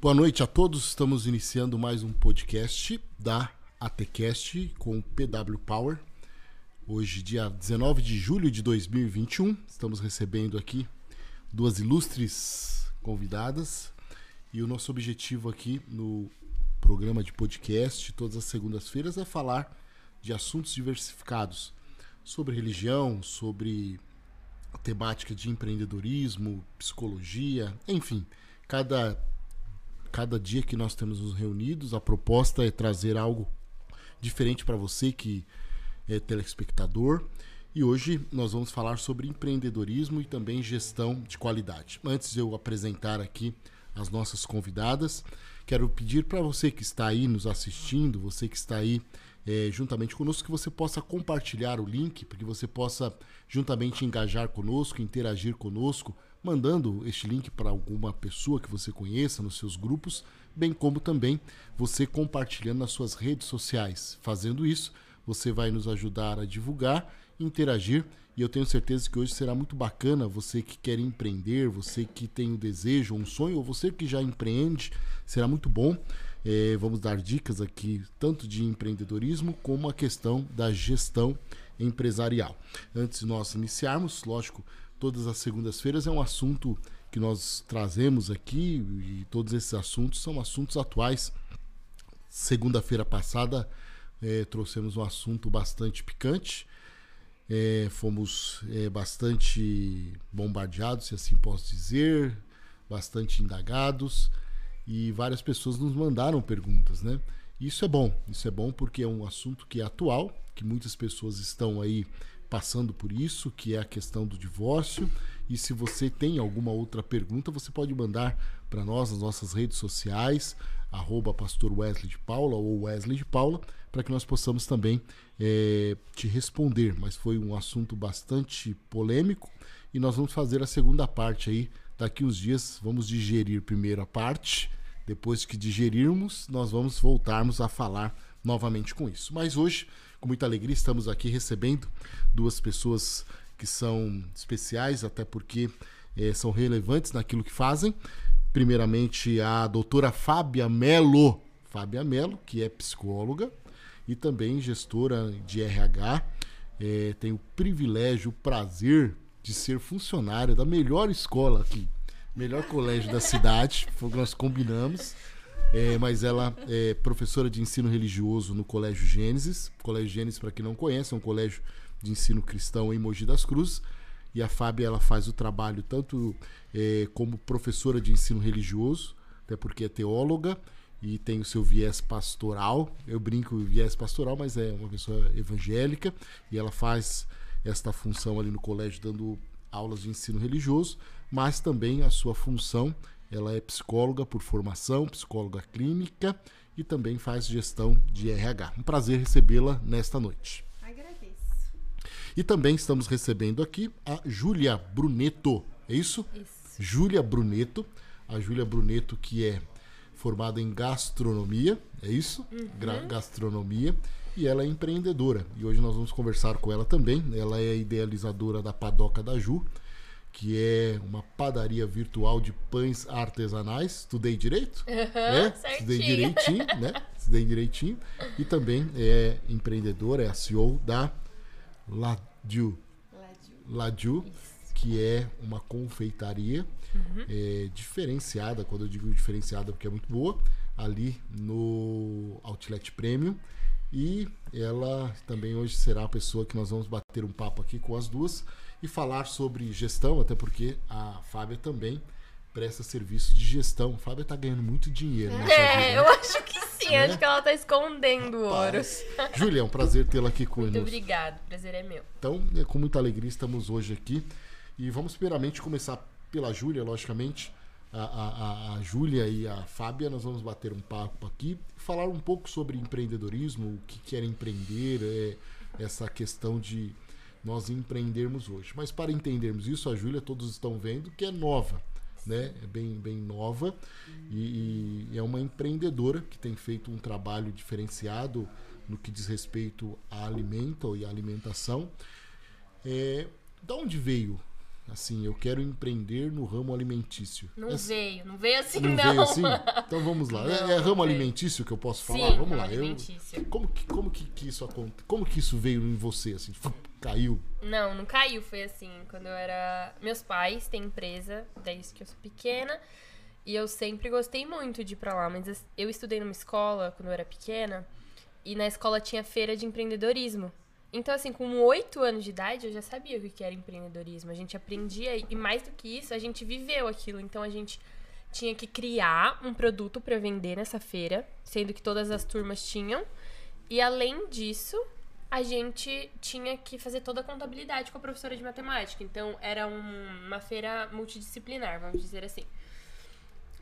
Boa noite a todos. Estamos iniciando mais um podcast da ATCast com PW Power. Hoje, dia 19 de julho de 2021, estamos recebendo aqui duas ilustres convidadas. E o nosso objetivo aqui no programa de podcast, todas as segundas-feiras, é falar de assuntos diversificados sobre religião, sobre temática de empreendedorismo, psicologia, enfim, cada cada dia que nós temos nos reunidos, a proposta é trazer algo diferente para você que é telespectador. E hoje nós vamos falar sobre empreendedorismo e também gestão de qualidade. Antes de eu apresentar aqui as nossas convidadas, quero pedir para você que está aí nos assistindo, você que está aí é, juntamente conosco, que você possa compartilhar o link, para que você possa juntamente engajar conosco, interagir conosco, mandando este link para alguma pessoa que você conheça nos seus grupos, bem como também você compartilhando nas suas redes sociais. Fazendo isso, você vai nos ajudar a divulgar, interagir e eu tenho certeza que hoje será muito bacana você que quer empreender, você que tem um desejo, um sonho, ou você que já empreende, será muito bom. É, vamos dar dicas aqui, tanto de empreendedorismo como a questão da gestão empresarial. Antes de nós iniciarmos, lógico, todas as segundas-feiras é um assunto que nós trazemos aqui e todos esses assuntos são assuntos atuais. Segunda-feira passada é, trouxemos um assunto bastante picante. É, fomos é, bastante bombardeados, se assim posso dizer, bastante indagados e várias pessoas nos mandaram perguntas, né? Isso é bom, isso é bom porque é um assunto que é atual, que muitas pessoas estão aí passando por isso, que é a questão do divórcio. E se você tem alguma outra pergunta, você pode mandar para nós nas nossas redes sociais, arroba pastor Wesley de Paula ou Wesley de Paula, para que nós possamos também é, te responder. Mas foi um assunto bastante polêmico e nós vamos fazer a segunda parte aí daqui uns dias. Vamos digerir primeiro a parte, depois que digerirmos, nós vamos voltarmos a falar novamente com isso. Mas hoje com muita alegria estamos aqui recebendo duas pessoas que são especiais, até porque é, são relevantes naquilo que fazem. Primeiramente, a doutora Fábia Melo, Fábia Melo, que é psicóloga e também gestora de RH. É, tem o privilégio, o prazer de ser funcionária da melhor escola aqui, melhor colégio da cidade, foi o que nós combinamos. É, mas ela é professora de ensino religioso no Colégio Gênesis. Colégio Gênesis, para quem não conhece, é um colégio de ensino cristão em Mogi das Cruzes. E a Fábia ela faz o trabalho tanto é, como professora de ensino religioso, até porque é teóloga e tem o seu viés pastoral. Eu brinco viés pastoral, mas é uma pessoa evangélica e ela faz esta função ali no colégio dando aulas de ensino religioso, mas também a sua função ela é psicóloga por formação, psicóloga clínica e também faz gestão de RH. Um prazer recebê-la nesta noite. Agradeço. E também estamos recebendo aqui a Júlia Bruneto. É isso? Isso. Júlia Bruneto. A Júlia Bruneto, que é formada em gastronomia, é isso? Uhum. Gastronomia. E ela é empreendedora. E hoje nós vamos conversar com ela também. Ela é a idealizadora da Padoca da Ju que é uma padaria virtual de pães artesanais. Estudei direito? Uhum, é, estudei direitinho, né? Estudei direitinho. E também é empreendedora, é a CEO da Ladiu. Ladiu, que é uma confeitaria Uhum. é, diferenciada, quando eu digo diferenciada porque é muito boa, ali no Outlet Premium. E ela também hoje será a pessoa que nós vamos bater um papo aqui com as duas e falar sobre gestão, até porque a Fábia também presta serviço de gestão. A Fábia está ganhando muito dinheiro. nessa vida, É, né? eu acho que sim. Né? Acho que ela tá escondendo. Rapaz. Júlia, é um prazer tê-la aqui Muito conosco. obrigada. O prazer é meu. Então, é com muita alegria estamos hoje aqui. E vamos primeiramente começar pela Júlia, logicamente. A, a, a- a Júlia e a Fábia, nós vamos bater um papo aqui, falar um pouco sobre empreendedorismo, o que quer empreender, é, essa questão de nós empreendermos hoje. Mas para entendermos isso, a Júlia, todos estão vendo que é nova, né? É bem, bem nova e, e é uma empreendedora que tem feito um trabalho diferenciado no que diz respeito a alimento e alimentação. É, da onde veio Assim, eu quero empreender no ramo alimentício. Não É- veio, não veio assim, não não. veio assim? Então vamos lá. É- Não, é, ramo não veio. alimentício que eu posso Sim, falar? Vamos ramo lá. Eu, como que, como que, que isso acontece? Como que isso veio em você? Assim, fu- caiu? Não, não caiu. Foi assim, quando eu era. Meus pais têm empresa, desde que eu sou pequena. E eu sempre gostei muito de ir pra lá. Mas eu estudei numa escola quando eu era pequena. E na escola tinha feira de empreendedorismo. Então, assim, com oito anos de idade, eu já sabia o que era empreendedorismo. A gente aprendia, e mais do que isso, a gente viveu aquilo. Então, a gente tinha que criar um produto pra vender nessa feira, sendo que todas as turmas tinham. E além disso, a gente tinha que fazer toda a contabilidade com a professora de matemática. Então, era um- uma feira multidisciplinar, vamos dizer assim.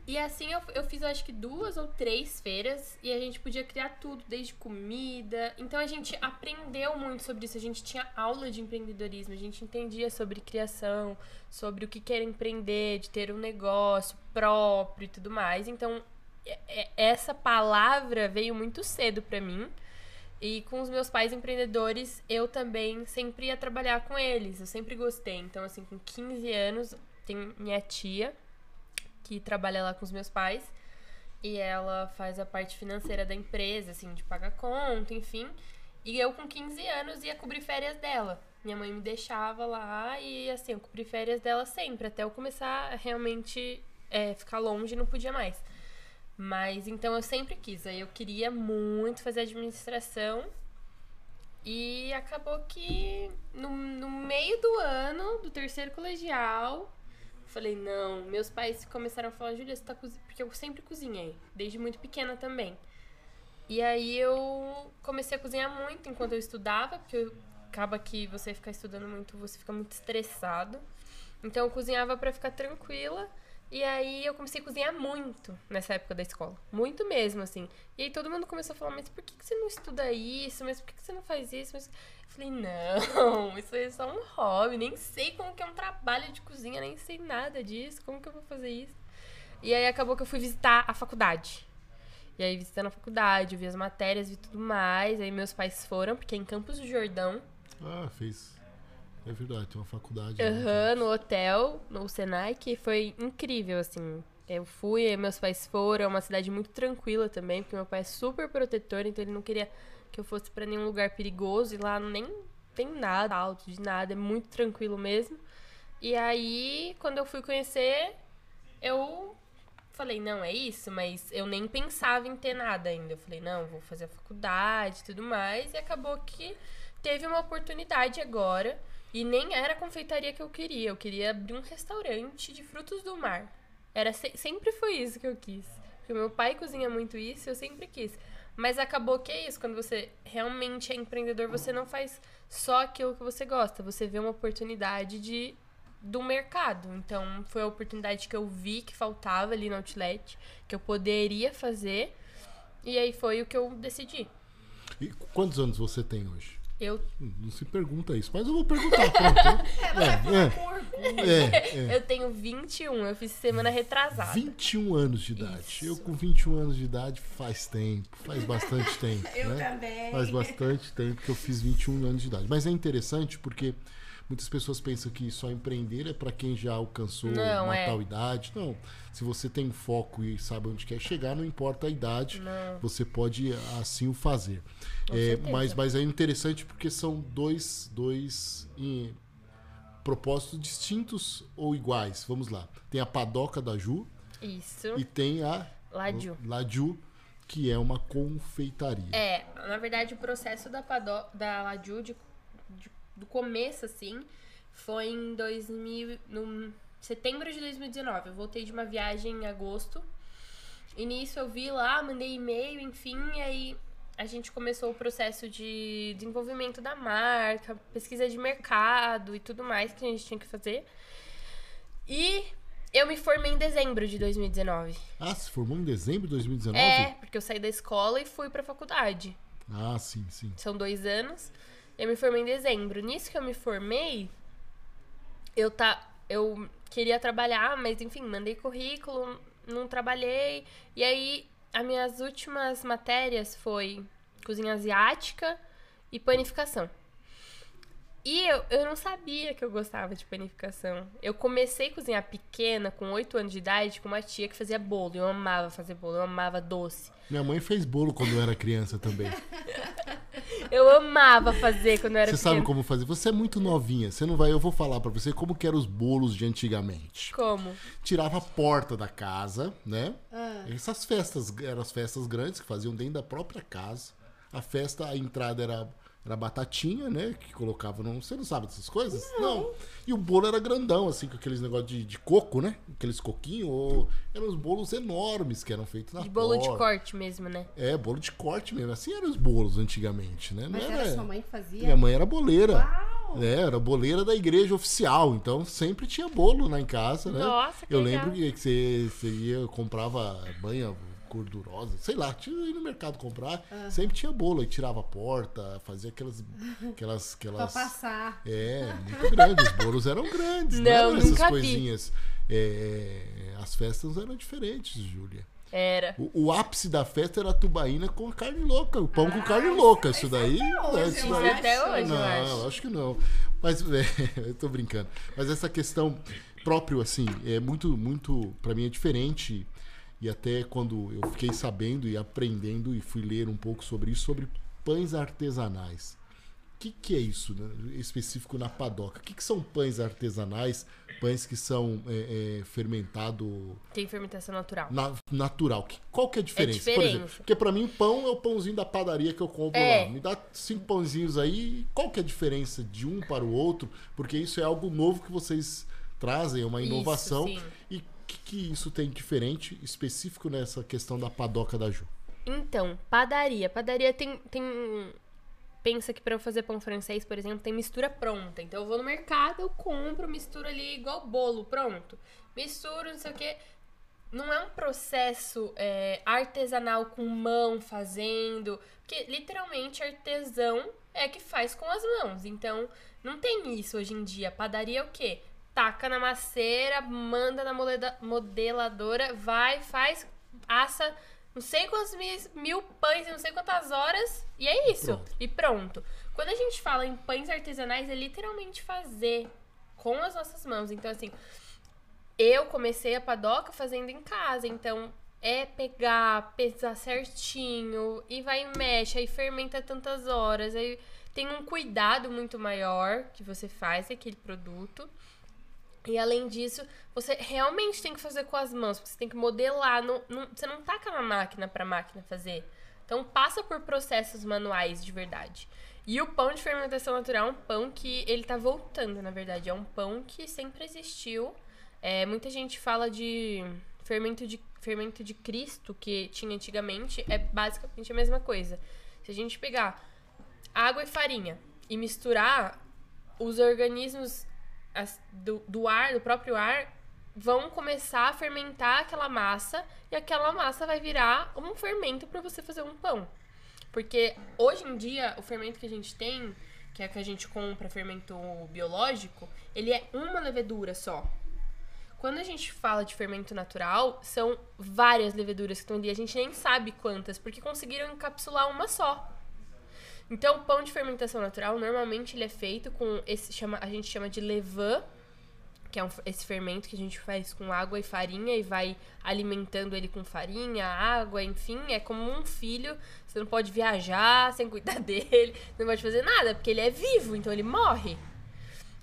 E assim eu, eu fiz, eu acho que duas ou três feiras e a gente podia criar tudo, desde comida. Então a gente aprendeu muito sobre isso. A gente tinha aula de empreendedorismo, a gente entendia sobre criação, sobre o que que era empreender, de ter um negócio próprio e tudo mais. Então é- é- essa palavra veio muito cedo pra mim. E com os meus pais empreendedores, eu também sempre ia trabalhar com eles. Eu sempre gostei. Então, assim, com 15 anos, tem minha tia, que trabalha lá com os meus pais. E ela faz a parte financeira da empresa, assim, de pagar conta, enfim. E eu, com 15 anos, ia cobrir férias dela. Minha mãe me deixava lá e, assim, eu cobri férias dela sempre, até eu começar a realmente é, ficar longe não podia mais. Mas então eu sempre quis. Aí eu queria muito fazer administração. E acabou que no, no meio do ano, do terceiro colegial, falei, não, meus pais começaram a falar, Júlia, você tá cozinhando. Porque eu sempre cozinhei, desde muito pequena também. E aí eu comecei a cozinhar muito enquanto eu estudava, porque acaba que você ficar estudando muito, você fica muito estressado. Então eu cozinhava pra ficar tranquila. E aí eu comecei a cozinhar muito nessa época da escola. Muito mesmo, assim. E aí todo mundo começou a falar, mas por que, que você não estuda isso? Mas por que, que você não faz isso? Mas... Eu falei, não, isso é só um hobby. Nem sei como que é um trabalho de cozinha, nem sei nada disso. Como que eu vou fazer isso? E aí acabou que eu fui visitar a faculdade. E aí visitando a faculdade, vi as matérias, vi tudo mais. Aí meus pais foram, porque é em Campos do Jordão. Ah, fez. É verdade, tem uma faculdade. né? Aham, no hotel, no Senai, que foi incrível, assim. Eu fui, meus pais foram, é uma cidade muito tranquila também, porque meu pai é super protetor, então ele não queria que eu fosse pra nenhum lugar perigoso, e lá nem tem nada alto de nada, é muito tranquilo mesmo. E aí, quando eu fui conhecer, eu falei, não, é isso, mas eu nem pensava em ter nada ainda. Eu falei, não, vou fazer a faculdade e tudo mais, e acabou que teve uma oportunidade agora. E nem era a confeitaria que eu queria. Eu queria abrir um restaurante de frutos do mar. Era se- sempre foi isso que eu quis. Porque meu pai cozinha muito isso, eu sempre quis. Mas acabou que é isso, quando você realmente é empreendedor, você não faz só aquilo que você gosta, você vê uma oportunidade de do mercado. Então, foi a oportunidade que eu vi que faltava ali no outlet, que eu poderia fazer. E aí foi o que eu decidi. E quantos anos você tem hoje? Eu Não se pergunta isso, mas eu vou perguntar. Pronto. É, Com orgulho. é, é. Eu tenho 21, eu fiz semana retrasada. 21 anos de idade. Isso. Eu com 21 anos de idade faz tempo, faz bastante tempo. Eu né? também. Faz bastante tempo que eu fiz 21 anos de idade. Mas é interessante porque muitas pessoas pensam que só empreender é para quem já alcançou Não, uma é. tal idade. Não. Se você tem foco e sabe onde quer chegar, não importa a idade, Não. você pode assim o fazer. É, mas, mas é interessante porque são dois, dois em, propósitos distintos ou iguais. Vamos lá. Tem a padoca da Ju Isso. e tem a Ladiu. Ladiu, que é uma confeitaria. É, na verdade, o processo da, Pado, da Ladiu, de- do começo, assim, foi em 2000, no setembro de 2019. Eu voltei de uma viagem em agosto. E nisso eu vi lá, mandei e-mail, enfim, e aí a gente começou o processo de desenvolvimento da marca, pesquisa de mercado e tudo mais que a gente tinha que fazer. E eu me formei em dezembro de 2019. Ah, se formou em dezembro de 2019? É, porque eu saí da escola e fui pra faculdade. Ah, sim, sim. São dois anos. Eu me formei em dezembro. Nisso que eu me formei, eu tá, eu queria trabalhar, mas enfim, mandei currículo, não trabalhei. E aí, as minhas últimas matérias foi cozinha asiática e panificação. E eu, eu não sabia que eu gostava de panificação. Eu comecei a cozinhar pequena, com 8 anos de idade, com uma tia que fazia bolo. Eu amava fazer bolo, eu amava doce. Minha mãe fez bolo quando eu era criança também. Eu amava fazer quando eu era Você pequena. sabe como fazer? Você é muito novinha. Você não vai. Eu vou falar pra você como que eram os bolos de antigamente. Como? Tirava a porta da casa, né? Essas festas eram as festas grandes que faziam dentro da própria casa. A festa, a entrada era, era batatinha, né? Que colocava no. Você não sabe dessas coisas? Não. E o bolo era grandão, assim, com aqueles negócios de, de coco, né? Aqueles coquinhos. Ou... Eram os bolos enormes que eram feitos na De bolo de porta. corte mesmo, né? É, bolo de corte mesmo. Assim eram os bolos antigamente, né? Não Mas era sua mãe que fazia? Minha mãe era boleira. Uau! É, era boleira da igreja oficial, então sempre tinha bolo lá em casa, né? Nossa, que Eu legal. lembro que que você, você ia, comprava banha gordurosa, sei lá, tinha ir no mercado comprar, Ah. sempre tinha bolo, aí tirava a porta, fazia aquelas. aquelas, Pra aquelas passar. é, muito grandes, os bolos eram grandes, não, Não, eram essas coisinhas. É, as festas eram diferentes, Júlia. Era. O, o ápice da festa era a tubaína com a carne louca, o pão Ah, com carne louca. isso Isso daí. até hoje, é, eu isso acho. daí- Até hoje, não, acho. que não. Mas é, eu tô brincando. Mas essa questão próprio, assim, é muito, muito. Pra mim é diferente. E até quando eu fiquei sabendo e aprendendo e fui ler um pouco sobre isso, sobre pães artesanais. O que, que é isso, né? específico na padoca? O que, que são pães artesanais? Pães que são é, é, fermentado Tem fermentação natural. na- natural. Que- qual que é a diferença? Por diferença. exemplo, porque pra mim pão é o pãozinho da padaria que eu compro É. lá. Me dá cinco pãozinhos aí. Qual que é a diferença de um para o outro? Porque isso é algo novo que vocês trazem, é uma Isso, inovação. sim. Que, que isso tem diferente, específico nessa questão da padoca da Ju? Então, padaria. Padaria tem. tem... Pensa que pra eu fazer pão francês, por exemplo, tem mistura pronta. Então eu vou no mercado, eu compro, misturo ali igual bolo, pronto. Misturo, não sei o quê. Não é um processo é, artesanal com mão fazendo. Porque literalmente artesão é que faz com as mãos. Então não tem isso hoje em dia. Padaria é o quê? Taca na maceira, manda na modeladora, vai, faz, assa não sei quantos mil, mil pães em não sei quantas horas. E é isso. Pronto. E pronto. Quando a gente fala em pães artesanais, é literalmente fazer com as nossas mãos. Então, assim, eu comecei a padoca fazendo em casa. Então, é pegar, pesar certinho, e vai e mexe, aí fermenta tantas horas. Aí tem um cuidado muito maior que você faz aquele produto. E além disso, você realmente tem que fazer com as mãos, você tem que modelar. Não, não- você não taca na máquina pra máquina fazer. Então passa por processos manuais de verdade. E o pão de fermentação natural é um pão que ele tá voltando, na verdade. É um pão que sempre existiu. É, muita gente fala de fermento de fermento de Cristo que tinha antigamente. É basicamente a mesma coisa. Se a gente pegar água e farinha e misturar, os organismos as- do, do ar, do próprio ar, vão começar a fermentar aquela massa e aquela massa vai virar um fermento para você fazer um pão. Porque hoje em dia, o fermento que a gente tem, que é que a gente compra, fermento biológico, ele é uma levedura só. Quando a gente fala de fermento natural, são várias leveduras que estão ali. A gente nem sabe quantas, porque conseguiram encapsular uma só. Então, o pão de fermentação natural, normalmente ele é feito com esse chama, a gente chama de levain, que é um- esse fermento que a gente faz com água e farinha e vai alimentando ele com farinha, água, enfim, é como um filho. Você não pode viajar sem cuidar dele, não pode fazer nada, porque ele é vivo, então ele morre.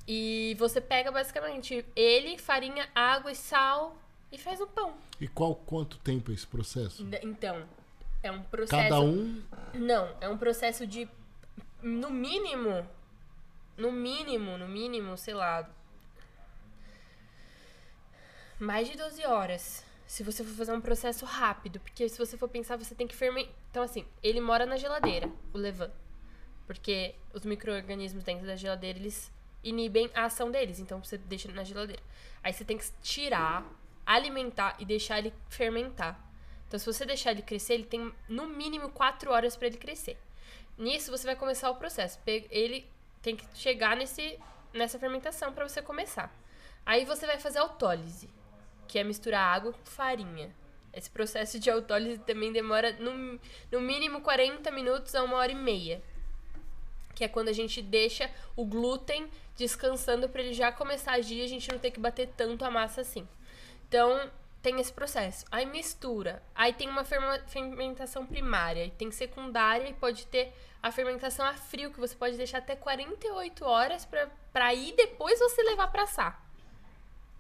E você pega basicamente ele, farinha, água e sal e faz um pão. E qual quanto tempo é esse processo? Então, é um processo Cada um. não, é um processo de no mínimo no mínimo, no mínimo, sei lá, mais de 12 horas. Se você for fazer um processo rápido, porque se você for pensar, você tem que fermentar. Então assim, ele mora na geladeira, o levan. Porque os micro-organismos dentro da geladeira, eles inibem a ação deles, então você deixa ele na geladeira. Aí você tem que tirar, alimentar e deixar ele fermentar. Então, se você deixar ele crescer, ele tem no mínimo 4 horas para ele crescer. Nisso, você vai começar o processo. Ele tem que chegar nesse, nessa fermentação para você começar. Aí você vai fazer autólise, que é misturar água com farinha. Esse processo de autólise também demora no, no mínimo 40 minutos a uma hora e meia. que é quando a gente deixa o glúten descansando para ele já começar a agir, a gente não ter que bater tanto a massa assim. Então, tem esse processo. Aí mistura. Aí tem uma fermentação primária, e tem secundária e pode ter a fermentação a frio, que você pode deixar até 48 horas para ir depois você levar para assar.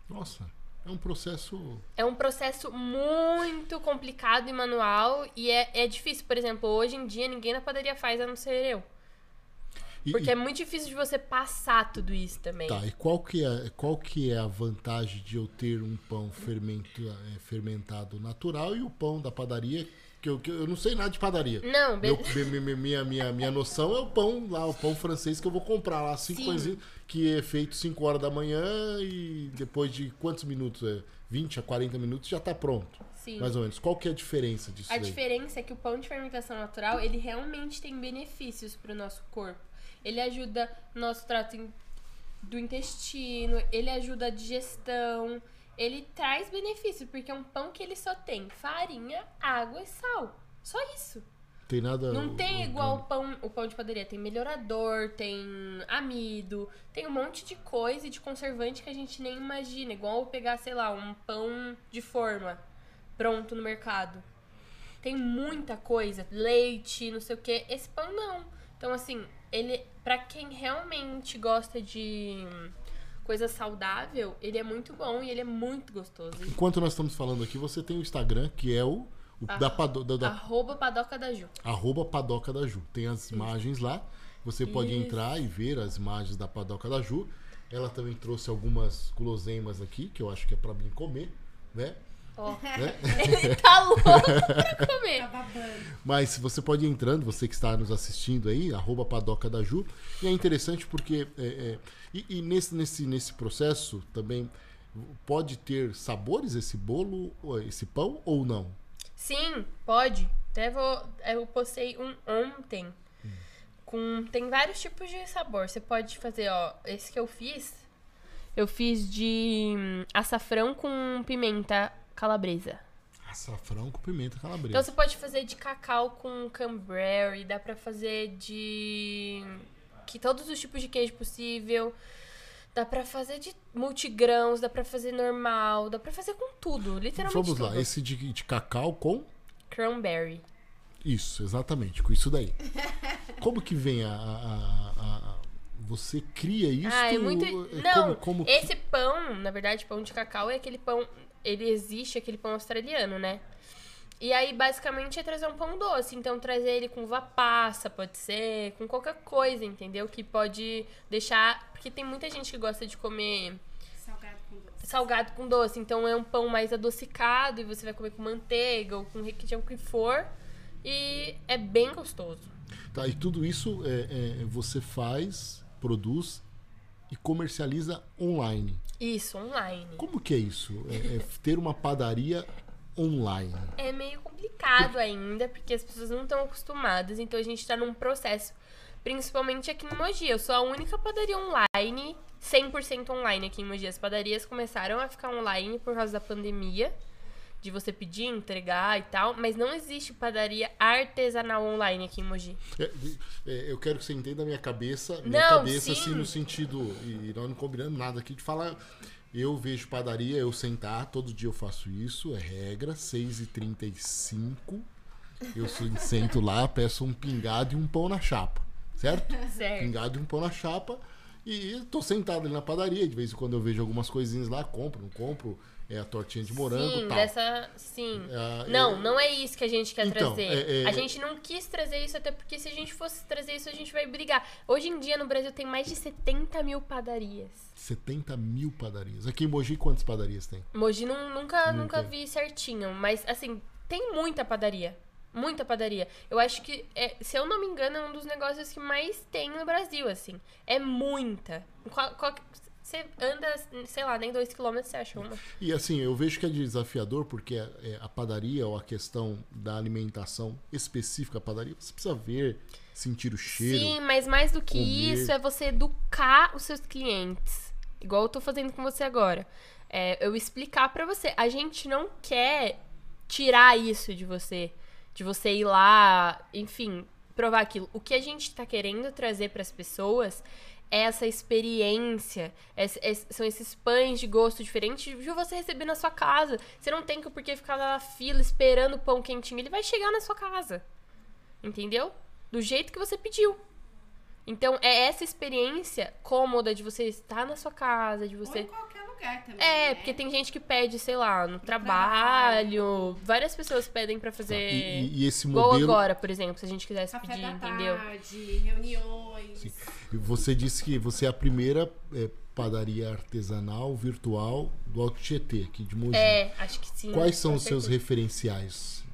Nossa, é um processo. É um processo muito complicado e manual e é, é difícil. Por exemplo, hoje em dia ninguém na padaria faz a não ser eu. Porque e, é muito difícil de você passar tudo isso também. Tá, e qual que é, qual que é a vantagem de eu ter um pão fermento, é, fermentado natural e o pão da padaria? Que eu, que eu não sei nada de padaria. Não, Meu, minha, minha, minha, minha noção é o pão lá, o pão francês que eu vou comprar lá, cinco coisinhas, que é feito 5 horas da manhã e depois de quantos minutos? É, 20 a 40 minutos já está pronto. Sim. Mais ou menos. Qual que é a diferença disso? A daí? diferença é que o pão de fermentação natural, ele realmente tem benefícios para o nosso corpo. Ele ajuda no nosso trato do intestino, ele ajuda a digestão, ele traz benefício, porque é um pão que ele só tem farinha, água e sal. Só isso. Tem nada. Não tem igual o pão, o pão de padaria. Tem melhorador, tem amido, tem um monte de coisa e de conservante que a gente nem imagina. Igual pegar, sei lá, um pão de forma pronto no mercado. Tem muita coisa, leite, não sei o que. Esse pão não. Então, assim, ele, para quem realmente gosta de coisa saudável, ele é muito bom e ele é muito gostoso. Enquanto nós estamos falando aqui, você tem o Instagram, que é o, o da, pado, da, da, Arroba Padoca da Ju. Arroba Padoca da Ju. Tem as Isso. imagens lá. Você pode Isso. entrar e ver as imagens da Padoca da Ju. Ela também trouxe algumas guloseimas aqui, que eu acho que é para mim comer, né? Ó, né? ele tá louco pra comer. Tá Mas você pode ir entrando, você que está nos assistindo aí, arroba padoca da Ju. E é interessante porque. É, é, e, e nesse, nesse, nesse processo também pode ter sabores esse bolo, esse pão ou não? Sim, pode. Até vou, eu postei um ontem. Hum. Com, tem vários tipos de sabor. Você pode fazer, ó, esse que eu fiz. Eu fiz de hum, açafrão com pimenta calabresa. Açafrão com pimenta calabresa. Então você pode fazer de cacau com cranberry, dá pra fazer de. que todos os tipos de queijo possível. Dá pra fazer de multigrãos, dá pra fazer normal, dá pra fazer com tudo, literalmente. Vamos tudo. lá, esse de, de cacau com? Cranberry. Isso, exatamente, com isso daí. Como que vem a, a, a, você cria isso? Ah, é muito. É Não, como, como esse pão, na verdade, pão de cacau é aquele pão ele existe aquele pão australiano, né? E aí, basicamente, é trazer um pão doce. Então, trazer ele com uva passa, pode ser, com qualquer coisa, entendeu? Que pode deixar. Porque tem muita gente que gosta de comer. Salgado com doce. Salgado com doce. Então, é um pão mais adocicado e você vai comer com manteiga ou com requeijão que for. E é bem gostoso. Tá, e tudo isso é, é você faz, produz e comercializa online. Isso, online. Como que é isso? É, é ter uma padaria online? É meio complicado ainda, porque as pessoas não estão acostumadas, então a gente está num processo. Principalmente aqui em Mogi. Eu sou a única padaria online, 100% online aqui em Mogi. As padarias começaram a ficar online por causa da pandemia de você pedir, entregar e tal, mas não existe padaria artesanal online aqui em Mogi. É, é, eu quero que você entenda a minha cabeça, minha não, cabeça sim. assim no sentido, e nós não combinamos nada aqui de falar, eu vejo padaria, eu sentar, todo dia eu faço isso, é regra, 6h35, eu sento lá, peço um pingado e um pão na chapa, certo? certo. Pingado e um pão na chapa, e tô sentado ali na padaria, de vez em quando eu vejo algumas coisinhas lá, compro, não compro, é a tortinha de morango sim, tal. Dessa, sim. É, não, é... não é isso que a gente quer então, trazer. É, é, a gente não quis trazer isso, até porque se a gente fosse trazer isso, a gente vai brigar. Hoje em dia, no Brasil, tem mais de 70 mil padarias. 70 mil padarias. Aqui em Mogi, quantas padarias tem? Mogi não, nunca, nunca vi certinho, mas assim, tem muita padaria. Muita padaria. Eu acho que, é, se eu não me engano, é um dos negócios que mais tem no Brasil, assim. É muita. Qual, qual, você anda, sei lá, nem dois quilômetros você acha uma. E assim, eu vejo que é desafiador porque a, é, a padaria ou a questão da alimentação específica à padaria, você precisa ver, sentir o cheiro. Sim, mas mais do que comer. isso é você educar os seus clientes. Igual eu tô fazendo com você agora. É, eu explicar para você. A gente não quer tirar isso de você. De você ir lá, enfim, provar aquilo. O que a gente tá querendo trazer para as pessoas é essa experiência, são esses pães de gosto diferente de você receber na sua casa. Você não tem que por que ficar na fila esperando o pão quentinho, ele vai chegar na sua casa. Entendeu? Do jeito que você pediu. Então, é essa experiência cômoda de você estar na sua casa, de você lugar também. é, né? porque tem gente que pede, sei lá, no trabalho. Várias pessoas pedem pra fazer. E, e- e esse modelo. agora, por exemplo, se a gente quisesse Café pedir, da entendeu? tarde, reuniões. Você disse que você é a primeira é, padaria artesanal virtual do Alto Tietê, aqui de Mogi. É, acho que sim. Quais são os seus certeza. referenciais?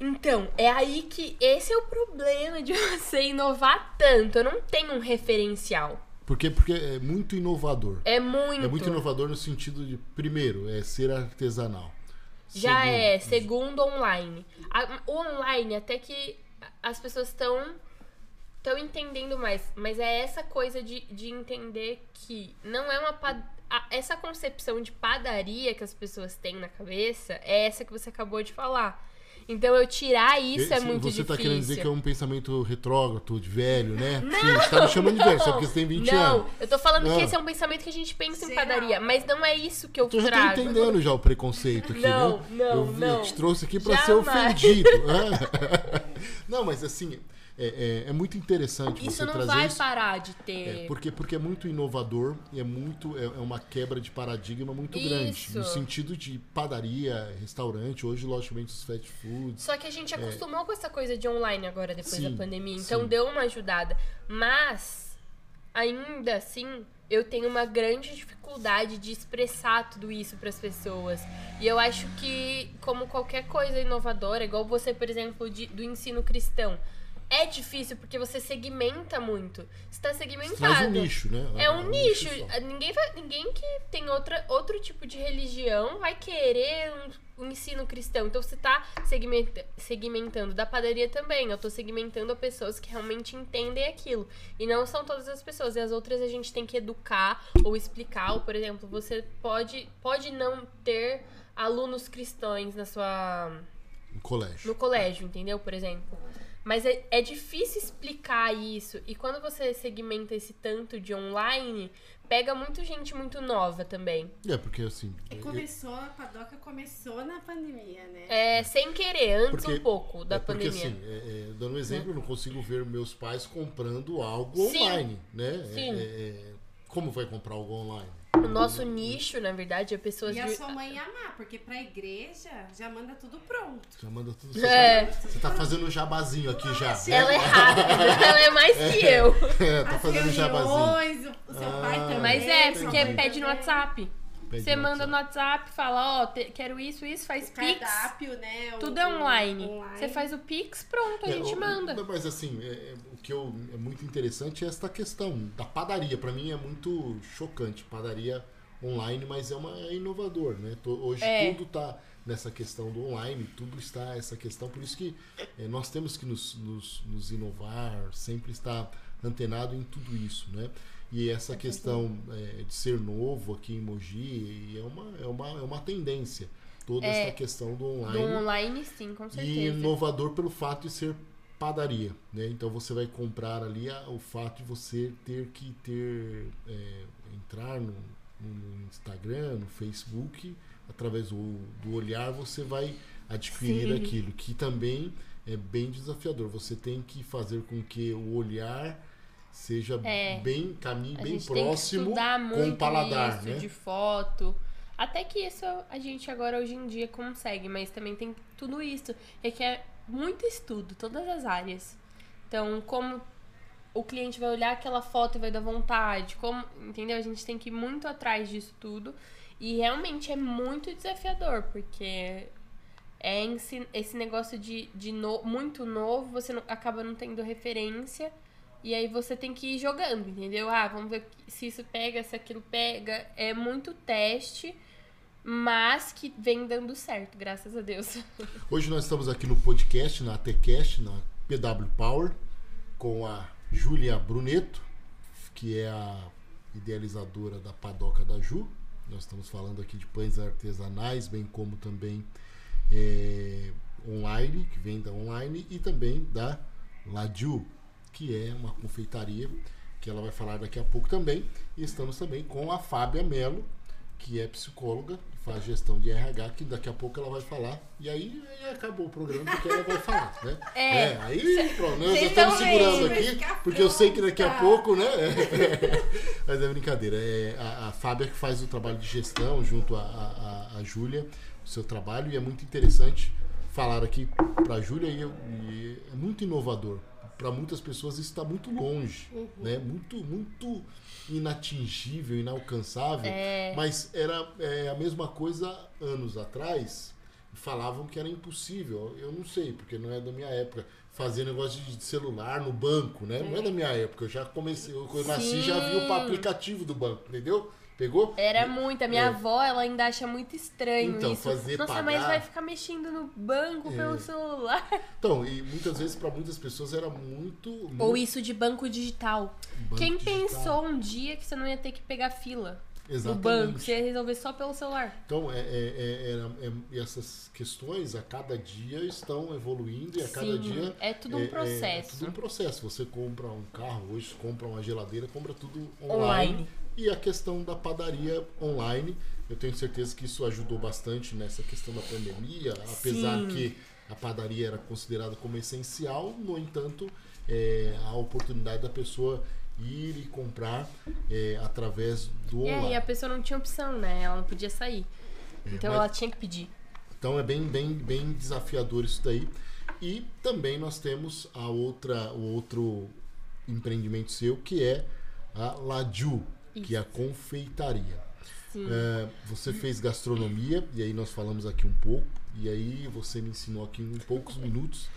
Então, é aí que esse é o problema de você inovar tanto. Eu não tenho um referencial. Porque, porque é muito inovador. É muito. É muito inovador no sentido de, primeiro, é ser artesanal. Já Segundo, é, segundo online. O online, até que as pessoas estão estão entendendo mais. Mas é essa coisa de, de entender que não é uma. pa- a- essa concepção de padaria que as pessoas têm na cabeça é essa que você acabou de falar. Então eu tirar isso é Esse- muito Você difícil. tá querendo dizer que é um pensamento retrógrado, de velho, né? Sim, você tá me chamando de velho, só porque você tem 20 não, anos. eu tô falando Não. que esse é um pensamento que a gente pensa em padaria, mas não é isso que eu Tu já tá trago. entendendo já o preconceito aqui, Não, né? não, eu, vi- eu não. te trouxe aqui pra ser ofendido. não, mas assim, é, é- é muito interessante Isso você não trazer vai isso. parar de ter. É, porque, porque é muito inovador e é muito é, é uma quebra de paradigma muito grande. Isso. No sentido de padaria, restaurante, hoje, logicamente, os fast foods. Só que a gente acostumou com essa coisa de online agora, depois Sim, da pandemia. Então sim. deu uma ajudada. Mas, ainda assim, eu tenho uma grande dificuldade de expressar tudo isso para as pessoas. E eu acho que, como qualquer coisa inovadora, igual você, por exemplo, de- do ensino cristão, é difícil porque você segmenta muito. Você tá segmentado. Traz um nicho, né? É um nicho. só. Ninguém, vai, ninguém que tem outra, outro tipo de religião vai querer um, um ensino cristão. Então você tá segmenta- segmentando. Da padaria também. Eu tô segmentando a pessoas que realmente entendem aquilo. E não são todas as pessoas. E as outras a gente tem que educar ou explicar. Ou, por exemplo, você pode, pode não ter alunos cristãos na sua No colégio. no colégio, entendeu? Por exemplo. Mas é, é difícil explicar isso. E quando você segmenta esse tanto de online, pega muito gente muito nova também. É, porque assim. E começou, a padoca começou na pandemia, né? É, sem querer, antes Porque- um pouco da é porque, pandemia. assim, é, é, dando um exemplo, eu não consigo ver meus pais comprando algo Sim. online, né? É, Sim. é, é, como vai comprar algo online? O nosso nicho, na verdade, é pessoas E a de. sua mãe ia amar, porque pra igreja já manda tudo pronto. Já manda tudo. Você, É. tá, você tá fazendo um jabazinho aqui já. né? Ela é rápida, ela é mais que eu. É, tá As fazendo um jabazinho. reuniões, o, seu Ah, pai também. Mas é, porque pede no. WhatsApp. Pede Você manda no WhatsApp. Fala, ó, te- quero isso, isso, faz O Pix. cardápio, né? o- Tudo é online. Você faz o Pix, pronto, a É, gente o- manda. Mas assim, é, é, o que eu, é muito interessante é esta questão da padaria. Pra mim é muito chocante. Padaria online, mas é uma é inovador, né? Hoje É. tudo tá nessa questão do online, tudo está essa questão. Por isso que é, nós temos que nos, nos, nos inovar, sempre estar antenado em tudo isso, né? E essa questão é, de ser novo aqui em Mogi é uma, é uma, é uma tendência. Toda É. essa questão do Do online. online, sim, com E certeza. inovador pelo fato de ser padaria, né? Então você vai comprar ali a- o fato de você ter que ter é, entrar no, no Instagram, no Facebook, através do, do olhar você vai adquirir Sim. aquilo que também é bem desafiador. Você tem que fazer com que o olhar seja É. bem caminhe A bem que próximo com o paladar, isso né? de foto. Até que isso a gente agora hoje em dia consegue, mas também tem tudo isso. Requer muito estudo, todas as áreas. Então, como o cliente vai olhar aquela foto e vai dar vontade, como, entendeu? A gente tem que ir muito atrás disso tudo. E realmente é muito desafiador, porque é esse negócio de, de no- muito novo, você não- acaba não tendo referência. E aí você tem que ir jogando, entendeu? Ah, vamos ver se isso pega, se aquilo pega. É muito teste, mas que vem dando certo, graças a Deus. Hoje nós estamos aqui no podcast, na ATCast, na PW Power, com a Júlia Bruneto, que é a idealizadora da Padoca da Ju. Nós estamos falando aqui de pães artesanais, bem como também é, online, que venda online, e também da Ladiu, que é uma confeitaria que ela vai falar daqui a pouco também. E estamos também com a Fábia Mello, que é psicóloga, faz gestão de RH, que daqui a pouco ela vai falar. E aí, aí acabou o programa porque ela vai falar, né? É. aí, pronto, nós já Vocês estamos segurando aqui, porque eu sei que daqui a pronta. pouco, né? Mas é brincadeira. É a, a Fábia que faz o trabalho de gestão junto a, a, a- Júlia, o seu trabalho, e é muito interessante falar aqui para a Júlia e, eu- e é muito inovador. Para muitas pessoas isso está muito longe, né? Muito, muito inatingível, inalcançável. Mas era é, a mesma coisa anos atrás. Falavam que era impossível. Eu não sei, porque não é da minha época. Fazer negócio de celular no banco, né? Não é da minha época. Eu já comecei, eu nasci e já vi o aplicativo do banco, entendeu? Pegou? Era muito. A minha É. avó, ela ainda acha muito estranho Então, isso. fazer Nossa, pagar- mas vai ficar mexendo no banco É. pelo celular. Então, e muitas vezes para muitas pessoas era muito. Ou muito isso de banco digital. banco Quem digital. pensou um dia que você não ia ter que pegar fila no Exatamente. banco? Você ia resolver só pelo celular. Então, é, é- é- é- essas questões a cada dia estão evoluindo e a cada Sim, dia. é tudo um É processo. tudo um processo. Você compra um carro hoje, compra uma geladeira, compra tudo online. Online. E a questão da padaria online, eu tenho certeza que isso ajudou bastante nessa questão da pandemia, apesar Sim. que a padaria era considerada como essencial, no entanto, é, a oportunidade da pessoa ir e comprar é, através do É, online. e a pessoa não tinha opção, né? Ela não podia sair. Então mas- ela tinha que pedir. Então é bem, bem, bem desafiador isso daí. E também nós temos a outra, o outro empreendimento seu, que é a Laju, que é a confeitaria. Sim. É, você fez gastronomia, e aí nós falamos aqui um pouco, e aí você me ensinou aqui em poucos minutos.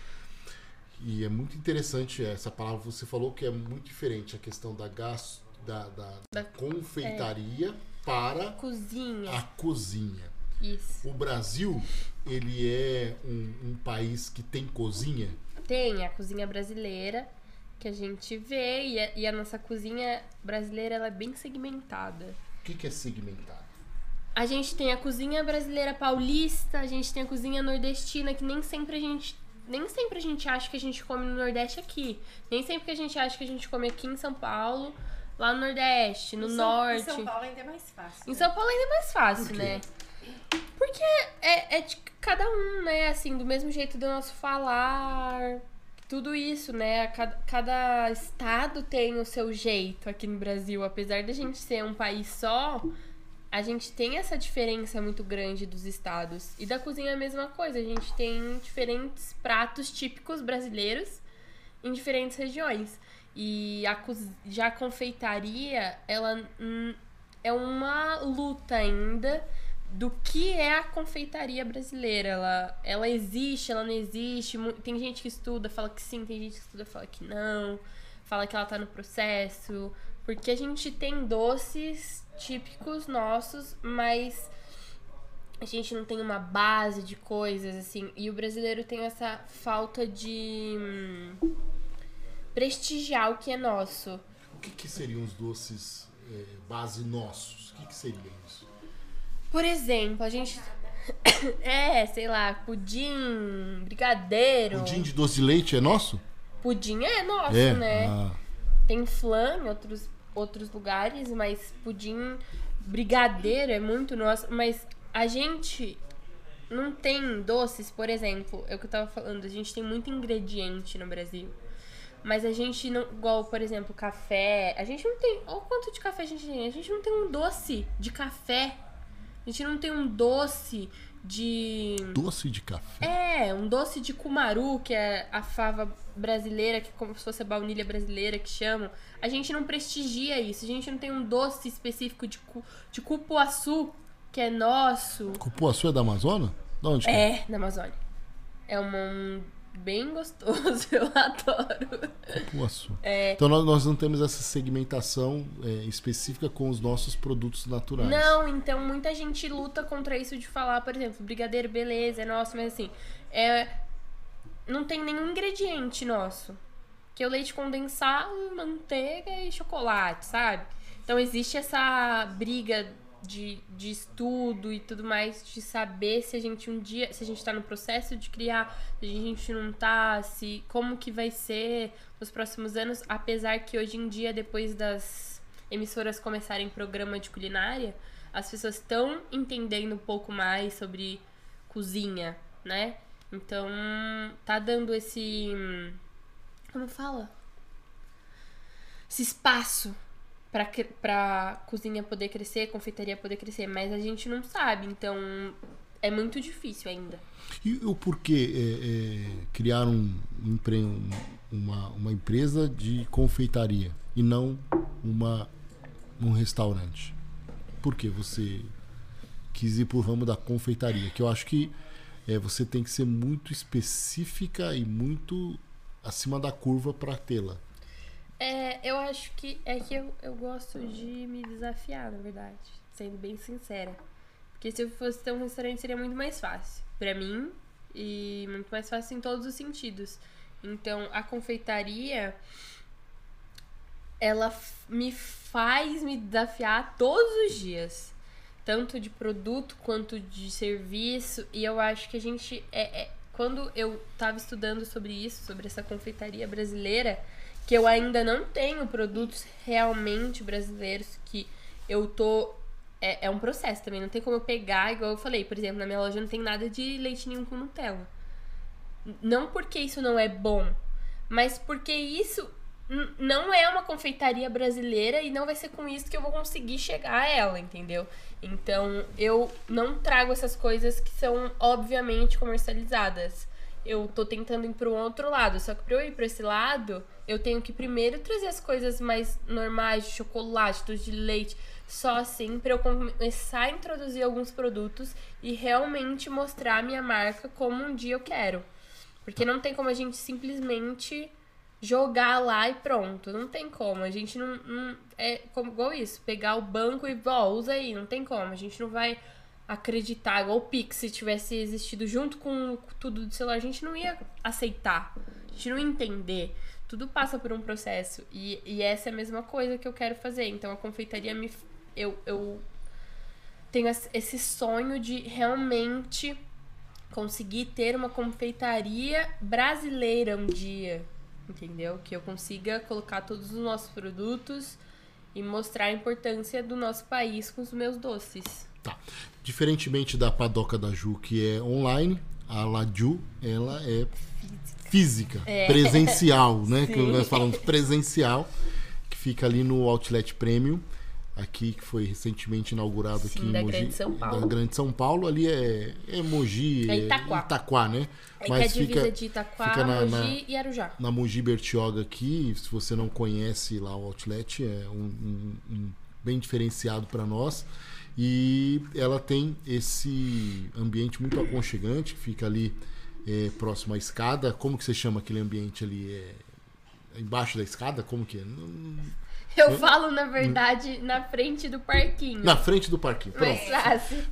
E é muito interessante essa palavra você falou, que é muito diferente a questão da, gas, da, da, da confeitaria para Cozinha. a cozinha. Isso. O Brasil, ele é um, um país que tem cozinha. Tem a cozinha brasileira que a gente vê e a, e a nossa cozinha brasileira ela é bem segmentada. O que, que é segmentado? A gente tem a cozinha brasileira paulista, a gente tem a cozinha nordestina que nem sempre a gente nem sempre a gente acha que a gente come no Nordeste aqui. Nem sempre que a gente acha que a gente come aqui em São Paulo, lá no Nordeste, no Em São- Norte. Em São Paulo ainda é mais fácil. Em né? São Paulo ainda é mais fácil, Por quê? né? Porque é, é de cada um, né? Assim, do mesmo jeito do nosso falar. Tudo isso, né? Cada, cada estado tem o seu jeito aqui no Brasil. Apesar da gente ser um país só, a gente tem essa diferença muito grande dos estados. E da cozinha é a mesma coisa. A gente tem diferentes pratos típicos brasileiros em diferentes regiões. E a, já a confeitaria, ela hum, é uma luta ainda do que é a confeitaria brasileira. Ela, ela existe, ela não existe. Tem gente que estuda, fala que sim, tem gente que estuda, fala que não. Fala que ela tá no processo. Porque a gente tem doces típicos nossos, mas a gente não tem uma base de coisas, assim. E o brasileiro tem essa falta de hum, prestigiar o que é nosso. O que, que seriam os doces eh, base nossos? O que, que seriam isso? Por exemplo, a gente. é, sei lá, pudim, brigadeiro. Pudim de doce de leite é nosso? Pudim é nosso, é. né? Ah, Tem flan em outros, outros lugares, mas pudim brigadeiro é muito nosso. Mas a gente não tem doces, por exemplo, é o que eu tava falando, a gente tem muito ingrediente no Brasil. Mas a gente não. Igual, por exemplo, café. A gente não tem. Olha o quanto de café a gente tem. A gente não tem um doce de café. A gente não tem um doce de. doce de café. É, um doce de cumaru, que é a fava brasileira, que é como se fosse a baunilha brasileira que chamam. A gente não prestigia isso. A gente não tem um doce específico de, cu, de cupuaçu, que é nosso. Cupuaçu é da Amazônia? De onde é? É, na Amazônia. É um, um bem gostoso, eu adoro. Cupuaçu. É. Então nós, nós não temos essa segmentação eh, específica com os nossos produtos naturais. Não, então muita gente luta contra isso de falar, por exemplo, brigadeiro, beleza, é nosso, mas assim, é, não tem nenhum ingrediente nosso. Que é o leite condensado, manteiga e chocolate, sabe? Então existe essa briga de, de estudo e tudo mais, de saber se a gente um dia, se a gente tá no processo de criar, se a gente não tá, se como que vai ser nos próximos anos, apesar que hoje em dia, depois das emissoras começarem programa de culinária, as pessoas estão entendendo um pouco mais sobre cozinha, né? Então, tá dando esse. Como fala? Esse espaço pra, pra cozinha poder crescer, confeitaria poder crescer, mas a gente não sabe, então é muito difícil ainda. E o porquê é, é, criar um, um- uma, uma empresa de confeitaria e não uma, um restaurante? Por que você quis ir pro ramo da confeitaria? Que eu acho que é, você tem que ser muito específica e muito acima da curva para tê-la. É, eu acho que é que eu, eu gosto de me desafiar, na verdade, sendo bem sincera. Porque se eu fosse ter um restaurante seria muito mais fácil pra mim e muito mais fácil em todos os sentidos. Então, a confeitaria ela me faz me desafiar todos os dias, tanto de produto quanto de serviço, e eu acho que a gente é, é- quando eu tava estudando sobre isso, sobre essa confeitaria brasileira, que eu ainda não tenho produtos realmente brasileiros que eu tô é, é um processo também, não tem como eu pegar, igual eu falei, por exemplo, na minha loja não tem nada de leite nenhum com Nutella. Não porque isso não é bom, mas porque isso não é uma confeitaria brasileira e não vai ser com isso que eu vou conseguir chegar a ela, entendeu? Então, eu não trago essas coisas que são obviamente comercializadas. Eu tô tentando ir pro outro lado, só que pra eu ir pra esse lado, eu tenho que primeiro trazer as coisas mais normais, de chocolate, doce de leite, só assim pra eu começar a introduzir alguns produtos e realmente mostrar a minha marca como um dia eu quero. Porque não tem como a gente simplesmente jogar lá e pronto. Não tem como. A gente não. não- é como, igual isso. Pegar o banco e, ó, usa aí. Não tem como. A gente não vai acreditar. Igual o Pix, se tivesse existido junto com tudo do celular, a gente não ia aceitar. A gente não ia entender. Tudo passa por um processo. E, e essa é a mesma coisa que eu quero fazer. Então a confeitaria me. Eu, eu tenho esse- sonho de realmente conseguir ter uma confeitaria brasileira um dia, entendeu? Que eu consiga colocar todos os nossos produtos e mostrar a importância do nosso país com os meus doces. Tá. Diferentemente da padoca da Ju, que é online, a Laju, ela é física, É. presencial, né? Que Sim. nós falamos presencial, que fica ali no Outlet Premium, aqui que foi recentemente inaugurado Sim, aqui em da Mogi, Grande São Paulo. Da Grande São Paulo, ali é, é Mogi, É Itaquá. Itaquá, né? Aí Mas que é fica de Itaquá, fica na- Mogi e Arujá. na Mogi Bertioga aqui, se você não conhece lá o Outlet, é um, um- um bem diferenciado para nós. E ela tem esse ambiente muito aconchegante, que fica ali é, próximo à escada. Como que você chama aquele ambiente ali? É, embaixo da escada? Como que é? Não- Eu falo, na verdade, na frente do parquinho. Na frente do parquinho. Pronto.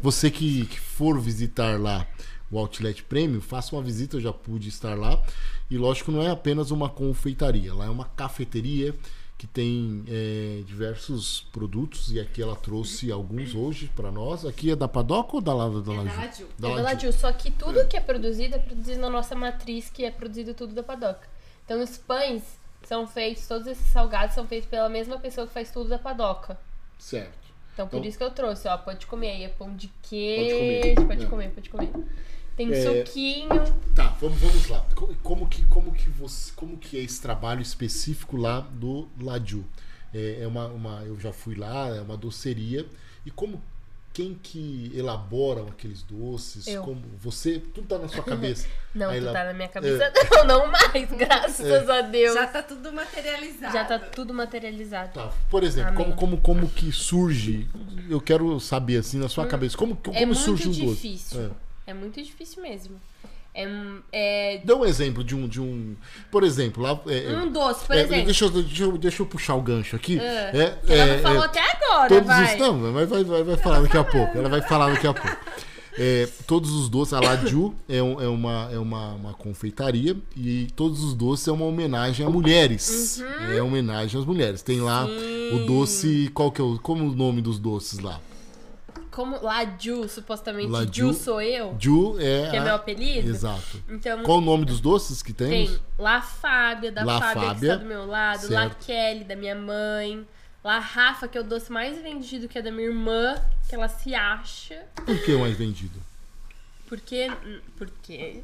Você que, que for visitar lá o Outlet Premium, faça uma visita, eu já pude estar lá. E lógico, não é apenas uma confeitaria, lá é uma cafeteria que tem é, diversos produtos e aqui ela trouxe alguns hoje para nós. Aqui é da Padoca ou da Lava da É da Laju? Laju. Da É da Laju. Laju, só que tudo que é produzido é produzido na nossa matriz, que é produzido tudo da padoca. Então os pães são feitos, todos esses salgados são feitos pela mesma pessoa que faz tudo da padoca. Certo. Então por Então- isso que eu trouxe, ó, pode comer aí, é pão de comer. queijo, pode É. comer, pode comer. Tem É. suquinho. Tá, vamos, vamos lá. Co- Como que, como, que você, como que é esse trabalho específico lá do Laju? É, é uma, uma, eu já fui lá, é uma doceria. E como quem que elaboram aqueles doces? Eu. Como você, tudo tá na sua cabeça. Não, Aí tu lá- tá na minha cabeça, não, não mais, graças a Deus. Já tá tudo materializado. Já tá tudo materializado. Tá, por exemplo, Amém. como, como, como que surge? Eu quero saber assim na sua cabeça, como, como é muito surge um doce? difícil. É. Muito difícil mesmo. É, é Dá um exemplo de um, de um, por exemplo, lá é, é- um doce, por é, exemplo. deixa, eu, deixa, eu, deixa eu puxar o gancho aqui. Ah, É, Ela é, não falou até agora, todos vai. os não, vai, vai, vai, vai falar daqui a pouco. Ela vai falar daqui a pouco. Todos os doces, a Laju é, um- é uma, é uma, uma confeitaria e todos os doces é uma homenagem a mulheres. É homenagem às mulheres. Tem lá o Uhum. Sim. doce, qual que é o, como o nome dos doces lá? Como Laju, supostamente Laju. Ju sou eu, Ju é. que é a- meu apelido. Exato. Então, Qual o nome dos doces que temos? tem La Fábia, da La Fábia, que Fábia, está do meu lado, La certo. Kelly, da minha mãe, La Rafa, que é o doce mais vendido, que é da minha irmã, que ela se acha. Por que o mais vendido? Porque. Porque.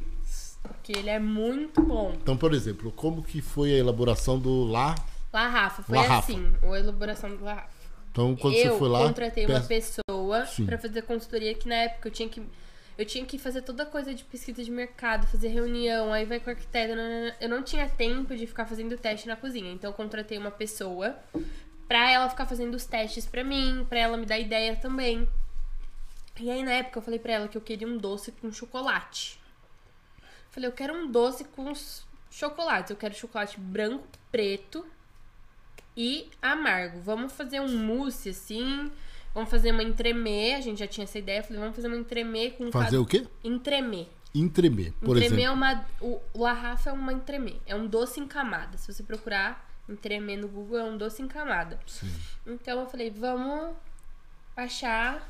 Porque ele é muito bom. Então, por exemplo, como que foi a elaboração do lá? La Rafa, foi La Rafa. assim, a elaboração do La Rafa. Então, quando eu você foi lá. contratei uma pe- pessoa pra fazer consultoria que na época eu tinha que eu tinha que fazer toda coisa de pesquisa de mercado, fazer reunião, aí vai com o arquiteto. Eu não tinha tempo de ficar fazendo teste na cozinha, então eu contratei uma pessoa pra ela ficar fazendo os testes pra mim, pra ela me dar ideia também. E aí na época eu falei pra ela que eu queria um doce com chocolate. Falei, eu quero um doce com os chocolates. Eu quero chocolate branco, preto e amargo. Vamos fazer um mousse assim. Vamos fazer uma entremê. A gente já tinha essa ideia. Eu falei, vamos fazer uma entremê com Fazer o quê? entremê. Entremer, por entremê é exemplo. uma. O La Rafa é uma entremê. É um doce em camada. Se você procurar entremê no Google, é um doce em camada. Sim. Então eu falei, vamos achar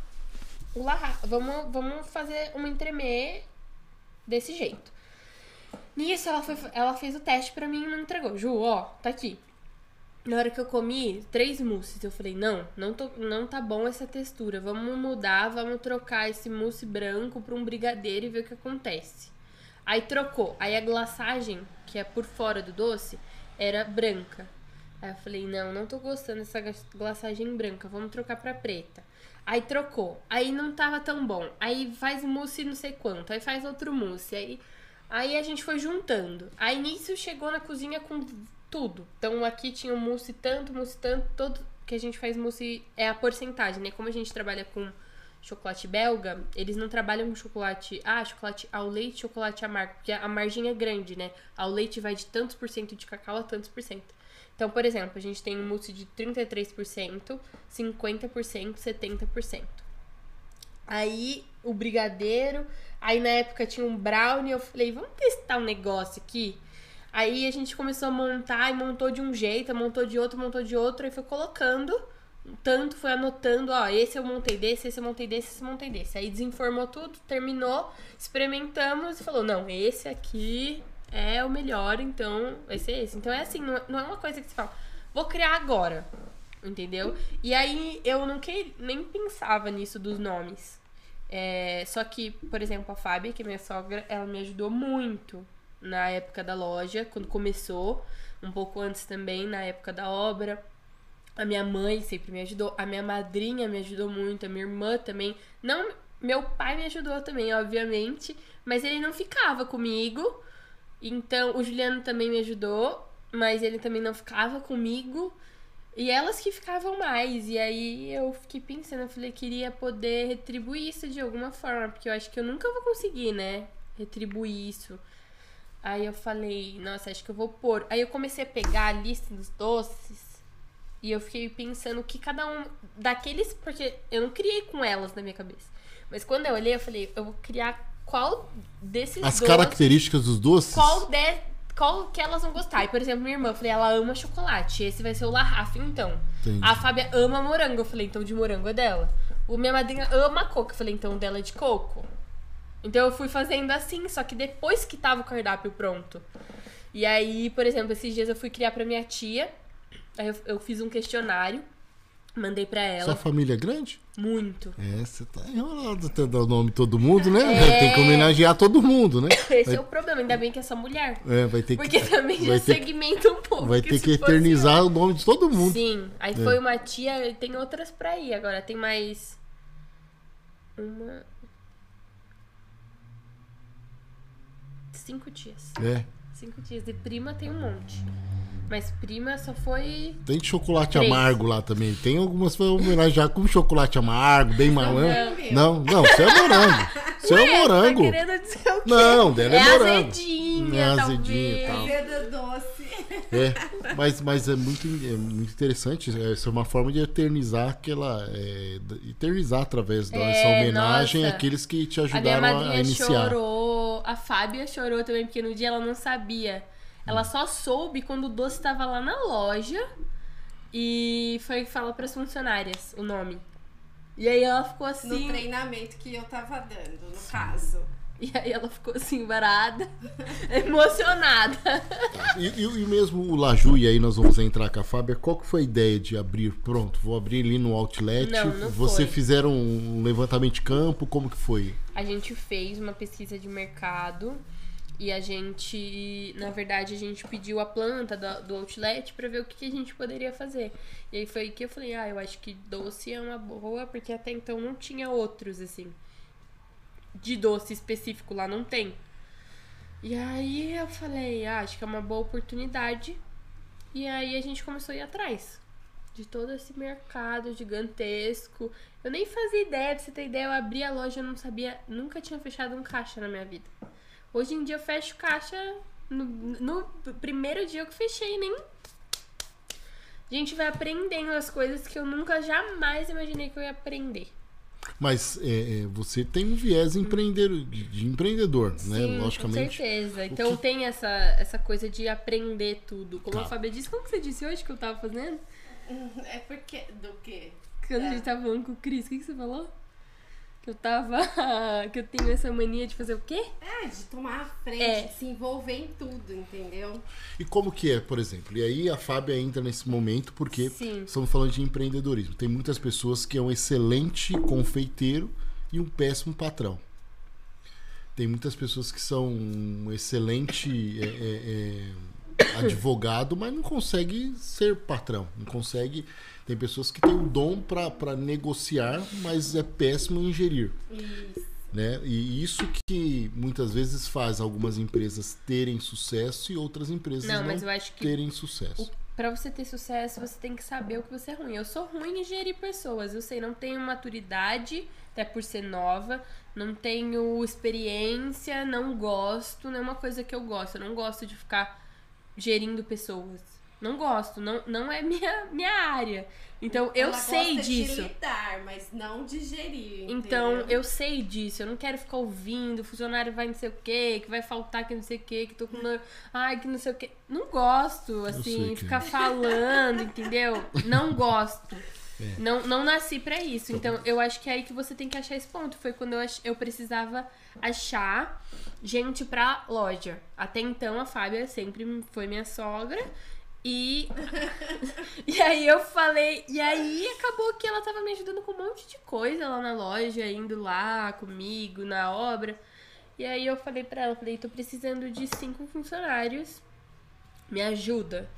o La Rafa. Vamos, vamos fazer uma entremê desse jeito. Nisso ela, foi, ela fez o teste pra mim e me entregou. Ju, ó, tá aqui. Na hora que eu comi, três mousses. Eu falei, não, não, tô, não tá bom essa textura. Vamos mudar, vamos trocar esse mousse branco pra um brigadeiro e ver o que acontece. Aí trocou. Aí a glaçagem, que é por fora do doce, era branca. Aí eu falei, não, não tô gostando dessa gla- glaçagem branca, vamos trocar pra preta. Aí trocou. Aí não tava tão bom. Aí faz mousse não sei quanto. Aí faz outro mousse. Aí, aí a gente foi juntando. Aí nisso chegou na cozinha com tudo. Então aqui tinha um mousse tanto, mousse tanto, todo que a gente faz mousse é a porcentagem, né? Como a gente trabalha com chocolate belga, eles não trabalham com chocolate, ah, chocolate ao leite, chocolate amargo, porque a margem é grande, né? Ao leite vai de tantos por cento de cacau a tantos por cento. Então, por exemplo, a gente tem um mousse de 33%, 50%, 70%. Aí o brigadeiro, aí na época tinha um brownie, eu falei, vamos testar um negócio aqui. Aí a gente começou a montar e montou de um jeito, montou de outro, montou de outro, e foi colocando. Tanto foi anotando, ó, esse eu montei desse, esse eu montei desse, esse eu montei desse. Aí desinformou tudo, terminou, experimentamos e falou, não, esse aqui é o melhor, então vai ser esse. Então é assim, não é- não é uma coisa que você fala, vou criar agora, entendeu? E aí eu não que, nem pensava nisso dos nomes. É, só que, por exemplo, a Fábia, que é minha sogra, ela me ajudou muito na época da loja, quando começou, um pouco antes também, na época da obra. A minha mãe sempre me ajudou, a minha madrinha me ajudou muito, a minha irmã também. Não, meu pai me ajudou também, obviamente, mas ele não ficava comigo. Então, o Juliano também me ajudou, mas ele também não ficava comigo. E elas que ficavam mais. E aí eu fiquei pensando, eu falei, queria poder retribuir isso de alguma forma, porque eu acho que eu nunca vou conseguir, né? Retribuir isso. Aí eu falei, nossa, acho que eu vou pôr. Aí eu comecei a pegar a lista dos doces e eu fiquei pensando que cada um daqueles, porque eu não criei com elas na minha cabeça. Mas quando eu olhei, eu falei, eu vou criar qual desses As doces características dos doces. qual, de, qual que elas vão gostar. E, por exemplo, minha irmã, eu falei, ela ama chocolate. Esse vai ser o La Rafa, então. Entendi. A Fábia ama morango. Eu falei, então de morango é dela. O minha madrinha ama coco. Eu falei, então dela é de coco. Então eu fui fazendo assim, só que depois que tava o cardápio pronto. E aí, por exemplo, esses dias eu fui criar pra minha tia. Aí eu, eu fiz um questionário, mandei pra ela. Sua família é grande? Muito. É, você tá enrolado até dar o nome de todo mundo, né? É. Tem que homenagear todo mundo, né? Esse Vai, é o problema, ainda bem que é só mulher. é, vai ter Porque que, também já ter, segmenta um pouco. vai ter que fosse eternizar o nome de todo mundo. Sim, aí foi uma tia, tem outras pra ir agora. Tem mais. Uma. Cinco tias. É. Cinco tias. De prima tem um monte. Mas prima só foi. Tem de chocolate Três. amargo lá também. Tem algumas pra homenagear com chocolate amargo, bem malandro. Não, não, você é morango. Você é Ué, morango. Tá querendo dizer o quê? Não, dela é, é morango. azedinha, É azedinha talvez. e tal. Dedo doce. É, mas, mas é, muito, é muito interessante. Essa é uma forma de eternizar aquela. é, eternizar através dessa É, homenagem nossa. aqueles que te A minha ajudaram a, a iniciar. chorou, a Fábia chorou também, porque no dia ela não sabia. Ela só soube quando o doce estava lá na loja e foi falar para as funcionárias o nome. E aí ela ficou No assim. treinamento que eu tava dando, no caso. E aí ela ficou assim, varada, emocionada. E, e- e mesmo o Laju, e aí nós vamos entrar com a Fábia, qual que foi a ideia de abrir? Pronto, vou abrir ali no Outlet. Não, não Você foi. fizeram um levantamento de campo, como que foi? A gente fez uma pesquisa de mercado e a gente, na verdade, a gente pediu a planta da- do outlet pra ver o que, que a gente poderia fazer. E aí foi que eu falei, ah, eu acho que doce é uma boa, porque até então não tinha outros, assim. De doce específico lá não tem. E aí eu falei, ah, acho que é uma boa oportunidade. E aí a gente começou a ir atrás de todo esse mercado gigantesco. Eu nem fazia ideia, pra você ter ideia, eu abri a loja, eu não sabia, nunca tinha fechado um caixa na minha vida. Hoje em dia eu fecho caixa no, no primeiro dia que fechei, nem. A gente vai aprendendo as coisas que eu nunca jamais imaginei que eu ia aprender. Mas é, é, você tem um viés empreendedor, de, de empreendedor, né? Sim, com Logicamente. certeza. Então que- tem essa, essa coisa de aprender tudo. Como Tá. a Fábia disse, como que você disse hoje que eu tava fazendo? É porque. Do quê? Quando a É. gente tava falando com o Cris, o que, que você falou? Que eu tava. que eu tenho essa mania de fazer o quê? É, de tomar a frente, É. de se envolver em tudo, entendeu? E como que é, por exemplo? E aí a Fábia entra nesse momento porque Sim. estamos falando de empreendedorismo. Tem muitas pessoas que é um excelente confeiteiro e um péssimo patrão. Tem muitas pessoas que são um excelente é, é, é, advogado, mas não consegue ser patrão. Não consegue. Tem pessoas que têm o dom para negociar, mas é péssimo em gerir. Isso. Né? E isso que muitas vezes faz algumas empresas terem sucesso e outras empresas Não, não, terem sucesso. Pra você ter sucesso, você tem que saber o que você é ruim. Eu sou ruim em gerir pessoas. Eu sei, não tenho maturidade, até por ser nova. Não tenho experiência, não gosto. Não é uma coisa que eu gosto. Eu não gosto de ficar gerindo pessoas. Não gosto. Não, não é minha, minha área. Então, eu Ela sei gosta disso. De lidar, mas não de gerir. Então, entendeu? eu sei disso. Eu não quero ficar ouvindo, o funcionário vai não sei o quê, que vai faltar que não sei o quê, que tô com. dor. Ai, que não sei o quê. Não gosto, assim, que- ficar falando, entendeu? Não gosto. É. Não, não nasci pra isso. Então, eu acho que é aí que você tem que achar esse ponto. Foi quando eu, ach- eu precisava achar gente pra loja. Até então, a Fábia sempre foi minha sogra. E. e aí eu falei. E aí acabou que ela tava me ajudando com um monte de coisa lá na loja, indo lá comigo, na obra. E aí eu falei pra ela, falei, tô precisando de cinco funcionários. Me ajuda.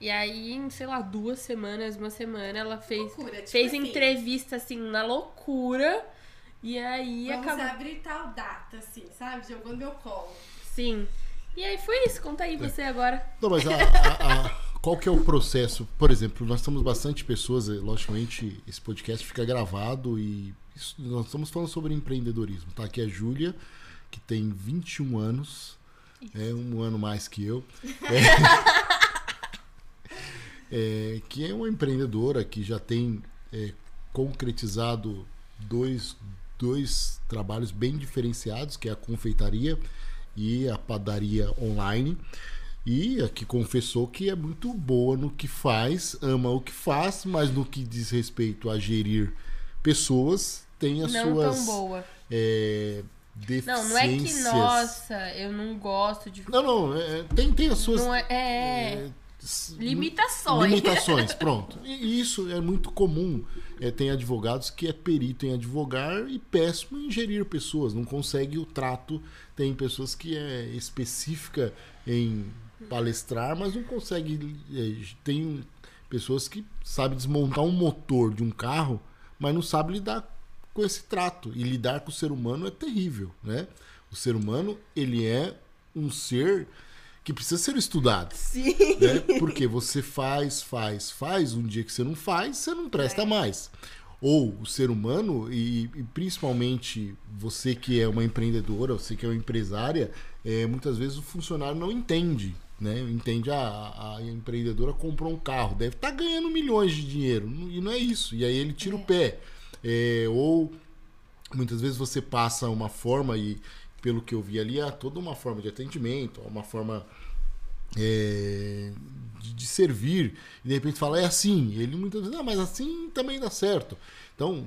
E aí, em, sei lá, duas semanas, uma semana, ela fez, Loucura, tipo fez assim. entrevista assim na loucura. E aí Vamos acabou. abrir tal data, assim, sabe? Jogou no meu colo. Sim. E aí foi isso. Conta aí você agora. Não, mas a- a- a- qual que é o processo? Por exemplo, nós temos bastante pessoas, eh, logicamente, esse podcast fica gravado e isso- nós estamos falando sobre empreendedorismo. Tá aqui a Júlia, que tem 21 anos, é um ano mais que eu. É, é, que é uma empreendedora que já tem é, concretizado dois, dois trabalhos bem diferenciados, que é a confeitaria e a padaria online. E a que confessou que é muito boa no que faz, ama o que faz, mas no que diz respeito a gerir pessoas, tem as não suas tão boa. é, Não, deficiências. não é que, nossa, eu não gosto de. Não, não, é, tem, tem as suas Não é, é, é, s- limitações. Limitações, pronto. E isso é muito comum. É, tem advogados que é perito em advogar e péssimo em gerir pessoas, não consegue o trato. Tem pessoas que é específica em palestrar, mas não consegue. é, tem pessoas que sabem desmontar um motor de um carro, mas não sabe lidar com esse trato. E lidar com o ser humano é terrível, né? O ser humano, ele é um ser que precisa ser estudado Sim. né? Porque você faz, faz, faz, um dia que você não faz, você não presta mais. Ou o ser humano, e, e principalmente você que é uma empreendedora, você que é uma empresária, é, muitas vezes o funcionário não entende. Né? Entende, ah, a empreendedora comprou um carro, deve estar ganhando milhões de dinheiro, e não é isso. E aí ele tira o pé. É, ou muitas vezes você passa uma forma, e pelo que eu vi ali, há toda uma forma de atendimento, uma forma é, de, de servir, e de repente fala, é assim. Ele muitas vezes, ah, mas assim também dá certo. Então,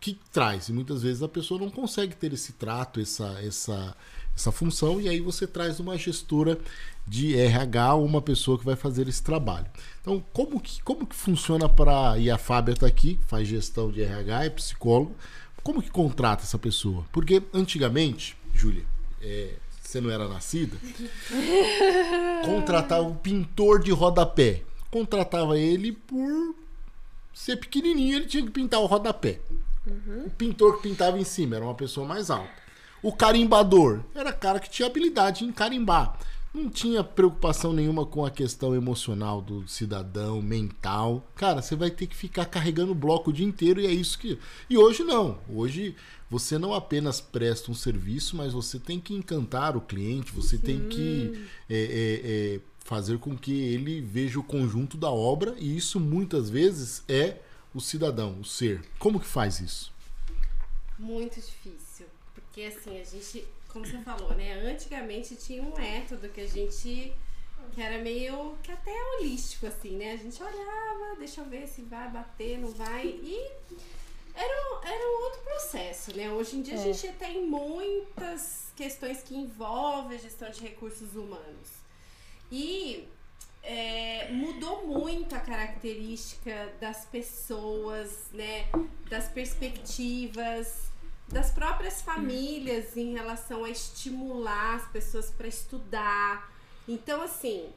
que traz. E muitas vezes a pessoa não consegue ter esse trato, essa, essa, essa função, e aí você traz uma gestora de RH ou uma pessoa que vai fazer esse trabalho. Então, como que, como que funciona para. E a Fábia está aqui, faz gestão de RH, é psicólogo. Como que contrata essa pessoa? Porque antigamente, Júlia, é, você não era nascida, contratava um pintor de rodapé. Contratava ele por ser pequenininho, ele tinha que pintar o rodapé. Uhum. O pintor que pintava em cima era uma pessoa mais alta. O carimbador era cara que tinha habilidade em carimbar. Não tinha preocupação nenhuma com a questão emocional do cidadão, mental. Cara, você vai ter que ficar carregando o bloco o dia inteiro e é isso que. E hoje não. Hoje você não apenas presta um serviço, mas você tem que encantar o cliente, você Sim. tem que é, é, é, fazer com que ele veja o conjunto da obra e isso muitas vezes é o cidadão, o ser. Como que faz isso? Muito difícil, porque assim a gente, como você falou, né? Antigamente tinha um método que a gente que era meio que até holístico assim, né? A gente olhava, deixa eu ver se vai bater, não vai e era, era um outro processo, né? Hoje em dia é. a gente tem muitas questões que envolvem a gestão de recursos humanos. E é, mudou muito a característica das pessoas, né? Das perspectivas, das próprias famílias em relação a estimular as pessoas para estudar. Então, assim,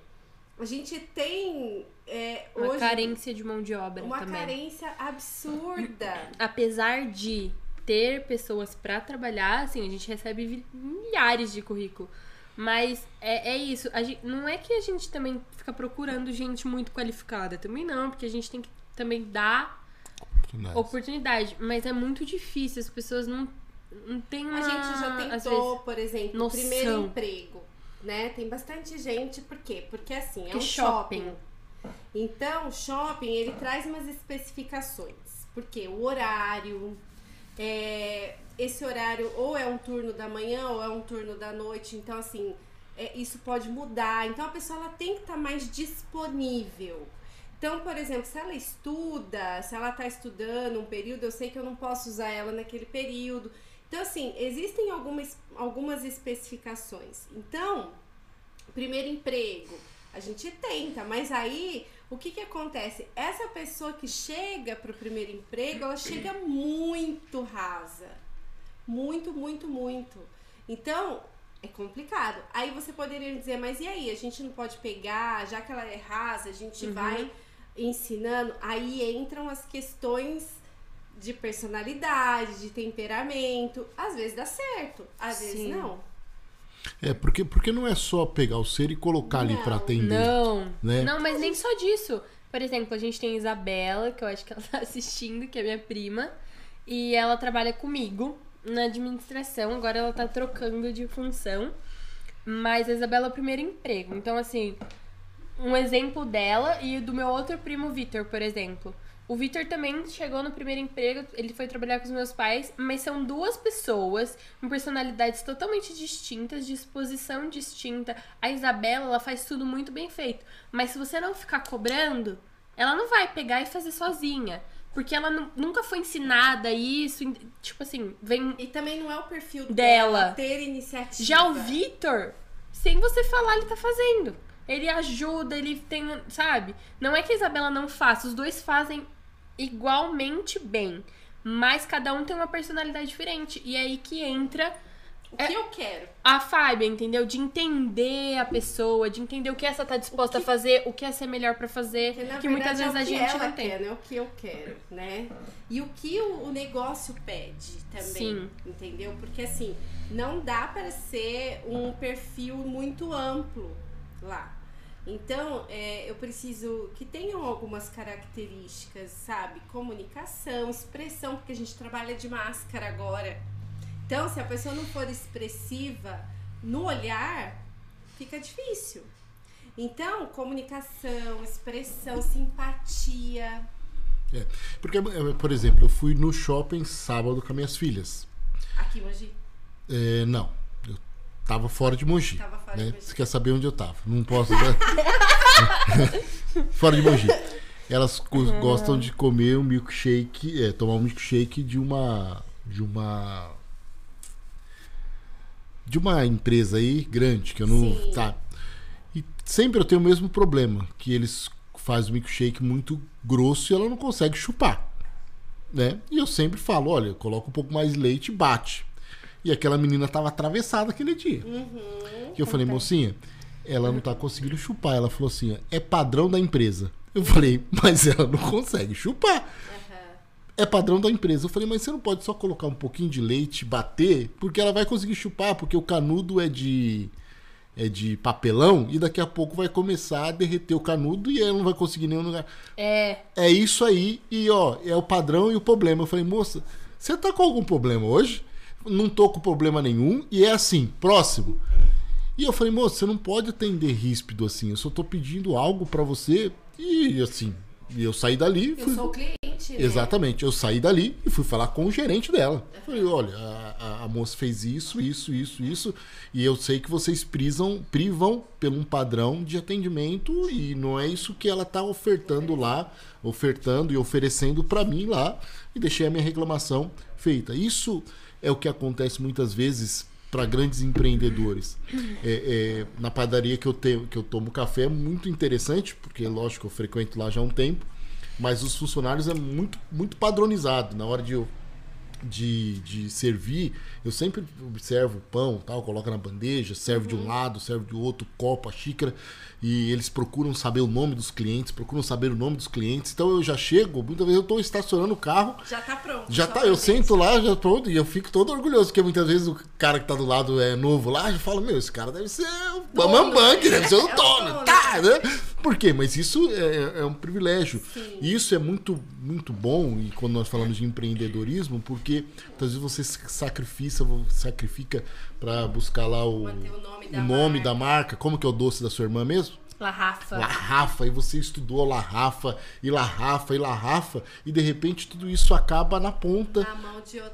a gente tem é, uma hoje, carência de mão de obra uma também. carência absurda. Apesar de ter pessoas para trabalhar, assim, a gente recebe milhares de currículo. Mas é, é isso. Gente, não é que a gente também fica procurando gente muito qualificada. Também não, porque a gente tem que também dar oportunidade. oportunidade. Mas é muito difícil. As pessoas não, não têm uma... A gente já tentou, vezes, por exemplo, noção. primeiro emprego né? Tem bastante gente, por quê? Porque assim, é um shopping. shopping. Então, shopping, ele traz umas especificações. Porque o horário, é, esse horário ou é um turno da manhã ou é um turno da noite, então assim, é, isso pode mudar. Então a pessoa ela tem que estar tá mais disponível. Então, por exemplo, se ela estuda, se ela está estudando um período, eu sei que eu não posso usar ela naquele período. Então, assim, existem algumas, algumas especificações. Então, primeiro emprego, a gente tenta, mas aí o que, que acontece? Essa pessoa que chega para o primeiro emprego, ela chega muito rasa. Muito, muito, muito. Então, é complicado. Aí você poderia dizer, mas e aí? A gente não pode pegar, já que ela é rasa, a gente uhum. vai ensinando. Aí entram as questões de personalidade, de temperamento. Às vezes dá certo, às Sim. vezes não. É, porque, porque não é só pegar o ser e colocar não, ali para atender. Não, né? não, mas nem só disso. Por exemplo, a gente tem a Isabela, que eu acho que ela tá assistindo, que é minha prima, e ela trabalha comigo na administração, agora ela tá trocando de função. Mas a Isabela é o primeiro emprego. Então, assim, um exemplo dela e do meu outro primo Vitor, por exemplo. O Victor também chegou no primeiro emprego, ele foi trabalhar com os meus pais, mas são duas pessoas com personalidades totalmente distintas, disposição distinta. A Isabela, ela faz tudo muito bem feito, mas se você não ficar cobrando, ela não vai pegar e fazer sozinha. Porque ela nunca foi ensinada isso, tipo assim, vem. E também não é o perfil dela, dela ter iniciativa. Já o Victor, sem você falar, ele tá fazendo. Ele ajuda, ele tem, sabe? Não é que a Isabela não faça, os dois fazem igualmente bem. Mas cada um tem uma personalidade diferente. E é aí que entra. O que é, eu quero. A Fábia, entendeu? De entender a pessoa, de entender o que essa tá disposta que... a fazer, o que é ser melhor para fazer. Que, que muitas vezes é a gente não tem. Quer, né? O que eu quero, né? E o que o, o negócio pede também. Sim. Entendeu? Porque assim, não dá para ser um perfil muito amplo lá. Então, é, eu preciso que tenham algumas características, sabe? Comunicação, expressão, porque a gente trabalha de máscara agora. Então, se a pessoa não for expressiva no olhar, fica difícil. Então, comunicação, expressão, simpatia. É, porque, por exemplo, eu fui no shopping sábado com minhas filhas. Aqui hoje? É, não. Tava fora de Mogi. Tava fora né? de Mogi. Você quer saber onde eu tava? Não posso. Né? fora de Mogi. elas uhum. gostam de comer um milkshake, é, tomar um milkshake de uma de uma de uma empresa aí grande que eu não Sim. tá. E sempre eu tenho o mesmo problema, que eles fazem o milkshake muito grosso e ela não consegue chupar, né? E eu sempre falo, olha, coloca um pouco mais de leite e bate. E aquela menina tava atravessada aquele dia. Uhum, e eu falei, mocinha, ela não tá conseguindo chupar. Ela falou assim: é padrão da empresa. Eu falei, mas ela não consegue chupar. Uhum. É padrão da empresa. Eu falei, mas você não pode só colocar um pouquinho de leite, bater, porque ela vai conseguir chupar, porque o canudo é de é de papelão e daqui a pouco vai começar a derreter o canudo e ela não vai conseguir nenhum lugar. É. É isso aí e ó, é o padrão e o problema. Eu falei, moça, você tá com algum problema hoje? Não tô com problema nenhum. E é assim, próximo. E eu falei, moço, você não pode atender ríspido assim. Eu só tô pedindo algo para você. E assim, eu saí dali. Fui... Eu sou o cliente. Né? Exatamente. Eu saí dali e fui falar com o gerente dela. Uhum. Falei, olha, a, a, moça fez isso, isso, isso, isso. E eu sei que vocês prisam, privam pelo um padrão de atendimento. E não é isso que ela tá ofertando lá, ofertando e oferecendo para mim lá. E deixei a minha reclamação feita. Isso é o que acontece muitas vezes para grandes empreendedores. É, é, na padaria que eu, tenho, que eu tomo café é muito interessante, porque lógico eu frequento lá já há um tempo, mas os funcionários é muito, muito padronizado. Na hora de eu de, de servir, eu sempre observo o pão, tal, coloca na bandeja, serve uhum. de um uhum. lado, serve do outro, copo, a xícara, e eles procuram saber o nome dos clientes, procuram saber o nome dos clientes. Então eu já chego, muitas vezes eu estou estacionando o carro. Já tá pronto. Já tá, eu sento lá, já pronto, e eu fico todo orgulhoso, porque muitas vezes o cara que tá do lado é novo lá, já fala, meu, esse cara deve ser o Bambam deve ser o é dono, tá, né? Por quê? Mas isso é, é um privilégio. Sim. E isso é muito, muito bom, e quando nós falamos de empreendedorismo, porque às vezes você sacrifica, sacrifica para buscar lá o, o nome, da, o nome marca. da marca. Como que é o doce da sua irmã mesmo? La Rafa. La Rafa, e você estudou La Rafa, e La Rafa, e La Rafa, e de repente tudo isso acaba na ponta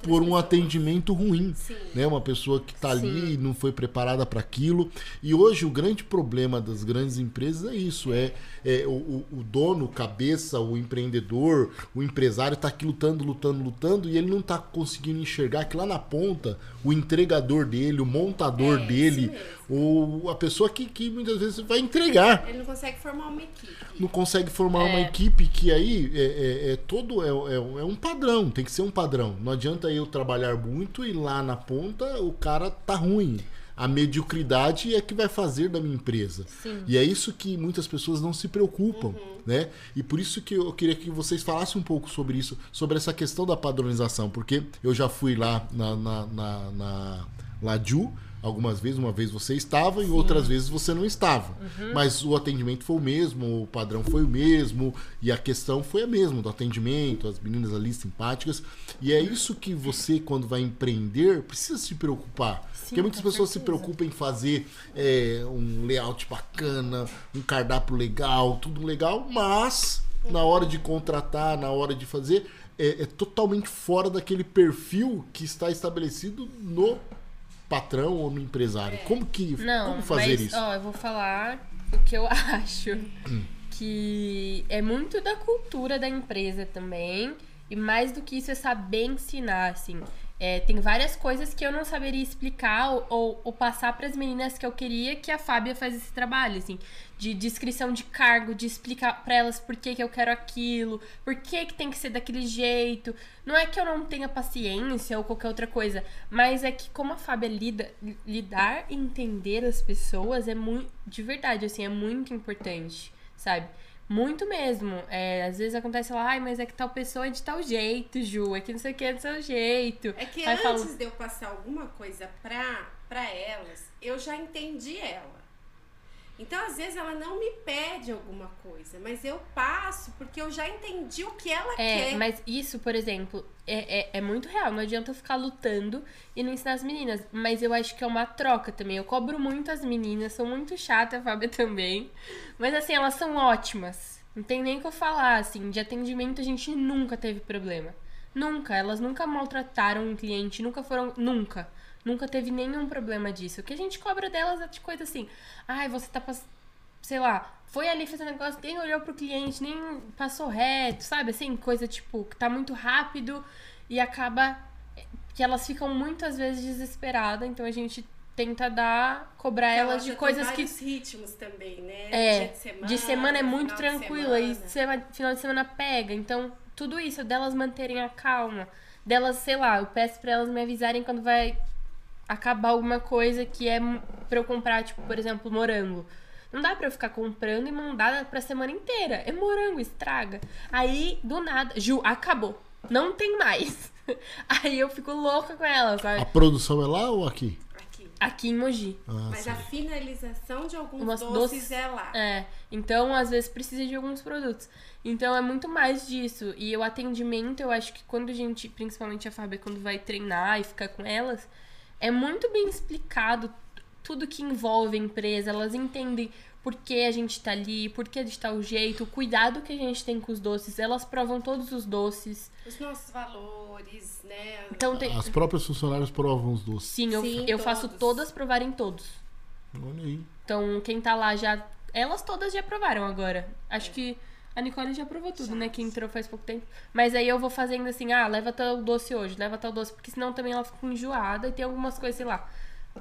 por um pessoas. atendimento ruim. Sim. Né? Uma pessoa que está ali e não foi preparada para aquilo. E hoje o grande problema das grandes empresas é isso: é, é o, o dono, cabeça, o empreendedor, o empresário está aqui lutando, lutando, lutando, e ele não está conseguindo enxergar que lá na ponta, o entregador dele, o montador é, dele, ou a pessoa que, que muitas vezes vai entregar. Ele não consegue formar uma equipe. Não consegue formar é. uma equipe que aí é, é, é todo é, é, é, um padrão, tem que ser um padrão. Não adianta eu trabalhar muito e lá na ponta o cara tá ruim. A mediocridade é que vai fazer da minha empresa. Sim. E é isso que muitas pessoas não se preocupam, uhum. né? E por isso que eu queria que vocês falassem um pouco sobre isso, sobre essa questão da padronização, porque eu já fui lá na, na, na, na Laju, Algumas vezes, uma vez você estava e outras vezes você não estava. Uhum. Mas o atendimento foi o mesmo, o padrão foi o mesmo e a questão foi a mesma do atendimento, as meninas ali simpáticas. E é isso que você, quando vai empreender, precisa se preocupar. Sim, Porque muitas pessoas certeza. se preocupam em fazer é, um layout bacana, um cardápio legal, tudo legal, mas na hora de contratar, na hora de fazer, é, é totalmente fora daquele perfil que está estabelecido no patrão ou no empresário? Como que Não, como fazer mas, isso? Ó, eu vou falar o que eu acho. Hum. Que é muito da cultura da empresa também. E mais do que isso é saber ensinar, assim. É, tem várias coisas que eu não saberia explicar ou, ou, ou passar para as meninas que eu queria que a Fábia faz esse trabalho, assim, de descrição de cargo, de explicar para elas por que, que eu quero aquilo, por que, que tem que ser daquele jeito. Não é que eu não tenha paciência ou qualquer outra coisa, mas é que como a Fábia lida, lidar e entender as pessoas é muito, de verdade, assim, é muito importante, sabe? Muito mesmo. É, às vezes acontece lá, ai, mas é que tal pessoa é de tal jeito, Ju, é que não sei o que é do seu jeito. É que Aí antes falo... de eu passar alguma coisa pra, pra elas, eu já entendi ela. Então, às vezes, ela não me pede alguma coisa, mas eu passo porque eu já entendi o que ela é, quer. Mas isso, por exemplo, é, é, é, muito real. Não adianta eu ficar lutando e não ensinar as meninas. Mas eu acho que é uma troca também. Eu cobro muito as meninas, sou muito chata, a Fábia também. Mas assim, elas são ótimas. Não tem nem o que eu falar, assim. De atendimento a gente nunca teve problema. Nunca. Elas nunca maltrataram um cliente, nunca foram. Nunca. Nunca teve nenhum problema disso. O que a gente cobra delas é de coisa assim. Ai, você tá sei lá, foi ali fazer um negócio, nem olhou pro cliente, nem passou reto, sabe? Assim, coisa tipo, que tá muito rápido e acaba que elas ficam muitas vezes desesperadas, então a gente tenta dar, cobrar Porque elas de coisas que. ritmos também, né? É, de semana, de semana é muito tranquila e final de semana pega. Então, tudo isso, delas manterem a calma, delas, sei lá, eu peço pra elas me avisarem quando vai acabar alguma coisa que é pra eu comprar, tipo, por exemplo, morango. Não dá pra eu ficar comprando e mandar pra semana inteira. É morango, estraga. Aí, do nada, Ju, acabou. Não tem mais. Aí eu fico louca com ela, sabe? A produção é lá ou aqui? Aqui. Aqui em Mogi. Ah, Mas sim. a finalização de alguns Umas doces, doces é lá. É. Então, às vezes, precisa de alguns produtos. Então, é muito mais disso. E o atendimento, eu acho que quando a gente, principalmente a Fábio, quando vai treinar e ficar com elas, é muito bem explicado tudo que envolve a empresa. Elas entendem por que a gente tá ali, por que de tal jeito, o cuidado que a gente tem com os doces. Elas provam todos os doces. Os nossos valores, né? Então, tem... As próprias funcionárias provam os doces. Sim, eu, Sim, eu faço todas provarem todos. Olha aí. Então, quem tá lá já. Elas todas já provaram agora. Acho é. que. A Nicole já provou tudo, já. né? Que entrou faz pouco tempo. Mas aí eu vou fazendo assim, ah, leva tal doce hoje, leva tal doce, porque senão também ela fica enjoada e tem algumas coisas, sei lá.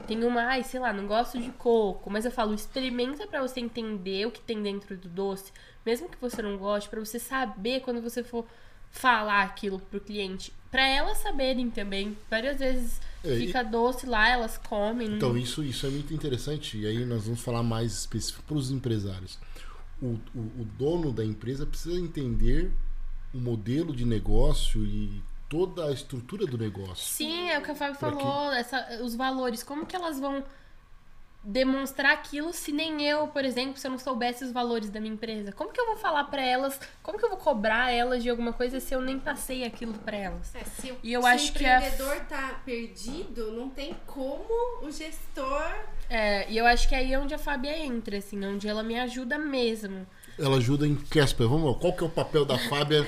Tem uma, ai, sei lá, não gosto de coco, mas eu falo, experimenta para você entender o que tem dentro do doce, mesmo que você não goste, para você saber quando você for falar aquilo pro cliente, para elas saberem também. Várias vezes é, fica e... doce lá, elas comem. Então, isso, isso é muito interessante, e aí nós vamos falar mais específico para os empresários. O, o, o dono da empresa precisa entender o modelo de negócio e toda a estrutura do negócio. Sim, é o que a Fábio falou, que... essa, os valores, como que elas vão demonstrar aquilo se nem eu, por exemplo, se eu não soubesse os valores da minha empresa? Como que eu vou falar para elas? Como que eu vou cobrar elas de alguma coisa se eu nem passei aquilo para elas? É, se, e eu se acho o empreendedor que a... tá perdido, não tem como o gestor é, e eu acho que é aí onde a Fábia entra, assim, onde ela me ajuda mesmo. Ela ajuda em Casper. Vamos lá, qual que é o papel da Fábia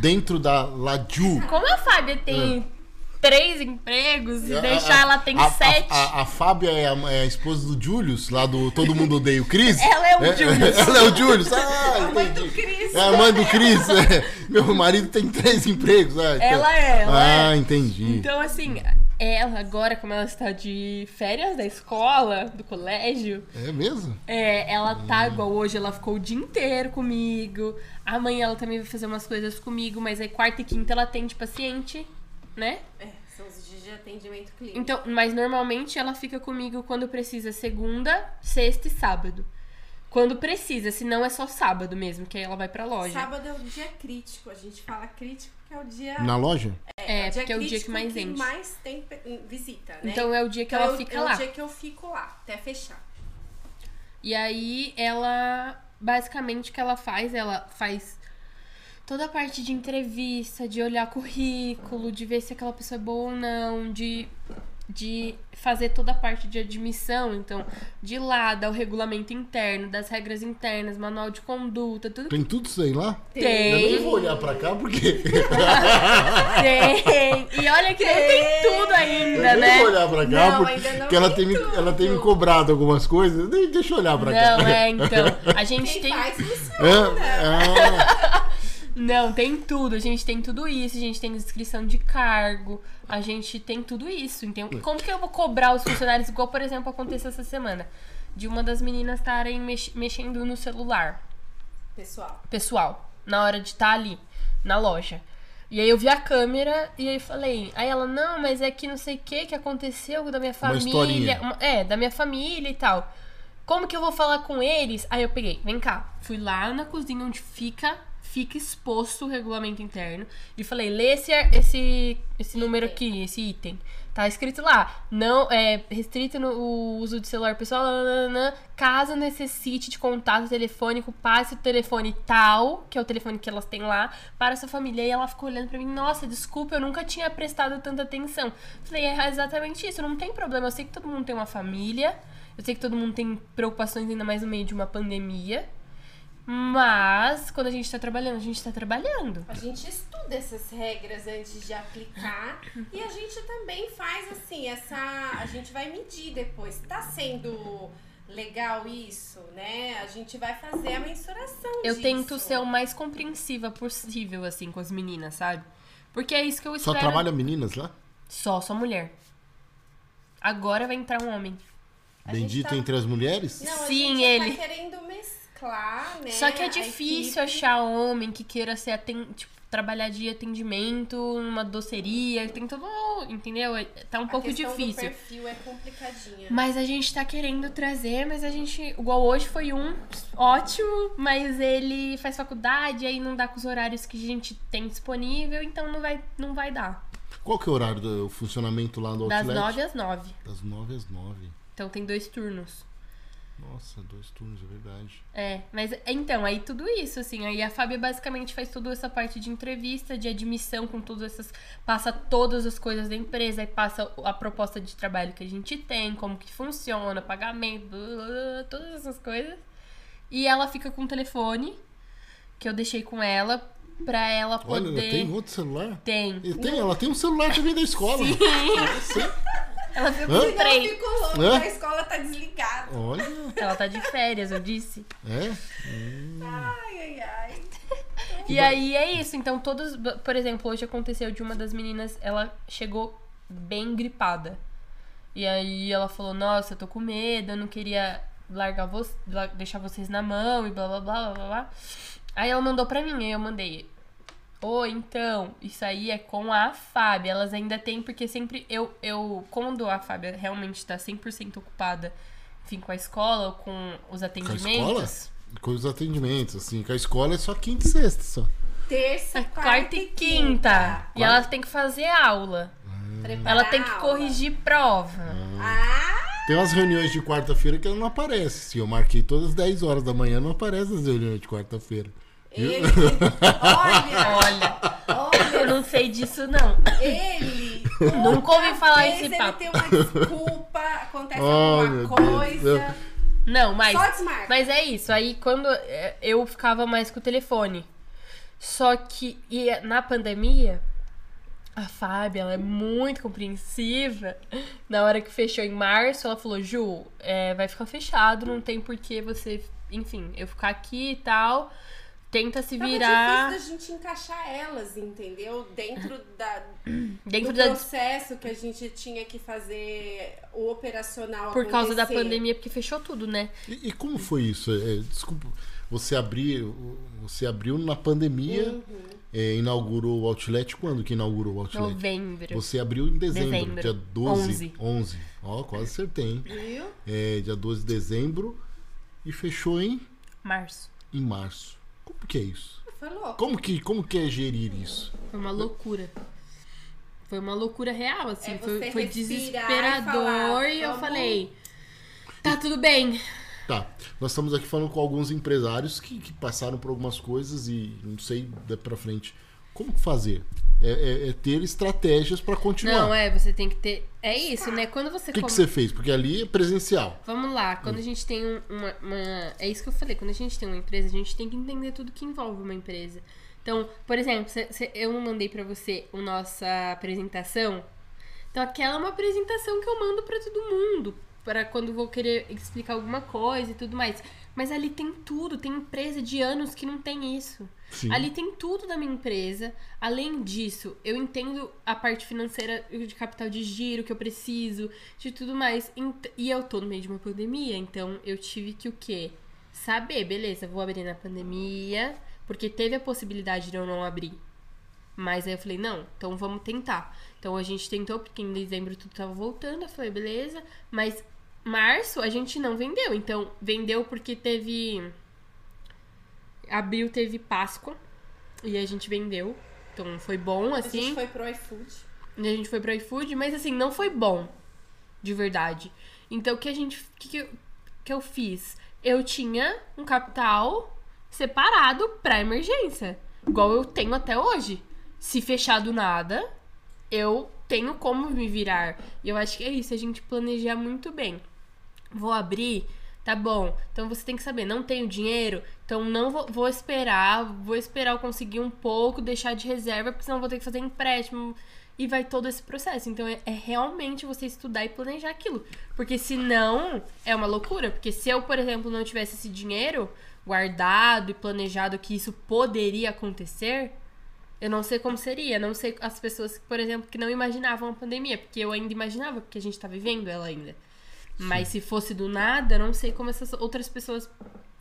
dentro da Laju? Como a Fábia tem é. Três empregos e a, deixar a, ela tem a, sete. A, Fábia é, é a, esposa do Julius, lá do Todo Mundo Odeia o Cris. ela é o é, Julius. Ela é o Julius. Ah, a mãe do Cris. É a mãe do Cris. É. Meu marido tem três empregos. Ah. Ela é. Ela ah, é. entendi. Então, assim, ela agora, como ela está de férias da escola, do colégio. É mesmo? É, ela tá hum. igual hoje, ela ficou o dia inteiro comigo. Amanhã ela também vai fazer umas coisas comigo, mas aí quarta e quinta ela atende paciente, né? É, são os dias de atendimento clínico. Então, mas normalmente ela fica comigo quando precisa segunda, sexta e sábado. Quando precisa, senão é só sábado mesmo, que aí ela vai pra loja. Sábado é o dia crítico, a gente fala crítico que é o dia. Na loja? É, é porque é o dia que mais que enche. mais tem visita, né? Então é o dia que então, ela é fica é lá. É o dia que eu fico lá, até fechar. E aí ela. Basicamente o que ela faz, ela faz toda a parte de entrevista, de olhar currículo, de ver se aquela pessoa é boa ou não, de de fazer toda a parte de admissão, então, de lá, dar o regulamento interno, das regras internas, manual de conduta, tudo. Tem tudo isso aí lá? Tem. Eu não vou olhar pra cá porque. tem. E olha que tem. não tem tudo ainda, eu né? Não vou olhar pra cá não, porque, porque ela, tem me, ela tem me cobrado algumas coisas. Deixa eu olhar pra não, cá. Não, é, então. A gente Quem tem. Faz, funciona. É, é. Não, tem tudo. A gente tem tudo isso. A gente tem descrição de cargo. A gente tem tudo isso. Então, como que eu vou cobrar os funcionários? Igual, por exemplo, aconteceu essa semana. De uma das meninas estarem mex mexendo no celular. Pessoal. Pessoal. Na hora de estar tá ali, na loja. E aí eu vi a câmera e aí falei. Aí ela, não, mas é que não sei o que que aconteceu da minha família. Uma, é, da minha família e tal. Como que eu vou falar com eles? Aí eu peguei, vem cá. Fui lá na cozinha onde fica fica exposto o regulamento interno. E falei, lê esse, esse, esse número aqui, esse item. Tá escrito lá, não é restrito no o uso de celular pessoal, nanana, caso necessite de contato telefônico, passe o telefone tal, que é o telefone que elas têm lá, para sua família. E ela ficou olhando para mim, nossa, desculpa, eu nunca tinha prestado tanta atenção. Falei, é exatamente isso, não tem problema, eu sei que todo mundo tem uma família, eu sei que todo mundo tem preocupações ainda mais no meio de uma pandemia. Mas, quando a gente tá trabalhando, a gente tá trabalhando. A gente estuda essas regras antes de aplicar. e a gente também faz assim, essa. A gente vai medir depois. Tá sendo legal isso, né? A gente vai fazer a mensuração Eu disso. tento ser o mais compreensiva possível, assim, com as meninas, sabe? Porque é isso que eu espero. Só trabalha meninas lá? Só, só mulher. Agora vai entrar um homem. Bendito tá... entre as mulheres? Não, Sim, a gente ele. Tá querendo mesclar, né? Só que é difícil achar homem que queira ser aten... tipo, trabalhar de atendimento numa doceria, tem todo, entendeu? É, tá um a pouco difícil. Do perfil é complicadinha. Mas a gente tá querendo trazer, mas a gente, igual hoje foi um ótimo, mas ele faz faculdade, aí não dá com os horários que a gente tem disponível, então não vai não vai dar. Qual que é o horário do funcionamento lá no Das Outlet? Das 9 às 9. Das 9 às 9. Então tem dois turnos. Nossa, dois turnos, é verdade. É, mas então, aí tudo isso, assim, aí a Fábia basicamente faz toda essa parte de entrevista, de admissão com todas essas. passa todas as coisas da empresa, aí passa a proposta de trabalho que a gente tem, como que funciona, pagamento, todas essas coisas. E ela fica com o telefone, que eu deixei com ela, pra ela poder. Olha, ela tem outro celular? Tem. tem ela tem um celular também da escola. Sim. Sim. Ela ficou com três. ficou louca, a escola tá desligada. Olha. Ela tá de férias, eu disse. É? Hum. Ai, ai, ai. E aí é isso. Então, todos. Por exemplo, hoje aconteceu de uma das meninas, ela chegou bem gripada. E aí ela falou: Nossa, eu tô com medo, eu não queria largar vo deixar vocês na mão e blá blá blá blá blá. Aí ela mandou pra mim, aí eu mandei. Ou oh, então, isso aí é com a Fábia. Elas ainda têm, porque sempre eu, eu quando a Fábia realmente está 100% ocupada, enfim, com a escola ou com os atendimentos. Com a escola? Com os atendimentos, assim, com a escola é só quinta e sexta só. Terça, quarta, quarta e quinta. quinta. E ela tem que fazer aula. Ah. Ela tem que corrigir prova. Ah. Tem umas reuniões de quarta-feira que ela não aparece. Se eu marquei todas as 10 horas da manhã, não aparece nas reuniões de quarta-feira. Ele, olha, olha, olha, eu não sei disso não. Ele nunca ouvi falar esse ele papo. Ele tem uma desculpa, acontece oh, alguma coisa. Não, mas mas é isso. Aí quando é, eu ficava mais com o telefone. Só que e na pandemia a Fábia, ela é muito compreensiva. Na hora que fechou em março, ela falou: Ju, é, vai ficar fechado, não tem por que você, enfim, eu ficar aqui e tal tenta se virar. É difícil da gente encaixar elas, entendeu? Dentro da Dentro do da... processo que a gente tinha que fazer o operacional Por acontecer. causa da pandemia, porque fechou tudo, né? E, e como foi isso? É, desculpa, você abriu, você abriu na pandemia. Uhum. É, inaugurou o Outlet quando que inaugurou o Outlet? Novembro. Você abriu em dezembro, dezembro. dia 12. 11. 11. Ó, quase acertei, hein? Viu? É, dia 12 de dezembro e fechou em março. Em março. Como que é isso? Foi louco. Como que, como que é gerir isso? Foi uma loucura. Foi uma loucura real, assim. É foi, foi desesperador e, falar, e eu falei: tá tudo bem. Tá. Nós estamos aqui falando com alguns empresários que, que passaram por algumas coisas e não sei daqui pra frente. Como fazer? É, é, é ter estratégias para continuar. Não, é, você tem que ter. É isso, né? Quando você. O que, come... que você fez? Porque ali é presencial. Vamos lá, quando hum. a gente tem uma, uma, É isso que eu falei, quando a gente tem uma empresa, a gente tem que entender tudo que envolve uma empresa. Então, por exemplo, se, se eu mandei para você a nossa apresentação. Então, aquela é uma apresentação que eu mando para todo mundo. para quando vou querer explicar alguma coisa e tudo mais. Mas ali tem tudo, tem empresa de anos que não tem isso. Sim. Ali tem tudo da minha empresa. Além disso, eu entendo a parte financeira de capital de giro que eu preciso, de tudo mais. E eu tô no meio de uma pandemia, então eu tive que o quê? Saber, beleza, vou abrir na pandemia, porque teve a possibilidade de eu não abrir. Mas aí eu falei, não, então vamos tentar. Então a gente tentou, porque em dezembro tudo tava voltando. Eu falei, beleza, mas março a gente não vendeu. Então vendeu porque teve abril teve Páscoa e a gente vendeu. Então foi bom, assim. A gente foi pro iFood. E a gente foi pro iFood, mas assim, não foi bom. De verdade. Então o que a gente. O que, que, que eu fiz? Eu tinha um capital separado pra emergência. Igual eu tenho até hoje. Se fechar do nada, eu tenho como me virar. E eu acho que é isso, a gente planejar muito bem. Vou abrir Tá bom. Então você tem que saber, não tenho dinheiro, então não vou, vou esperar, vou esperar eu conseguir um pouco, deixar de reserva, porque senão vou ter que fazer empréstimo. e vai todo esse processo. Então é, é, realmente você estudar e planejar aquilo. Porque senão é uma loucura. Porque se eu, por exemplo, não tivesse esse dinheiro guardado e planejado que isso poderia acontecer, eu não sei como seria. Não sei as pessoas, por exemplo, que não imaginavam a pandemia. Porque eu ainda imaginava, porque a gente tá vivendo ela ainda. Mas se fosse do nada, não sei como essas outras pessoas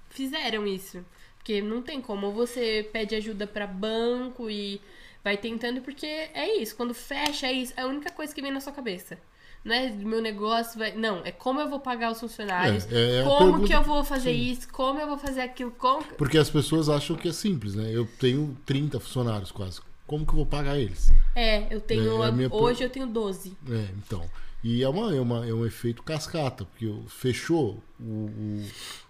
fizeram isso. Porque não tem como. você pede ajuda para banco e vai tentando, porque é isso. Quando fecha, é isso. É a única coisa que vem na sua cabeça. Não é meu negócio, vai... não. É como eu vou pagar os funcionários, é, é como pergunta... que eu vou fazer Sim. isso, como eu vou fazer aquilo. Como... Porque as pessoas acham que é simples, né? Eu tenho 30 funcionários quase. Como que eu vou pagar eles? É, eu tenho. É, é hoje eu tenho 12. É, então. E é, uma, é, uma, é um efeito cascata, porque fechou o, o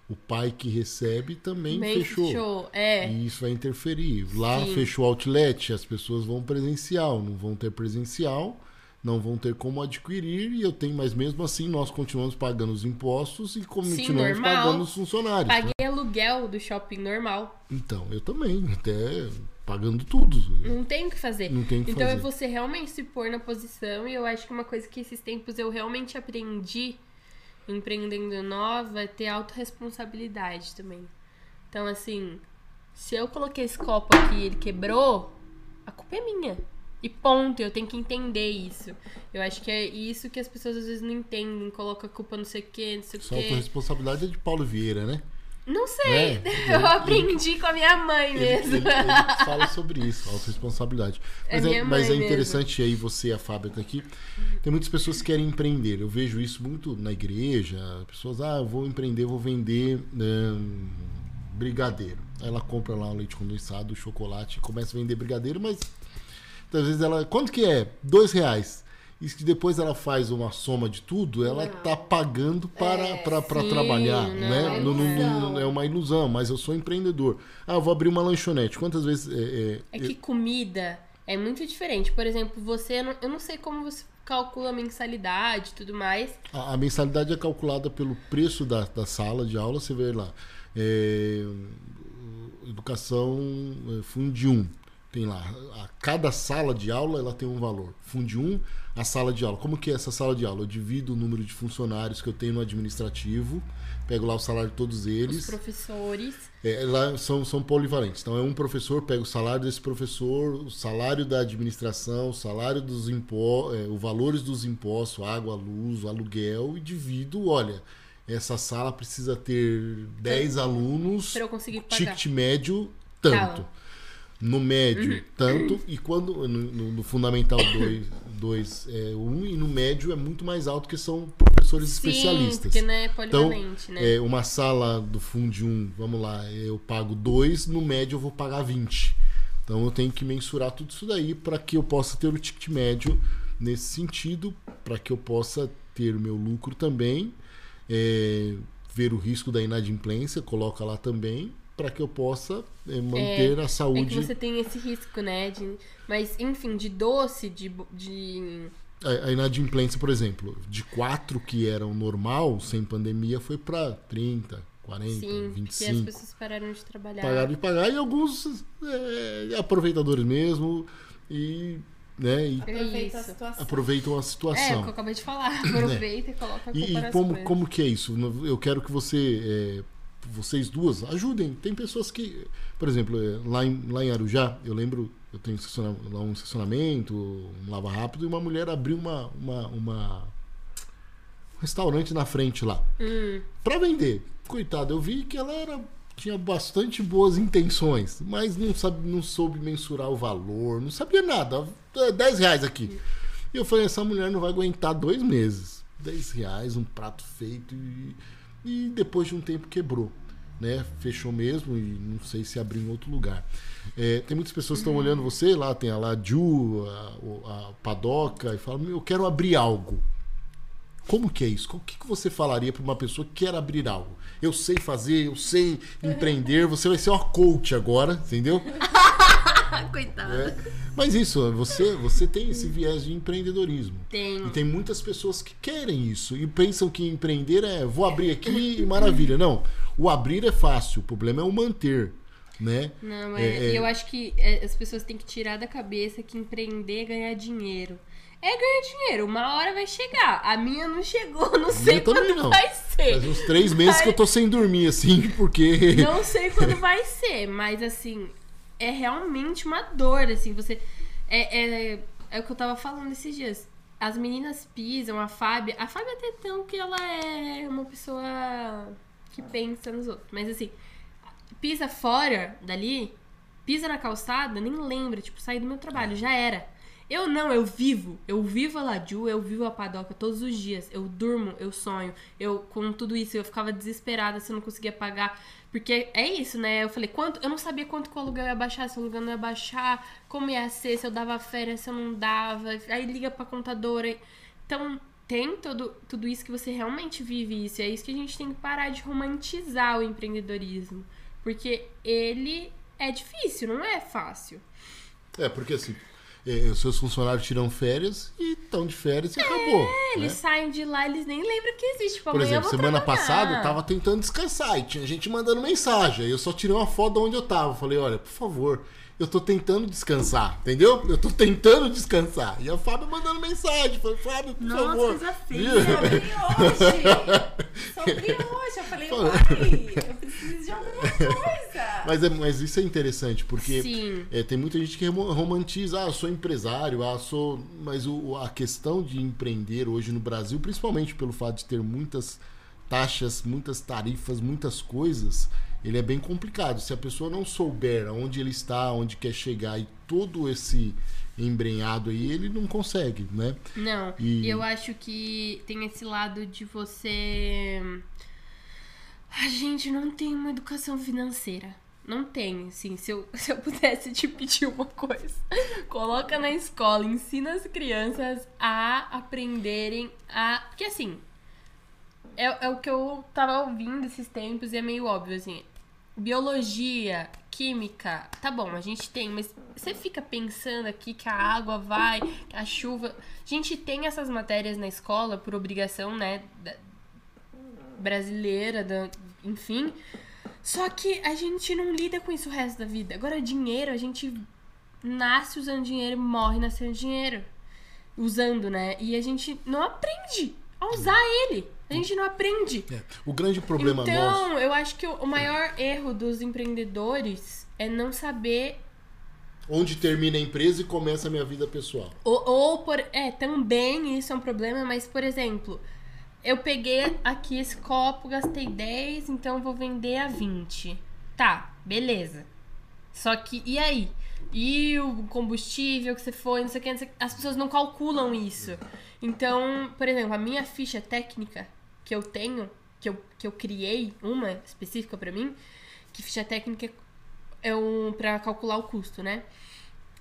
o pai que recebe também Bem fechou. fechou. É. E isso vai interferir. Lá Sim. fechou o outlet, as pessoas vão presencial, não vão ter presencial, não vão ter como adquirir, e eu tenho, mas mesmo assim nós continuamos pagando os impostos e continuamos Sim, pagando os funcionários. Paguei né? aluguel do shopping normal. Então, eu também, até pagando tudo. Não tem o que fazer. Não tem o que então fazer. é você realmente se pôr na posição, e eu acho que uma coisa que esses tempos eu realmente aprendi empreendendo nova é ter autorresponsabilidade também. Então, assim, se eu coloquei esse copo aqui e ele quebrou, a culpa é minha. E ponto, eu tenho que entender isso. Eu acho que é isso que as pessoas às vezes não entendem, colocam a culpa não sei o quê, não sei o quê. Sua autorresponsabilidade é de Paulo Vieira, né? Não sei. É, eu aprendi ele, com a minha mãe mesmo. Ele, ele, ele fala sobre isso, autorresponsabilidade. É mas é, é mas é interessante mesmo. aí você, a Fábio, tá aqui. Tem muitas pessoas que querem empreender. Eu vejo isso muito na igreja. Pessoas, ah, eu vou empreender, vou vender hum, brigadeiro. Aí ela compra lá o leite condensado, o chocolate, começa a vender brigadeiro, mas às vezes ela. Quanto que é? Dois reais e que depois ela faz uma soma de tudo, ela não. tá pagando para, é, para, para trabalhar, não, né? É, não, não, é uma ilusão, mas eu sou empreendedor. Ah, eu vou abrir uma lanchonete. Quantas vezes. É, é, é que comida é muito diferente. Por exemplo, você. Eu não sei como você calcula a mensalidade e tudo mais. A, a, mensalidade é calculada pelo preço da, da sala de aula, você vê lá. É, educação é, Fundi 1. Tem lá. A, cada sala de aula ela tem um valor. Fundi 1 a sala de aula. Como que é essa sala de aula? Eu divido o número de funcionários que eu tenho no administrativo, pego lá o salário de todos eles. Os professores. É, lá são, são polivalentes. Então é um professor, pego o salário desse professor, o salário da administração, o salário dos impostos, é, os valores dos impostos, água, luz, aluguel, e divido, olha. Essa sala precisa ter 10 alunos. Para eu conseguir pagar. Ticket médio, tanto. Tá no médio uhum. tanto e quando no, no, fundamental 2 é 1 um, e no médio é muito mais alto que são professores Sim, especialistas. Porque não é então, né? É, uma sala do Fundo 1, um, vamos lá, eu pago 2, no médio eu vou pagar 20. Então eu tenho que mensurar tudo isso daí para que eu possa ter o ticket médio nesse sentido, para que eu possa ter o meu lucro também, é, ver o risco da inadimplência, coloca lá também, para que eu possa é, manter é, a saúde. É que você tem esse risco, né? De, mas, enfim, de doce, de. de... A, a inadimplência, por exemplo, de quatro que eram normal, sem pandemia, foi para 30, 40, Sim, 25. Sim, as pessoas pararam de trabalhar. Pararam de pagar e alguns é, aproveitadores mesmo. E né? E Aproveita a situação. Aproveitam a situação. É, o que eu acabei de falar. Aproveita é. e coloca a E, e como, como que é isso? Eu quero que você é, vocês duas ajudem. Tem pessoas que, por exemplo, é, lá em, lá em Arujá, eu lembro, eu tenho lá um estacionamento, um lava rápido, e uma mulher abriu uma, uma, uma um restaurante na frente lá hum. para vender. Coitada, eu vi que ela era tinha bastante boas intenções, mas não sabe, não soube mensurar o valor, não sabia nada. 10 reais aqui. E eu falei, essa mulher não vai aguentar dois meses. 10 reais, um prato feito e e depois de um tempo quebrou. Né? Fechou mesmo e não sei se abriu em outro lugar. É, tem muitas pessoas que estão olhando você, lá tem a Ju, a, a Padoca, e falam: Eu quero abrir algo. Como que é isso? O que, que você falaria para uma pessoa que quer abrir algo? Eu sei fazer, eu sei empreender, você vai ser uma coach agora, entendeu? Coitada. É. Mas isso, você, você tem esse viés de empreendedorismo. Tem. E tem muitas pessoas que querem isso e pensam que empreender é vou abrir aqui e maravilha. Não. O abrir é fácil, o problema é o manter. né? Não, é, é, eu acho que é, as pessoas têm que tirar da cabeça que empreender é ganhar dinheiro. É ganhar dinheiro, uma hora vai chegar. A minha não chegou, não sei quando não. vai ser. Faz uns três meses mas... que eu tô sem dormir, assim, porque. Não sei quando vai ser, mas assim, é realmente uma dor, assim, você. É, é, é o que eu tava falando esses dias. As meninas pisam, a Fábia. A Fábia até tão que ela é uma pessoa que pensa nos outros. Mas assim, pisa fora dali, pisa na calçada, nem lembra, tipo, sair do meu trabalho, já era. Eu não, eu vivo. Eu vivo a Laju, eu vivo a Padoca todos os dias. Eu durmo, eu sonho. Eu, com tudo isso, eu ficava desesperada se eu não conseguia pagar. Porque é isso, né? Eu falei, quanto. Eu não sabia quanto que o aluguel ia baixar, se o aluguel não ia baixar, como ia ser, se eu dava férias, se eu não dava. Aí liga pra contadora. Então, tem todo, tudo isso que você realmente vive isso. E é isso que a gente tem que parar de romantizar o empreendedorismo. Porque ele é difícil, não é fácil. É, porque assim, é, os seus funcionários tiram férias e estão de férias e é, acabou. Eles né? saem de lá, eles nem lembram que existe. Tipo, Por exemplo, semana trabalhar. passada eu tava tentando descansar e tinha gente mandando mensagem. Aí eu só tirei uma foto de onde eu tava. Falei, olha, por favor, eu tô tentando descansar, entendeu? Eu tô tentando descansar. E a Fábio mandando mensagem, falei, Fábio, por Nossa, favor. Nossa, coisa feia. Sobre hoje. hoje. Eu falei, mãe, eu preciso de alguma coisa. Mas, é, mas isso é interessante, porque é, tem muita gente que romantiza, ah, eu sou empresário, ah, sou... Mas o, a questão de empreender hoje no Brasil, principalmente pelo fato de ter muitas taxas, muitas tarifas, muitas coisas ele é bem complicado. Se a pessoa não souber aonde ele está, onde quer chegar e todo esse embrenhado aí, ele não consegue, né? Não. E eu acho que tem esse lado de você. A gente não tem uma educação financeira. Não tem, assim. Se eu, se eu pudesse te pedir uma coisa, coloca na escola, ensina as crianças a aprenderem a. Porque assim. É, é o que eu tava ouvindo esses tempos e é meio óbvio, assim biologia, química, tá bom, a gente tem, mas você fica pensando aqui que a água vai, a chuva. A gente tem essas matérias na escola por obrigação, né? brasileira, da, enfim. Só que a gente não lida com isso o resto da vida. Agora, dinheiro, a gente nasce usando dinheiro e morre nascendo dinheiro. Usando, né? E a gente não aprende a usar ele. A gente não aprende. É. O grande problema então, nosso. Então, eu acho que o maior erro dos empreendedores é não saber. Onde termina a empresa e começa a minha vida pessoal. Ou, ou por. É, também isso é um problema, mas, por exemplo, eu peguei aqui esse copo, gastei 10, então vou vender a 20. Tá, beleza. Só que, e aí? E o combustível que você foi, não sei o que, não sei o que. As pessoas não calculam isso. Então, por exemplo, a minha ficha técnica que eu tenho, que eu, que eu criei, uma específica para mim, que ficha técnica é um para calcular o custo, né?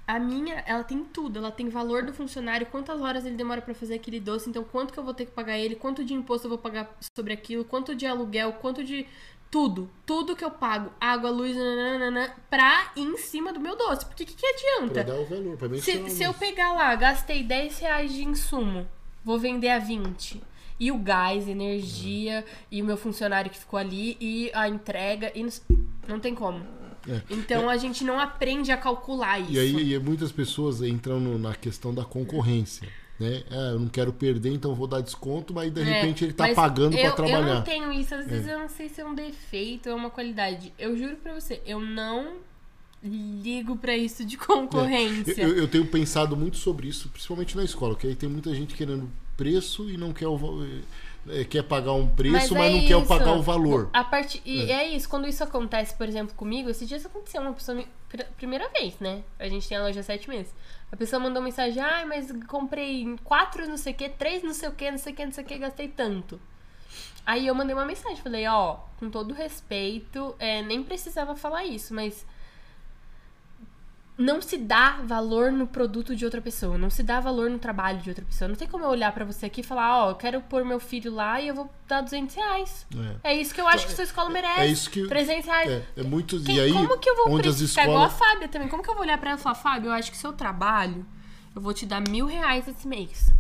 A minha, ela tem tudo. Ela tem valor do funcionário, quantas horas ele demora para fazer aquele doce, então quanto que eu vou ter que pagar ele, quanto de imposto eu vou pagar sobre aquilo, quanto de aluguel, quanto de tudo. Tudo que eu pago, água, luz, nananana, pra ir em cima do meu doce. Porque o que, que adianta? Pra dar o valor, pra se, se eu pegar lá, gastei 10 reais de insumo, vou vender a 20 e o gás, energia, e o meu funcionário que ficou ali, e a entrega, e não tem como. É. Então é. a gente não aprende a calcular isso. E aí e muitas pessoas entram no, na questão da concorrência. Né? Ah, eu não quero perder, então vou dar desconto, mas de é, repente ele tá pagando para trabalhar. Eu não tenho isso, às vezes é. eu não sei se é um defeito ou é uma qualidade. Eu juro para você, eu não ligo para isso de concorrência. É. Eu, eu, tenho pensado muito sobre isso, principalmente na escola, que aí tem muita gente querendo preço e não quer o é, quer pagar um preço, mas, mas é não isso. quer pagar o valor. A parte e é. é. isso, quando isso acontece, por exemplo, comigo, esses dias aconteceu uma pessoa primeira vez, né? A gente tem a loja há sete meses. A pessoa mandou mensagem: "Ai, mas comprei quatro não sei o que, três não sei o que, não sei o que, não sei o que, gastei tanto". Aí eu mandei uma mensagem, falei: "Ó, com todo respeito, é, nem precisava falar isso, mas não se dá valor no produto de outra pessoa, não se dá valor no trabalho de outra pessoa. Não tem como eu olhar para você aqui e falar, ó, oh, eu quero pôr meu filho lá e eu vou dar 200 reais. É, é isso que eu acho que sua escola merece. É isso que 300 reais. É, é muito. Quem, e aí, como que eu vou onde as escolas... igual a Fábia também. Como que eu vou olhar para ela e falar, Fábio, eu acho que seu trabalho, eu vou te dar mil reais esse mês.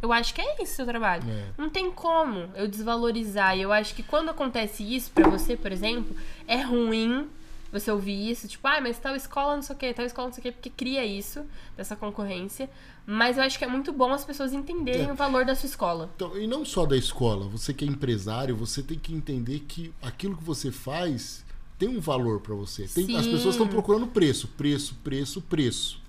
Eu acho que é isso seu trabalho. É. Não tem como eu desvalorizar. E eu acho que quando acontece isso para você, por exemplo, é ruim você ouvir isso, tipo, ah, mas tal escola não sei o quê, tal escola não sei o quê, porque cria isso, dessa concorrência. Mas eu acho que é muito bom as pessoas entenderem é. o valor da sua escola. Então, e não só da escola, você que é empresário, você tem que entender que aquilo que você faz tem um valor para você. Tem, as pessoas estão procurando preço, preço, preço, preço.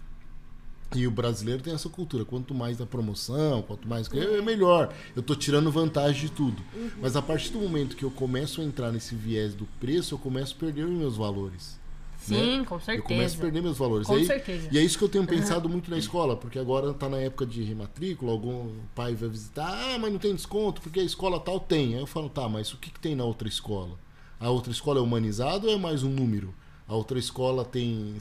E o brasileiro tem essa cultura. Quanto mais da promoção, quanto mais. É melhor. Eu tô tirando vantagem de tudo. Uhum. Mas a partir do momento que eu começo a entrar nesse viés do preço, eu começo a perder os meus valores. Sim, né? com certeza. Eu começo a perder meus valores. Com e aí, certeza. E é isso que eu tenho pensado uhum. muito na escola, porque agora tá na época de rematrícula, algum pai vai visitar, ah, mas não tem desconto, porque a escola tal tem. Aí eu falo, tá, mas o que, que tem na outra escola? A outra escola é humanizada ou é mais um número? A outra escola tem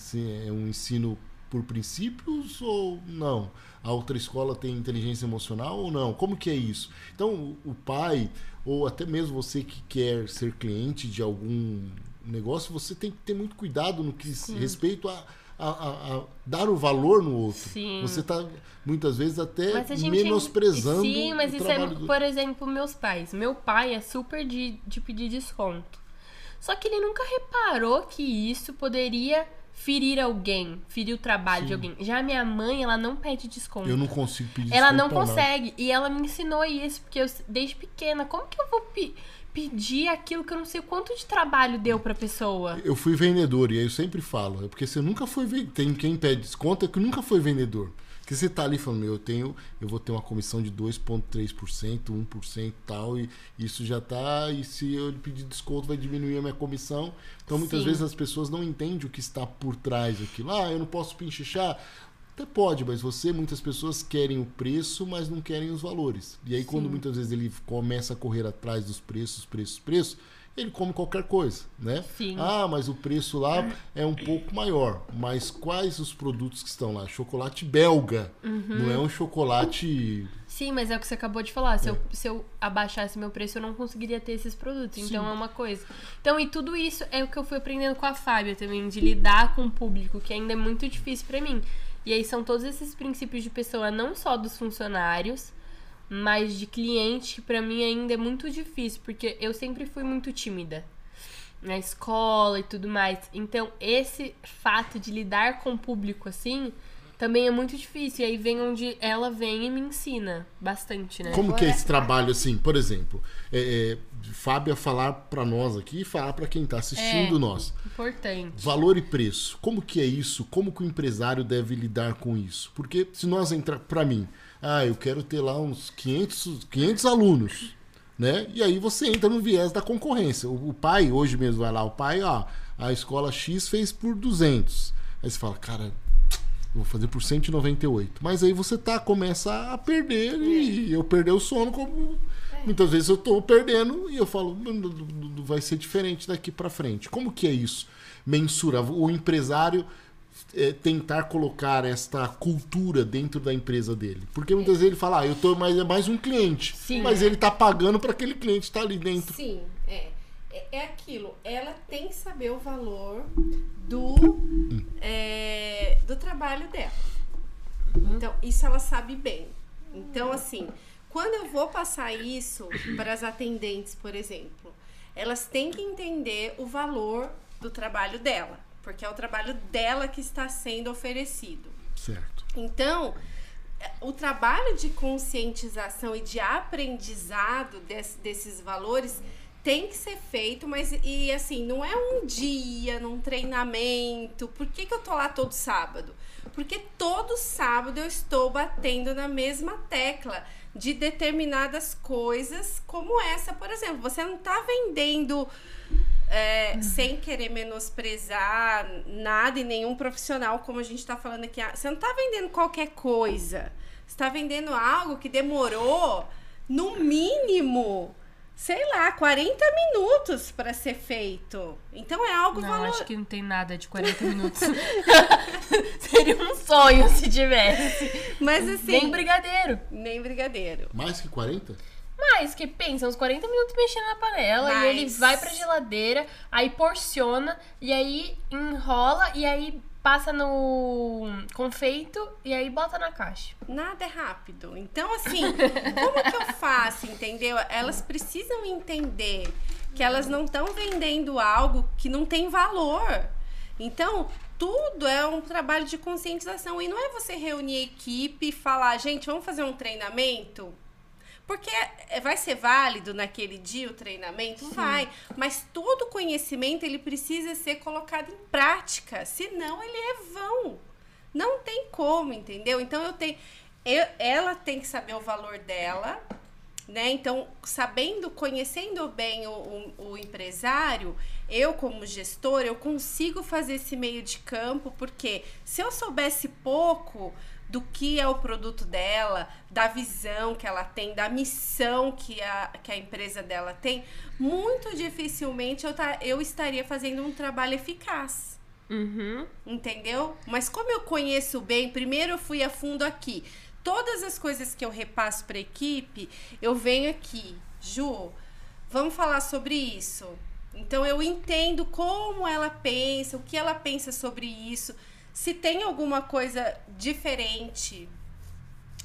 é um ensino por princípios ou não? A outra escola tem inteligência emocional ou não? Como que é isso? Então, o pai, ou até mesmo você que quer ser cliente de algum negócio, você tem que ter muito cuidado no que Sim. respeito a, a, a, a, dar o valor no outro. Sim. Você está muitas vezes até menosprezando. Sim, mas isso é, do... por exemplo, meus pais. Meu pai é super de, de pedir desconto. Só que ele nunca reparou que isso poderia ferir alguém, ferir o trabalho Sim. de alguém. Já a minha mãe, ela não pede desconto. Eu não consigo pedir desconto. Ela não consegue. Nada. E ela me ensinou isso, porque eu, desde pequena, como que eu vou pedir? pedir aquilo que eu não sei quanto de trabalho deu pra pessoa. Eu fui vendedor e aí eu sempre falo, é porque você nunca foi tem quem pede desconto é que nunca foi vendedor. Porque você tá ali falando, eu tenho, eu vou ter uma comissão de 2.3%, 1% e tal e isso já tá e se eu pedir desconto vai diminuir a minha comissão. Então muitas Sim. vezes as pessoas não entendem o que está por trás daquilo. Ah, eu não posso pinchichar. Até pode, mas você, muitas pessoas querem o preço, mas não querem os valores. E aí, Sim. quando muitas vezes ele começa a correr atrás dos preços, preços, preços, ele come qualquer coisa, né? Sim. Ah, mas o preço lá é um pouco maior. Mas quais os produtos que estão lá? Chocolate belga, uhum. não é um chocolate. Sim, mas é o que você acabou de falar. Se, é. eu, se eu abaixasse meu preço, eu não conseguiria ter esses produtos. Sim. Então é uma coisa. Então, e tudo isso é o que eu fui aprendendo com a Fábia também, de lidar com o público, que ainda é muito difícil para mim. E aí são todos esses princípios de pessoa, não só dos funcionários, mas de cliente, que pra mim ainda é muito difícil, porque eu sempre fui muito tímida na escola e tudo mais. Então, esse fato de lidar com o público assim também é muito difícil. E aí vem onde ela vem e me ensina bastante, né? Como que é esse trabalho, assim, por exemplo, é, é, Fábia falar para nós aqui e falar para quem está assistindo é, nós. Importante. Valor e preço. Como que é isso? Como que o empresário deve lidar com isso? Porque se nós entrar, para mim, ah, eu quero ter lá uns 500, 500 alunos, né? E aí você entra no viés da concorrência. O, o pai hoje mesmo vai lá, o pai, ó, a escola X fez por 200. Aí você fala, cara, vou fazer por 198. Mas aí você tá, começa a perder e eu perder o sono como muitas vezes eu tô perdendo e eu falo, vai ser diferente daqui para frente. Como que é isso? Mensura o empresário é, tentar colocar esta cultura dentro da empresa dele. Porque muitas vezes ele fala, ah, eu tô mais é mais um cliente, Sim, mas é. ele tá pagando para aquele cliente estar tá ali dentro. Sim, é. é. É aquilo, ela tem que saber o valor do, é, do trabalho dela. Uhum. Então, isso ela sabe bem. Então, assim, quando eu vou passar isso para as atendentes, por exemplo, elas têm que entender o valor do trabalho dela, porque é o trabalho dela que está sendo oferecido. Certo. Então, o trabalho de conscientização e de aprendizado desse, desses valores tem que ser feito, mas e assim, não é um dia, num treinamento. Por que, que eu tô lá todo sábado? Porque todo sábado eu estou batendo na mesma tecla de determinadas coisas, como essa, por exemplo. Você não está vendendo é, sem querer menosprezar nada e nenhum profissional, como a gente está falando aqui. Você não está vendendo qualquer coisa. Você está vendendo algo que demorou, no mínimo, sei lá, 40 minutos para ser feito. Então é algo Não, valor... acho que não tem nada de 40 minutos. Seria um sonho se tivesse. Mas assim, nem brigadeiro. Nem brigadeiro. Mais que 40? Mais, que pensa, uns 40 minutos mexendo na panela Mas... e ele vai pra geladeira, aí porciona e aí enrola e aí passa no confeito e aí bota na caixa. Nada é rápido. Então, assim, como que eu faço, entendeu? Elas precisam entender que elas não estão vendendo algo que não tem valor. Então, tudo é um trabalho de conscientização. E não é você reunir equipe e falar, gente, vamos fazer um treinamento? Porque é, vai ser válido naquele dia o treinamento? Sim. Vai. Mas todo conhecimento ele precisa ser colocado em prática. Senão ele é vão. Não tem como, entendeu? Então eu tenho. Eu, ela tem que saber o valor dela, né? Então, sabendo, conhecendo bem o, o, o empresário, eu como gestor, eu consigo fazer esse meio de campo, porque se eu soubesse pouco do que é o produto dela, da visão que ela tem, da missão que a, que a empresa dela tem, muito dificilmente eu, tá, eu estaria fazendo um trabalho eficaz. Uhum. Entendeu? Mas como eu conheço bem, primeiro eu fui a fundo aqui. Todas as coisas que eu repasso para a equipe, eu venho aqui. Ju, vamos falar sobre isso. Então eu entendo como ela pensa, o que ela pensa sobre isso. Se tem alguma coisa diferente,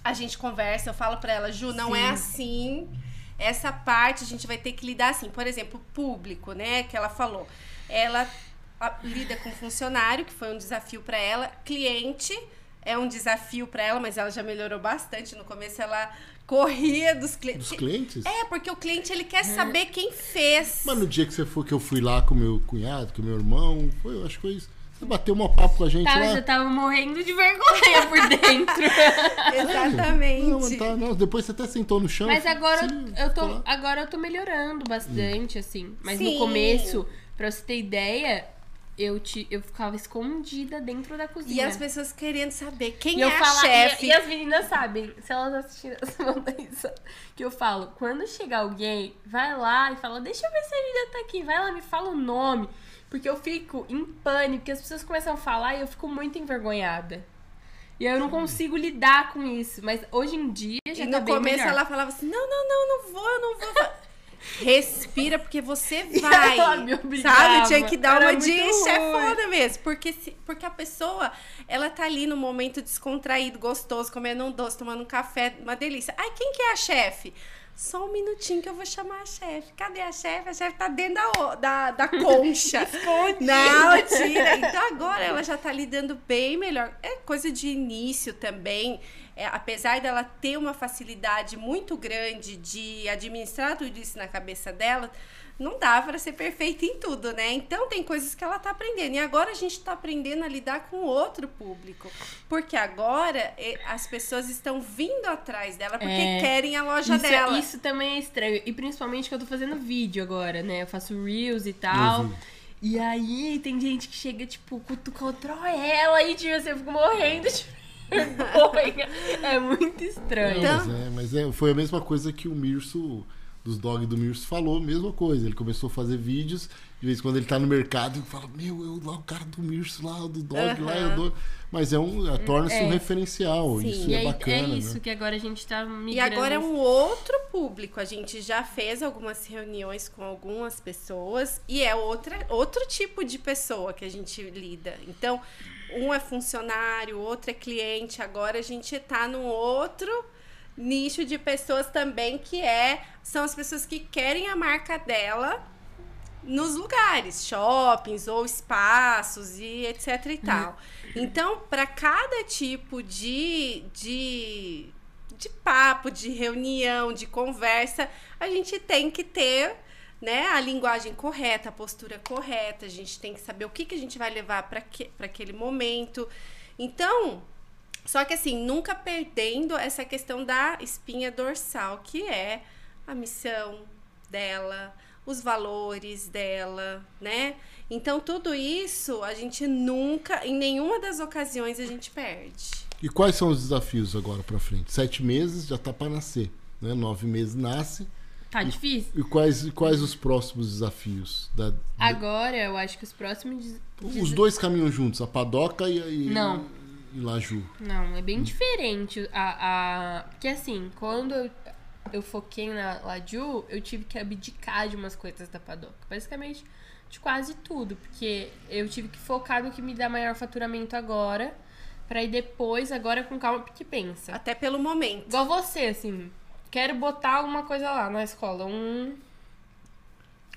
a gente conversa, eu falo para ela, Ju, não é Sim. é assim. Essa parte a gente vai ter que lidar assim. Por exemplo, público, né, que ela falou. Ela lida com funcionário, que foi um desafio para ela, cliente é um desafio para ela, mas ela já melhorou bastante. No começo ela corria dos clientes. Dos clientes? É, porque o cliente ele quer saber quem fez. Mas no dia que você foi que eu fui lá com meu cunhado, com meu irmão, foi, eu acho que foi isso. Você bateu uma papo com a gente tava, lá. Você tava morrendo de vergonha por dentro. Exatamente. Não, tá, não, depois você até sentou no chão. Mas agora eu tô, agora eu tô melhorando bastante, hum. assim. Mas Sim. no começo, pra você ter ideia, eu, te, eu ficava escondida dentro da cozinha. E as pessoas querendo saber quem e é a chefe. E, e, as meninas sabem, se elas assistirem essa que eu falo, quando chegar alguém, vai lá e fala, deixa eu ver se a Julia tá aqui, vai lá, me fala o nome. Porque eu fico em pânico, porque as pessoas começam a falar e eu fico muito envergonhada. E eu não consigo lidar com isso. Mas hoje em dia já e tá no começo melhor. ela falava assim: não, não, não, não vou, eu não vou. Respira, porque você vai. sabe? Tinha que dar Era uma de chefona mesmo. Porque, se, porque a pessoa, ela tá ali no momento descontraído, gostoso, comendo um doce, tomando um café, uma delícia. Ai, quem que é a chefe? Só um minutinho que eu vou chamar a chefe. Cadê a chefe? A chefe tá dentro da, da, da concha. Esconde. Não, tira. Então agora ela já tá lidando bem melhor. É coisa de início também é, apesar dela ter uma facilidade muito grande de administrar tudo isso na cabeça dela, não dá para ser perfeita em tudo, né? Então tem coisas que ela tá aprendendo. E agora a gente está aprendendo a lidar com outro público. Porque agora as pessoas estão vindo atrás dela porque é, querem a loja isso, é, dela. Isso também é estranho. E principalmente que eu tô fazendo vídeo agora, né? Eu faço Reels e tal. Uhum. E aí tem gente que chega, tipo, cutucou ela e tipo, você fica morrendo, tipo, é muito estranho. Não, mas, é, mas é, foi a mesma coisa que o Mirso, dos dog do Mirso, falou, mesma coisa. Ele começou a fazer vídeos, de vez em quando ele tá no mercado, e fala, meu, eu lá, o cara do Mirso lá, do dog lá, eu dou. Mas é um, torna-se é. um referencial. Sim. Isso é bacana. É isso né? que agora a gente tá migrando. E agora é um outro público. A gente já fez algumas reuniões com algumas pessoas e é outra, outro tipo de pessoa que a gente lida. Então, um é funcionário, outro é cliente. Agora a gente está num outro nicho de pessoas também que é são as pessoas que querem a marca dela nos lugares, shoppings ou espaços e etc e tal. Então, para cada tipo de, de, de papo, de reunião, de conversa, a gente tem que ter né, a linguagem correta, a postura correta, a gente tem que saber o que, que a gente vai levar para aquele momento. Então, só que assim, nunca perdendo essa questão da espinha dorsal, que é a missão dela, os valores dela, né? Então, tudo isso a gente nunca, em nenhuma das ocasiões, a gente perde. E quais são os desafios agora para frente? Sete meses já tá para nascer, né? Nove meses nasce Tá difícil. E, quais, quais os próximos desafios? Da, Agora, eu acho que os próximos. Os dois caminham juntos, a Padoca e, e, Não. E Laju. Não, é bem diferente. A, a... Porque assim, quando eu, eu foquei na Laju, eu tive que abdicar de umas coisas da Padoca. Basicamente, de quase tudo. Porque eu tive que focar no que me dá maior faturamento agora. Pra ir depois, agora com calma, porque pensa. Até pelo momento. Igual você, assim quero botar alguma coisa lá na escola. Um.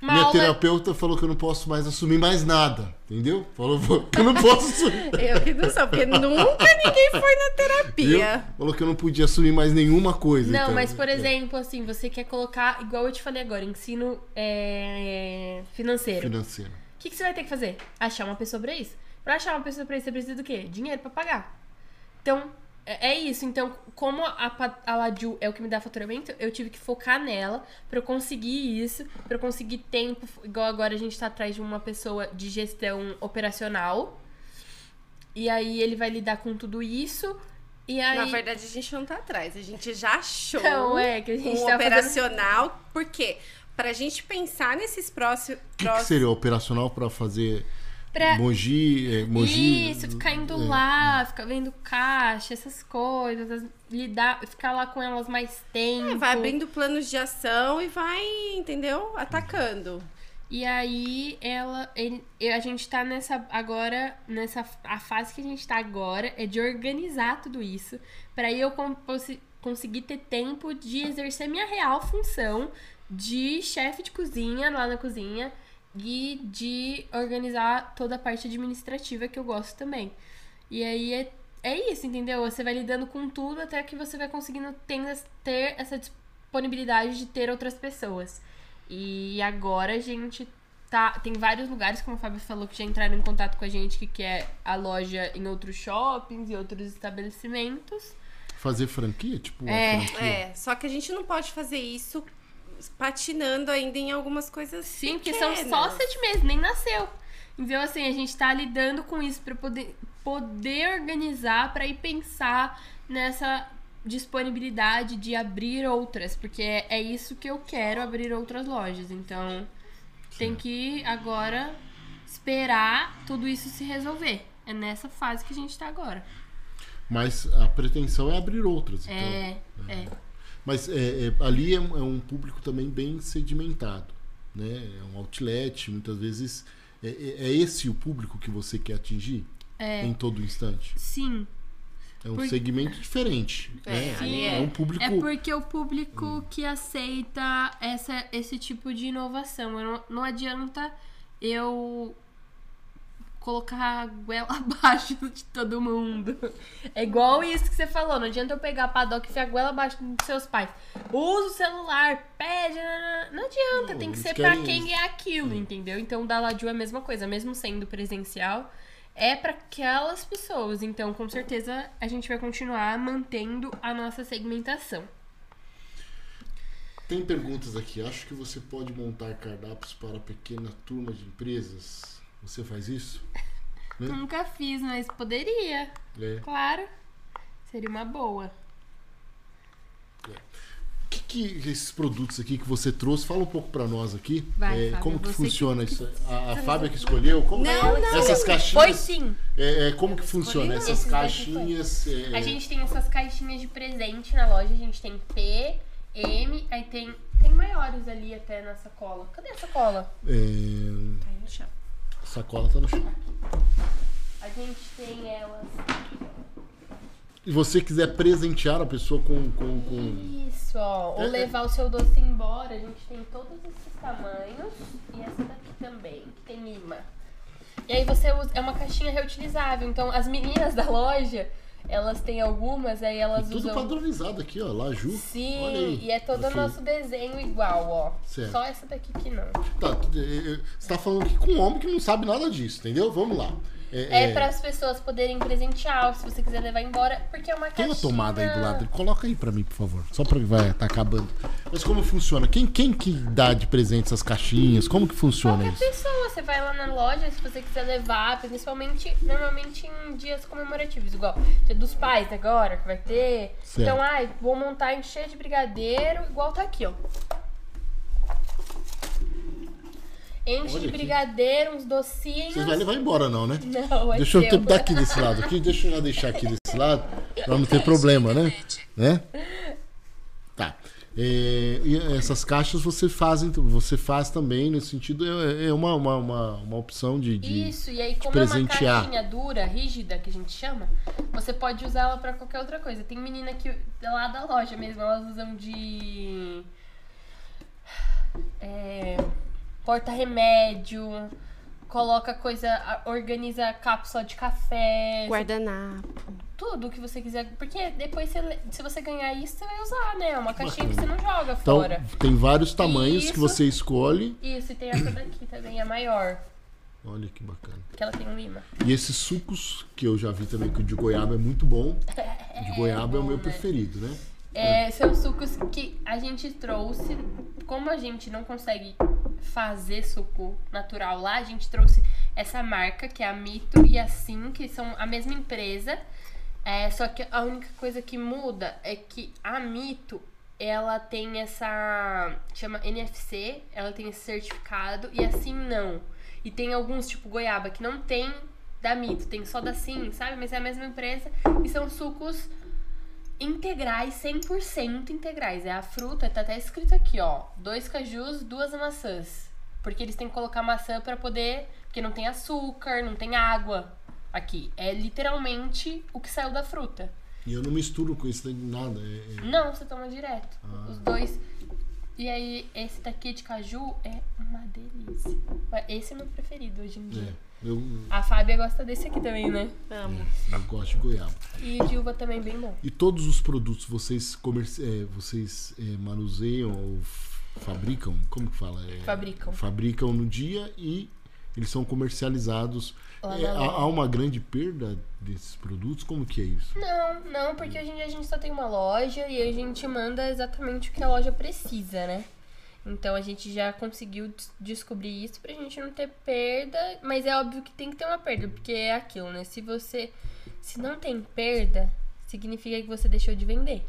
Uma Minha aula... terapeuta falou que eu não posso mais assumir mais nada, entendeu? Falou que eu não posso assumir. eu que não sou, porque nunca ninguém foi na terapia. Viu? Falou que eu não podia assumir mais nenhuma coisa. Não, então, mas por é. exemplo, assim, você quer colocar, igual eu te falei agora, ensino é, financeiro. Financeiro. O que, que você vai ter que fazer? Achar uma pessoa pra isso. Pra achar uma pessoa pra isso, você precisa do quê? Dinheiro pra pagar. Então, é, é isso. Então, como a, a Laju é o que me dá faturamento, eu tive que focar nela para eu conseguir isso, para eu conseguir tempo. Igual agora a gente tá atrás de uma pessoa de gestão operacional. E aí ele vai lidar com tudo isso. E aí... Na verdade, a gente não tá atrás, a gente já achou então, é, que a gente um tá operacional. Fazendo... Por quê? Pra gente pensar nesses próximos. O que, que seria operacional para fazer Pra... Mogi, é, Mogi. Isso, ficar indo é, lá, ficar vendo caixa, essas coisas, lidar, ficar lá com elas mais tempo. É, vai abrindo planos de ação e vai, entendeu? Atacando. E aí ela, ele, a gente tá nessa agora, nessa a fase que a gente tá agora é de organizar tudo isso para eu conseguir ter tempo de exercer minha real função de chefe de cozinha lá na cozinha e de organizar toda a parte administrativa que eu gosto também. E aí é, é isso, entendeu? Você vai lidando com tudo até que você vai conseguindo ter essa disponibilidade de ter outras pessoas. E agora a gente tá. Tem vários lugares, como o Fábio falou, que já entraram em contato com a gente que quer a loja em outros shoppings e outros estabelecimentos. Fazer franquia? Tipo, é, franquia. é, só que a gente não pode fazer isso patinando ainda em algumas coisas Sim, pequenas. porque são só sete meses, nem nasceu. Então, assim, a gente tá lidando com isso para poder, poder organizar, para ir pensar nessa disponibilidade de abrir outras, porque é, é isso que eu quero, abrir outras lojas. Então, Sim. tem que agora esperar tudo isso se resolver. É nessa fase que a gente tá agora. Mas a pretensão é abrir outras. Então. É, é. Mas é, é, ali é, é, um público também bem sedimentado. Né? É um outlet, muitas vezes. É, é, é esse o público que você quer atingir em todo instante? Sim. É um Por... segmento diferente. É, né? é. um público. É porque o público hum. que aceita essa, esse tipo de inovação. Não, não adianta eu colocar a goela abaixo de todo mundo. É igual isso que você falou. Não adianta eu pegar a padoca e enfiar a goela abaixo dos seus pais. Usa o celular, pede. Não adianta, não, tem que ser pra quem é aquilo, entendeu? Então, o da Laju é a mesma coisa, mesmo sendo presencial. É para aquelas pessoas. Então, com certeza, a gente vai continuar mantendo a nossa segmentação. Tem perguntas aqui. Acho que você pode montar cardápios para pequena turma de empresas você faz isso? Né? Nunca fiz, mas poderia. É. Claro. Seria uma boa. É. O que, que esses produtos aqui que você trouxe, fala um pouco para nós aqui. Vai, é, Fábio, como que funciona que... isso? A, a Fábia que escolheu? Como não, não. Essas caixinhas. Foi sim. É, é como que funciona? Essas caixinhas. É, a gente tem essas caixinhas de presente na loja. A gente tem P, M, aí tem, tem maiores ali até na sacola. Cadê a sacola? É... Tá aí no chão sacola tá no chão. A gente tem elas. E você quiser presentear a pessoa com. com, com... Isso, ó. Ou é, é. levar o seu doce embora, a gente tem todos esses tamanhos. E essa daqui também, que tem imã. E aí você usa. É uma caixinha reutilizável. Então as meninas da loja elas têm algumas, aí elas e tudo usam. Tudo padronizado aqui, ó, Laju. Sim, e é todo o nosso desenho igual, ó. Certo. Só essa daqui que não. Tá, você tá falando aqui com um homem que não sabe nada disso, entendeu? Vamos lá. É, é para as pessoas poderem presentear, se você quiser levar embora, porque é uma Tem caixinha... uma tomada aí do lado, coloca aí para mim, por favor. Só para vai tá acabando. Mas como funciona? Quem, quem que dá de presente essas caixinhas? Como que funciona Qualquer isso? pessoa, você vai lá na loja, se você quiser levar, principalmente normalmente em dias comemorativos, igual Dia dos Pais agora, que vai ter. Certo. Então, ai, vou montar encher de brigadeiro, igual tá aqui, ó. Enche Olha de brigadeiro, uns docinhos. Vocês vão levar embora, não, né? Não, é Deixa eu dar aqui desse lado aqui. Deixa eu deixar aqui desse lado. Pra não ter problema, né? né? Tá. É, essas caixas você faz, você faz também, nesse sentido, é, é uma, uma, uma, uma, opção de, de Isso, e aí como é uma caixinha dura, rígida, que a gente chama, você pode usar ela pra qualquer outra coisa. Tem menina que, lá da loja mesmo, elas usam de... É, porta remédio, coloca coisa, organiza cápsula de café. Guardanapo. Tudo que você quiser. Porque depois, você, se você ganhar isso, você vai usar, né? É uma caixinha que você não joga então, fora. Tem vários tamanhos isso, que você escolhe. Isso, e tem essa daqui também, a maior. Olha que bacana. Que ela tem um imã. E esses sucos, que eu já vi também que o de goiaba é muito bom. O de goiaba é, bom, é o meu né? preferido, né? É, são sucos que a gente trouxe. Como a gente não consegue fazer suco natural lá, a gente trouxe essa marca, que é a Mito e a Sim, que são a mesma empresa. É, só que a única coisa que muda é que a Mito, ela tem essa. chama NFC, ela tem esse certificado, e assim não. E tem alguns, tipo goiaba, que não tem da Mito, tem só da Sim, sabe? Mas é a mesma empresa e são sucos integrais, 100% integrais. É a fruta, tá até escrito aqui, ó, dois cajus, duas maçãs. Porque eles têm que colocar maçã para poder, porque não tem açúcar, não tem água aqui. É literalmente o que saiu da fruta. E eu não misturo com isso nada. É, é... Não, você toma direto. Ah. Os dois e aí, esse daqui de caju é uma delícia. Esse é meu preferido hoje em dia. É, eu... A Fábia gosta desse aqui também, né? Amo. É, eu gosto de goiaba. E de uva também bem bom. E todos os produtos vocês, comerci... É, vocês é, manuseiam ou fabricam? Como que fala? É, fabricam. Fabricam no dia e eles são comercializados. É, há, há, uma grande perda desses produtos? Como que é isso? Não, não, porque hoje em dia a gente só tem uma loja e a gente manda exatamente o que a loja precisa, né? Então a gente já conseguiu descobrir isso pra gente não ter perda, mas é óbvio que tem que ter uma perda, porque é aquilo, né? Se você se não tem perda, significa que você deixou de vender.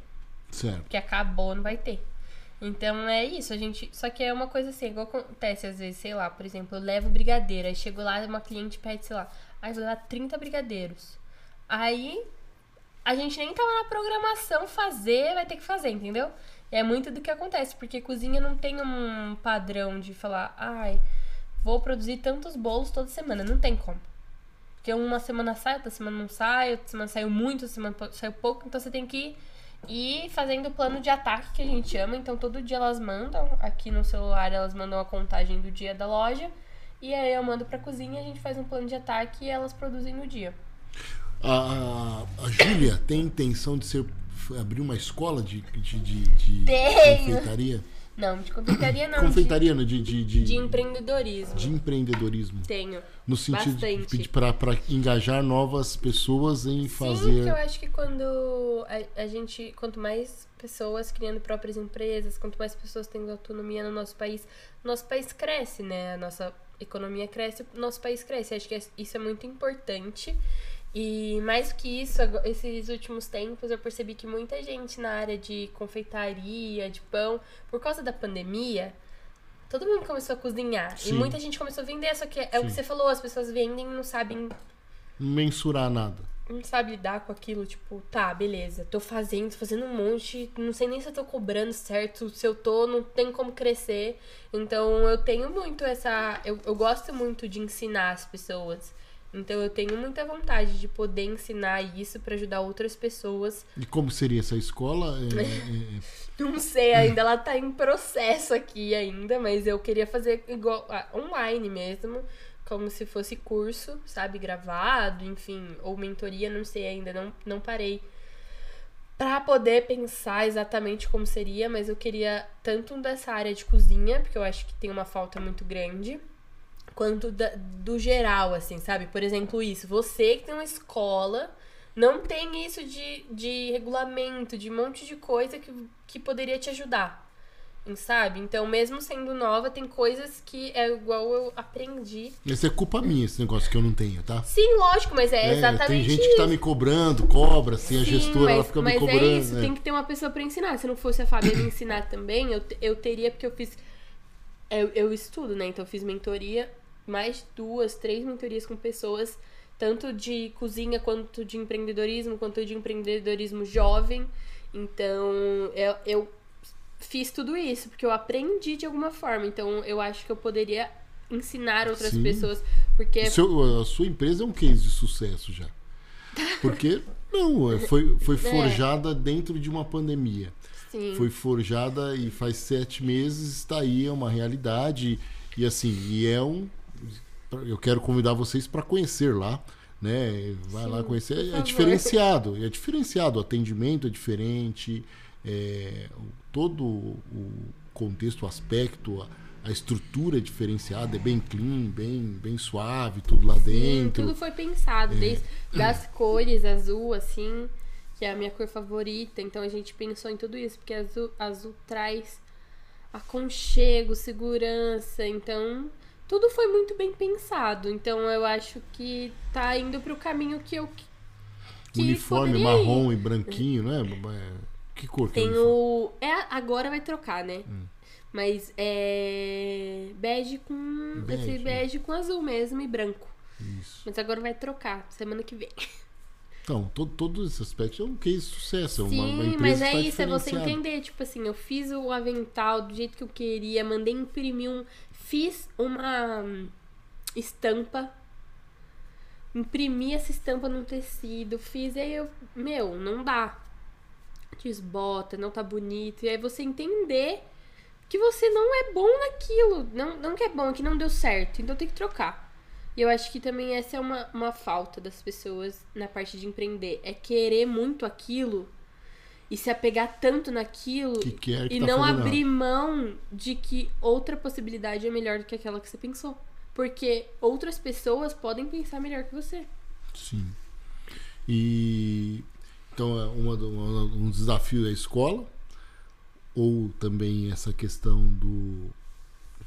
Certo. Porque acabou, não vai ter. Então é isso, a gente. Só que é uma coisa assim, igual acontece às vezes, sei lá, por exemplo, eu levo brigadeiro, aí chego lá, uma cliente pede, sei lá, aí vou dar 30 brigadeiros. Aí a gente nem tava na programação fazer, vai ter que fazer, entendeu? É muito do que acontece, porque cozinha não tem um padrão de falar, ai, vou produzir tantos bolos toda semana. Não tem como. Porque uma semana sai, outra semana não sai, outra semana saiu muito, outra semana saiu pouco, então você tem que ir fazendo o plano de ataque que a gente chama. Então todo dia elas mandam, aqui no celular elas mandam a contagem do dia da loja. E aí eu mando pra cozinha, a gente faz um plano de ataque e elas produzem no dia. A, a Júlia tem intenção de ser abrir uma escola de, de, de, de confeitaria? Não, de confeitaria não. Confeitaria, de, de, de, de, empreendedorismo. De empreendedorismo. Tenho. No sentido bastante. de para engajar novas pessoas em Sim, fazer. Sim, eu acho que quando a, a, gente, quanto mais pessoas criando próprias empresas, quanto mais pessoas tendo autonomia no nosso país, nosso país cresce, né? A nossa economia cresce, nosso país cresce. Acho que isso é muito importante. E mais que isso, esses últimos tempos eu percebi que muita gente na área de confeitaria, de pão, por causa da pandemia, todo mundo começou a cozinhar. Sim. E muita gente começou a vender, só que é Sim. o que você falou, as pessoas vendem e não sabem mensurar nada. Não sabe lidar com aquilo, tipo, tá, beleza, tô fazendo, tô fazendo um monte, não sei nem se eu tô cobrando certo, se eu tô, não tem como crescer. Então eu tenho muito essa. Eu, eu gosto muito de ensinar as pessoas. Então eu tenho muita vontade de poder ensinar isso para ajudar outras pessoas. E como seria essa escola? É, é... é. Não sei, ainda ela tá em processo aqui ainda, mas eu queria fazer igual ah, online mesmo, como se fosse curso, sabe, gravado, enfim, ou mentoria, não sei ainda, não, não parei para poder pensar exatamente como seria, mas eu queria tanto dessa área de cozinha, porque eu acho que tem uma falta muito grande quanto da, do geral, assim, sabe? Por exemplo, isso. Você que tem uma escola, não tem isso de, de regulamento, de um monte de coisa que, que poderia te ajudar. Sabe? Então, mesmo sendo nova, tem coisas que é igual eu aprendi. Isso é culpa minha, esse negócio que eu não tenho, tá? Sim, lógico, mas é, é exatamente Tem gente isso. que tá me cobrando, cobra, assim, Sim, a gestora mas, ela fica me cobrando. Mas é isso, é. tem que ter uma pessoa pra ensinar. Se não fosse a Fábia me ensinar também, eu, eu teria, porque eu fiz. Eu, eu estudo, né? Então, eu fiz mentoria mais duas, três mentorias com pessoas, tanto de cozinha quanto de empreendedorismo, quanto de empreendedorismo jovem. Então, eu, eu fiz tudo isso, porque eu aprendi de alguma forma. Então, eu acho que eu poderia ensinar outras Sim. pessoas. Porque. Seu, a sua empresa é um case de sucesso já. Porque, não, é, foi, foi é. forjada é. dentro de uma pandemia. Sim. Foi forjada e faz sete meses está aí, é uma realidade. E assim, e é um. Eu quero convidar vocês para conhecer lá. Né? Vai Sim, lá conhecer. É diferenciado. É diferenciado. O atendimento é diferente. É, todo o contexto, o aspecto, a, a estrutura é diferenciada, é bem clean, bem, bem suave, tudo lá Sim, dentro. Tudo foi pensado, é. desde das cores, azul, assim, que é a minha cor favorita. Então a gente pensou em tudo isso, porque azul, azul traz aconchego, segurança. Então, tudo foi muito bem pensado. Então eu acho que tá indo pro caminho que eu. Que Uniforme marrom ir. e branquinho, né? Que cor que é Tem o. É, agora vai trocar, né? Hum. Mas é. Bege com. Bege. Esse bege com azul mesmo e branco. Isso. Mas agora vai trocar, semana que vem. Então, todo, todos esses aspectos é um case de sucesso. É Sim, uma, uma mas é tá isso, é você entender, tipo assim, eu fiz o avental do jeito que eu queria, mandei imprimir um. Fiz uma hum, estampa. Imprimi essa estampa num tecido, fiz, e aí eu. Meu, não dá. Desbota, não tá bonito. E aí você entender que você não é bom naquilo. Não, não que é bom, é que não deu certo. Então tem que trocar. E eu acho que também essa é uma, uma falta das pessoas na parte de empreender. É querer muito aquilo e se apegar tanto naquilo que que e tá não abrir mão de que outra possibilidade é melhor do que aquela que você pensou. Porque outras pessoas podem pensar melhor que você. Sim. E então é uma, uma, um desafio da escola ou também essa questão do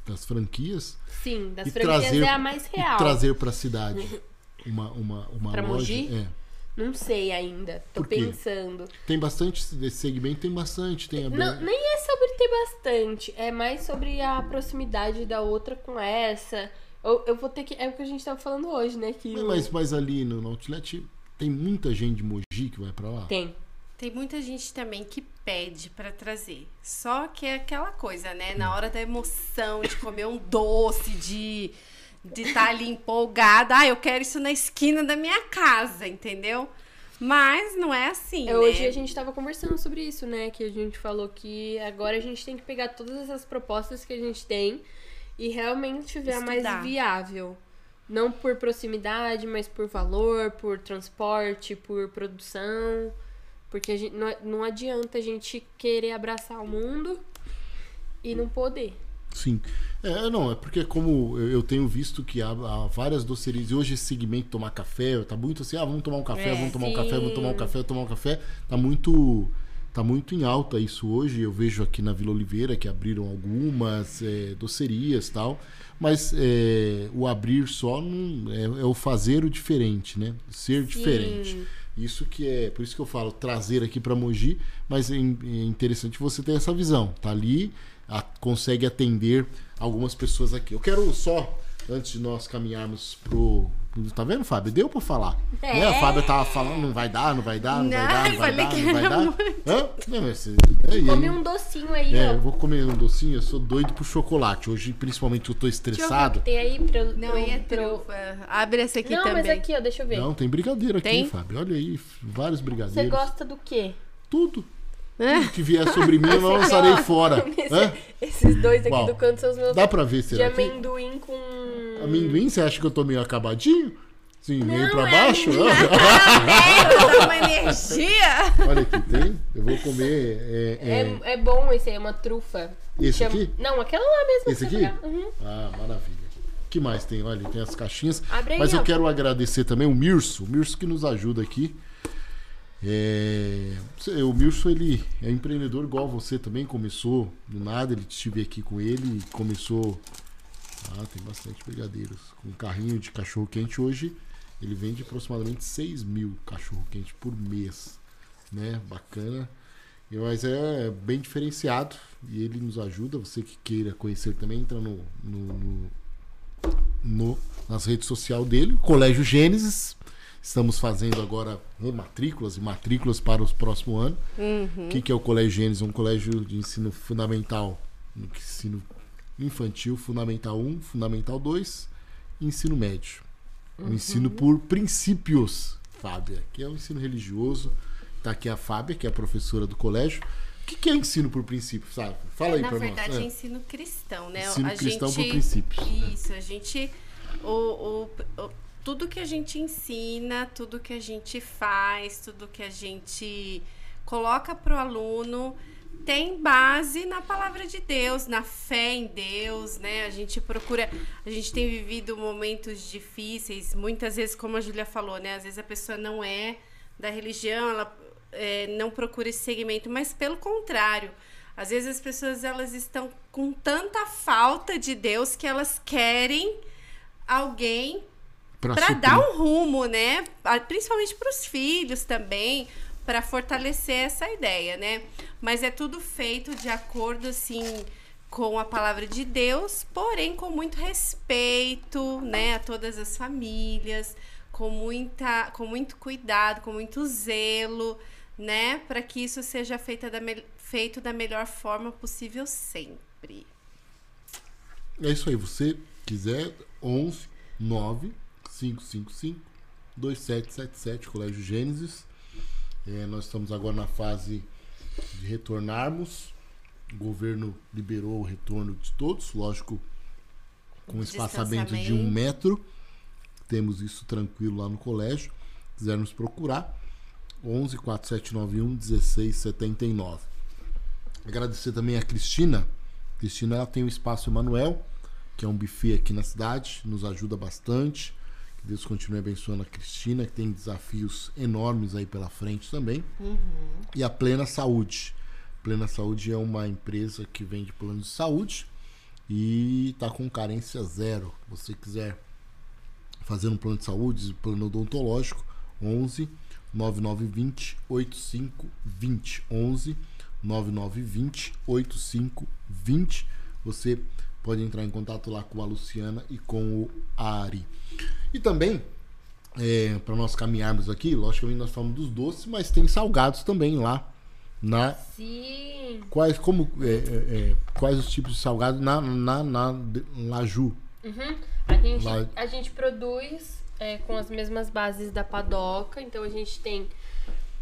das franquias. Sim, das franquias trazer, é a mais real. trazer para a cidade uma, uma, uma pra loja. Mogi? É. Não sei ainda, tô pensando. Tem bastante, esse segmento tem bastante. Tem Não, nem é sobre ter bastante, é mais sobre a proximidade da outra com essa. Eu, eu vou ter que. É o que a gente tava falando hoje, né? Que mas, mas ali no, no Outlet tem muita gente de Mogi que vai para lá? Tem. Tem muita gente também que pede para trazer. Só que é aquela coisa, né? Na hora da emoção de comer um doce, de de estar tá ali empolgada, ah, eu quero isso na esquina da minha casa, entendeu? Mas não é assim, é, né? Hoje a gente estava conversando sobre isso, né? Que a gente falou que agora a gente tem que pegar todas essas propostas que a gente tem e realmente ver a mais viável. Não por proximidade, mas por valor, por transporte, por produção. Porque gente, não, não adianta a gente querer abraçar o mundo e não poder. Sim. É, não, é porque como eu tenho visto que há, há, várias docerias, e hoje esse segmento tomar café, tá muito assim, ah, vamos tomar um café, é, vamos tomar sim. um café, vamos tomar um café, vamos tomar um café, tá muito tá muito em alta isso hoje. Eu vejo aqui na Vila Oliveira que abriram algumas é, docerias tal, mas é, o abrir só não, é, é, o fazer o diferente, né? Ser sim. diferente. Isso que é, por isso que eu falo trazer aqui para Mogi, mas é, é interessante você ter essa visão. Tá ali, a, consegue atender algumas pessoas aqui. Eu quero só antes de nós caminharmos pro Tá vendo, Fábio? Deu pra falar. É. Né? A Fábio tava falando, não vai dar, não vai dar, não, não vai dar, não vai dar, não vai dar. Hã? Não, esse, é, Come um docinho aí, é, ó. eu vou comer um docinho, eu sou doido pro chocolate. Hoje, principalmente, eu tô estressado. Tem aí pra, Não, aí é trufa. Abre esse aqui não, também. Não, mas aqui, ó, deixa eu ver. Não, tem brigadeiro aqui, tem? Fábio. Olha aí, vários brigadeiros. Você gosta do quê? Tudo. Tudo que vier sobre mim, eu não lançarei fora. Esses dois aqui Uau. do canto são os meus. Dá pra ver, será? De amendoim com. Amendoim? Você acha que eu tô meio acabadinho? Sim, não, meio pra é baixo? Não, é, uma energia. Olha aqui, tem. Eu vou comer. É, é... é, é bom esse aí, é uma trufa. Esse Chama... aqui? Não, aquela lá mesmo. Esse aqui? Uhum. Ah, maravilha. O que mais tem? Olha, tem as caixinhas. Abre Mas eu quero agradecer também o Mirso, o Mirso que nos ajuda aqui. É... O Mirso, ele é empreendedor igual você também, começou do nada, ele estive aqui com ele, começou. Ah, tem bastante brigadeiros. Com um carrinho de cachorro quente hoje ele vende aproximadamente 6 mil cachorro-quente por mês. Né? Bacana. Mas é bem diferenciado e ele nos ajuda. Você que queira conhecer também, entra no, no, no, no nas redes sociais dele, Colégio Gênesis. Estamos fazendo agora matrículas e matrículas para o próximo ano. Uhum. O que, que é o Colégio Gênesis? Um colégio de ensino fundamental, ensino infantil, fundamental 1, fundamental 2 e ensino médio. Uhum. O ensino por princípios, Fábia, que é o ensino religioso. Está aqui a Fábia, que é a professora do colégio. O que, que é ensino por princípio, sabe? Fala aí Na pra verdade, nós. é ensino cristão, né? Ensino a cristão gente, por princípios. Isso, a gente. O, o, o, tudo que a gente ensina, tudo que a gente faz, tudo que a gente coloca pro aluno tem base na palavra de Deus, na fé em Deus, né? A gente procura, a gente tem vivido momentos difíceis, muitas vezes, como a Júlia falou, né? Às vezes a pessoa não é da religião, ela é, não procura esse segmento, mas pelo contrário, às vezes as pessoas elas estão com tanta falta de Deus que elas querem alguém para dar um rumo, né? Principalmente para os filhos também, para fortalecer essa ideia, né? Mas é tudo feito de acordo assim com a palavra de Deus, porém com muito respeito, né, a todas as famílias, com muita com muito cuidado, com muito zelo, né, para que isso seja feito da, feito da melhor forma possível sempre. É isso aí, você quiser 11 9 555 2777 Colégio Gênesis é, nós estamos agora na fase de retornarmos. O governo liberou o retorno de todos, lógico, com espaçamento de um metro. Temos isso tranquilo lá no colégio. Quiser nos procurar, 11 4791 1679. Agradecer também a Cristina. Cristina ela tem o Espaço Emanuel, que é um buffet aqui na cidade, nos ajuda bastante. Deus continue abençoando a Cristina, que tem desafios enormes aí pela frente também. Uhum. E a Plena Saúde. Plena Saúde é uma empresa que vende plano de saúde e está com carência zero. Se você quiser fazer um plano de saúde, plano odontológico, 11 9920 8520. 11 9920 8520. Você pode entrar em contato lá com a Luciana e com o Ari. E também, é, para nós caminharmos aqui, logicamente nós falamos dos doces, mas tem salgados também lá na Sim. quais como é, é, é quais os tipos de salgados na na, na Laju uhum. a gente La... a gente produz é, com as mesmas bases da padoca então a gente tem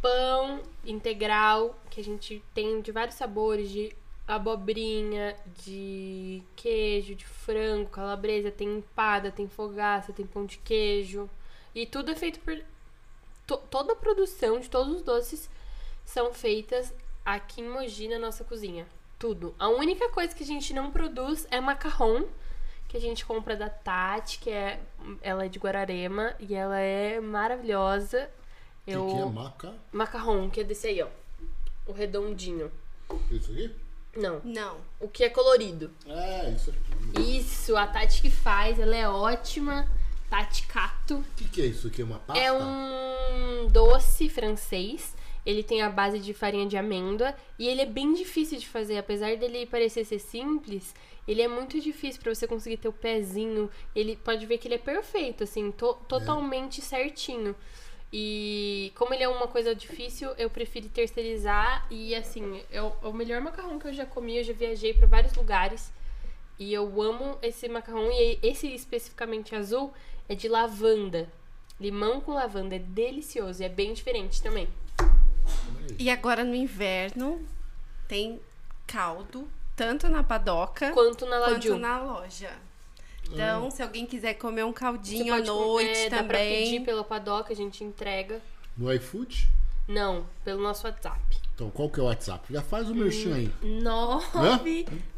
pão integral que a gente tem de vários sabores de abobrinha, de queijo, de frango, calabresa, tem empada, tem fogaça, tem pão de queijo. E tudo é feito por. To, toda a produção de todos os doces são feitas aqui em Mogi, na nossa cozinha. Tudo. A única coisa que a gente não produz é macarrão, que a gente compra da Tati, que é. Ela é de Guararema e ela é maravilhosa. Eu... Que, que é maca? Macarrão, que é desse aí, ó. O redondinho. Isso aqui? Não. Não. O que é colorido. É, isso aqui. Isso, a Tati que faz, ela é ótima. Tati Cato. O que, que é isso aqui? É uma pasta? É um doce francês. Ele tem a base de farinha de amêndoa e ele é bem difícil de fazer, apesar dele parecer ser simples, ele é muito difícil para você conseguir ter o pezinho. Ele pode ver que ele é perfeito, assim, to totalmente é. certinho. E como ele é uma coisa difícil, eu prefiro terceirizar. E assim, é o, é melhor macarrão que eu já comi. Eu já viajei para vários lugares. E eu amo esse macarrão. E esse especificamente azul é de lavanda. Limão com lavanda. É delicioso. E é bem diferente também. E agora no inverno tem caldo, tanto na padoca quanto na, quanto na loja. Então, hum. se alguém quiser comer um caldinho à noite é, também. Dá pra pedir pela padoca, a gente entrega. No iFood? Não, pelo nosso WhatsApp. Então, qual que é o WhatsApp? Já faz o merchan aí.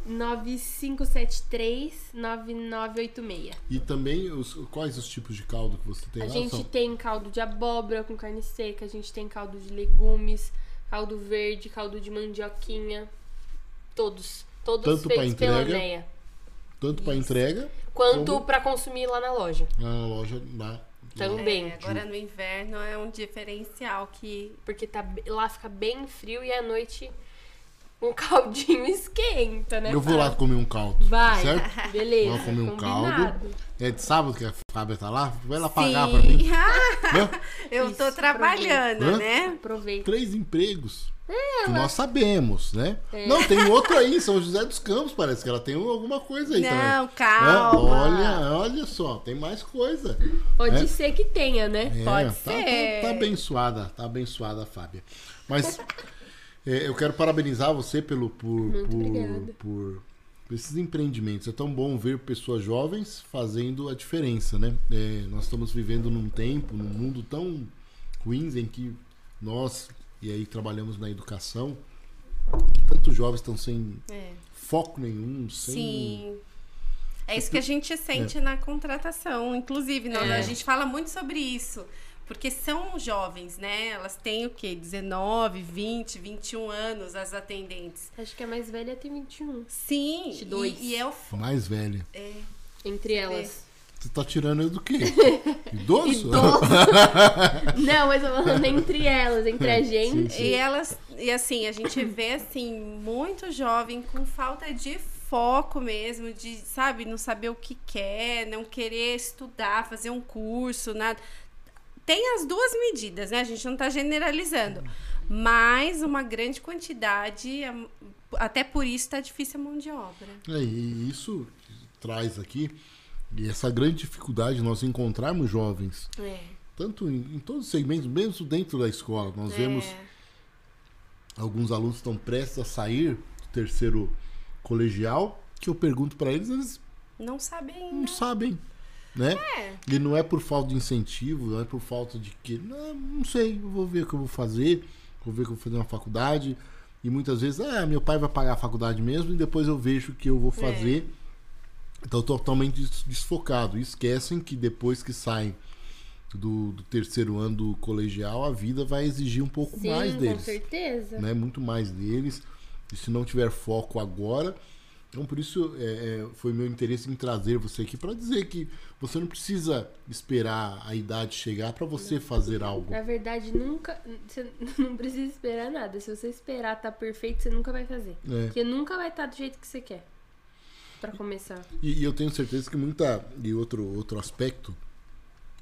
995739986. E também, os, quais os tipos de caldo que você tem a lá? A gente são? tem caldo de abóbora com carne seca, a gente tem caldo de legumes, caldo verde, caldo de mandioquinha. Todos. Todos Tanto feitos pela Neia. Tanto para entrega quanto como... para consumir lá na loja. Na loja, lá. Também. É, agora no inverno é um diferencial que. Porque tá, lá fica bem frio e à noite um caldinho esquenta, né? Eu vou lá comer um caldo. Vai. Certo? Beleza. Vou comer um caldo. É de sábado que a Fábia tá lá? Vai lá pagar pra mim. Eu Isso, tô trabalhando, aproveita. né? Aproveita. Três empregos. É, que nós sabemos, né? É. Não, tem outro aí em São José dos Campos, parece que ela tem alguma coisa aí Não, também. Não, calma. Olha, olha só, tem mais coisa. Pode é. ser que tenha, né? É, Pode tá, ser. Tá, tá, abençoada, tá abençoada Fábia. Mas É, eu quero parabenizar você pelo por, por, por, esses empreendimentos. É tão bom ver pessoas jovens fazendo a diferença, né? É, nós estamos vivendo num tempo, num mundo tão ruim em que nós, e aí trabalhamos na educação, tantos jovens estão sem é. foco nenhum, sem... Sim. É isso que a gente sente é. na contratação, inclusive, né? É. A gente fala muito sobre isso. Porque são jovens, né? Elas têm o quê? 19, 20, 21 anos, as atendentes. Acho que a mais velha tem 21. Sim. 22. E, e é o... Mais velha. É. Entre elas. Você tá tirando eu do quê? Idoso? Idoso. Não, mas eu falando entre elas, entre a gente. Sim, sim. E elas, e assim, a gente vê assim, muito jovem com falta de foco mesmo, de, sabe, não saber o que quer, não querer estudar, fazer um curso, nada tem as duas medidas, né? A gente não está generalizando. Mas uma grande quantidade, até por isso está difícil a mão de obra. É, e isso traz aqui e essa grande dificuldade de nós encontrarmos jovens. É. Tanto em, em, todos os segmentos, mesmo dentro da escola. Nós é. vemos alguns alunos estão prestes a sair do terceiro colegial, que eu pergunto para eles, eles não sabem. Não sabem né? É. E não é por falta de incentivo, não é por falta de que. Não, não sei, eu vou ver o que eu vou fazer, vou ver o que eu vou fazer na faculdade. E muitas vezes, ah, meu pai vai pagar a faculdade mesmo e depois eu vejo o que eu vou é. fazer. É. Então totalmente desfocado. E esquecem que depois que saem do, do, terceiro ano do colegial, a vida vai exigir um pouco Sim, mais deles. Com certeza. Né? Muito mais deles. E se não tiver foco agora, então, por isso é, é, foi meu interesse em trazer você aqui para dizer que você não precisa esperar a idade chegar para você fazer algo. Na verdade, nunca. Você não precisa esperar nada. Se você esperar tá perfeito, você nunca vai fazer. É. Porque nunca vai estar tá do jeito que você quer. Para começar. E, e, eu tenho certeza que muita. E outro, outro aspecto,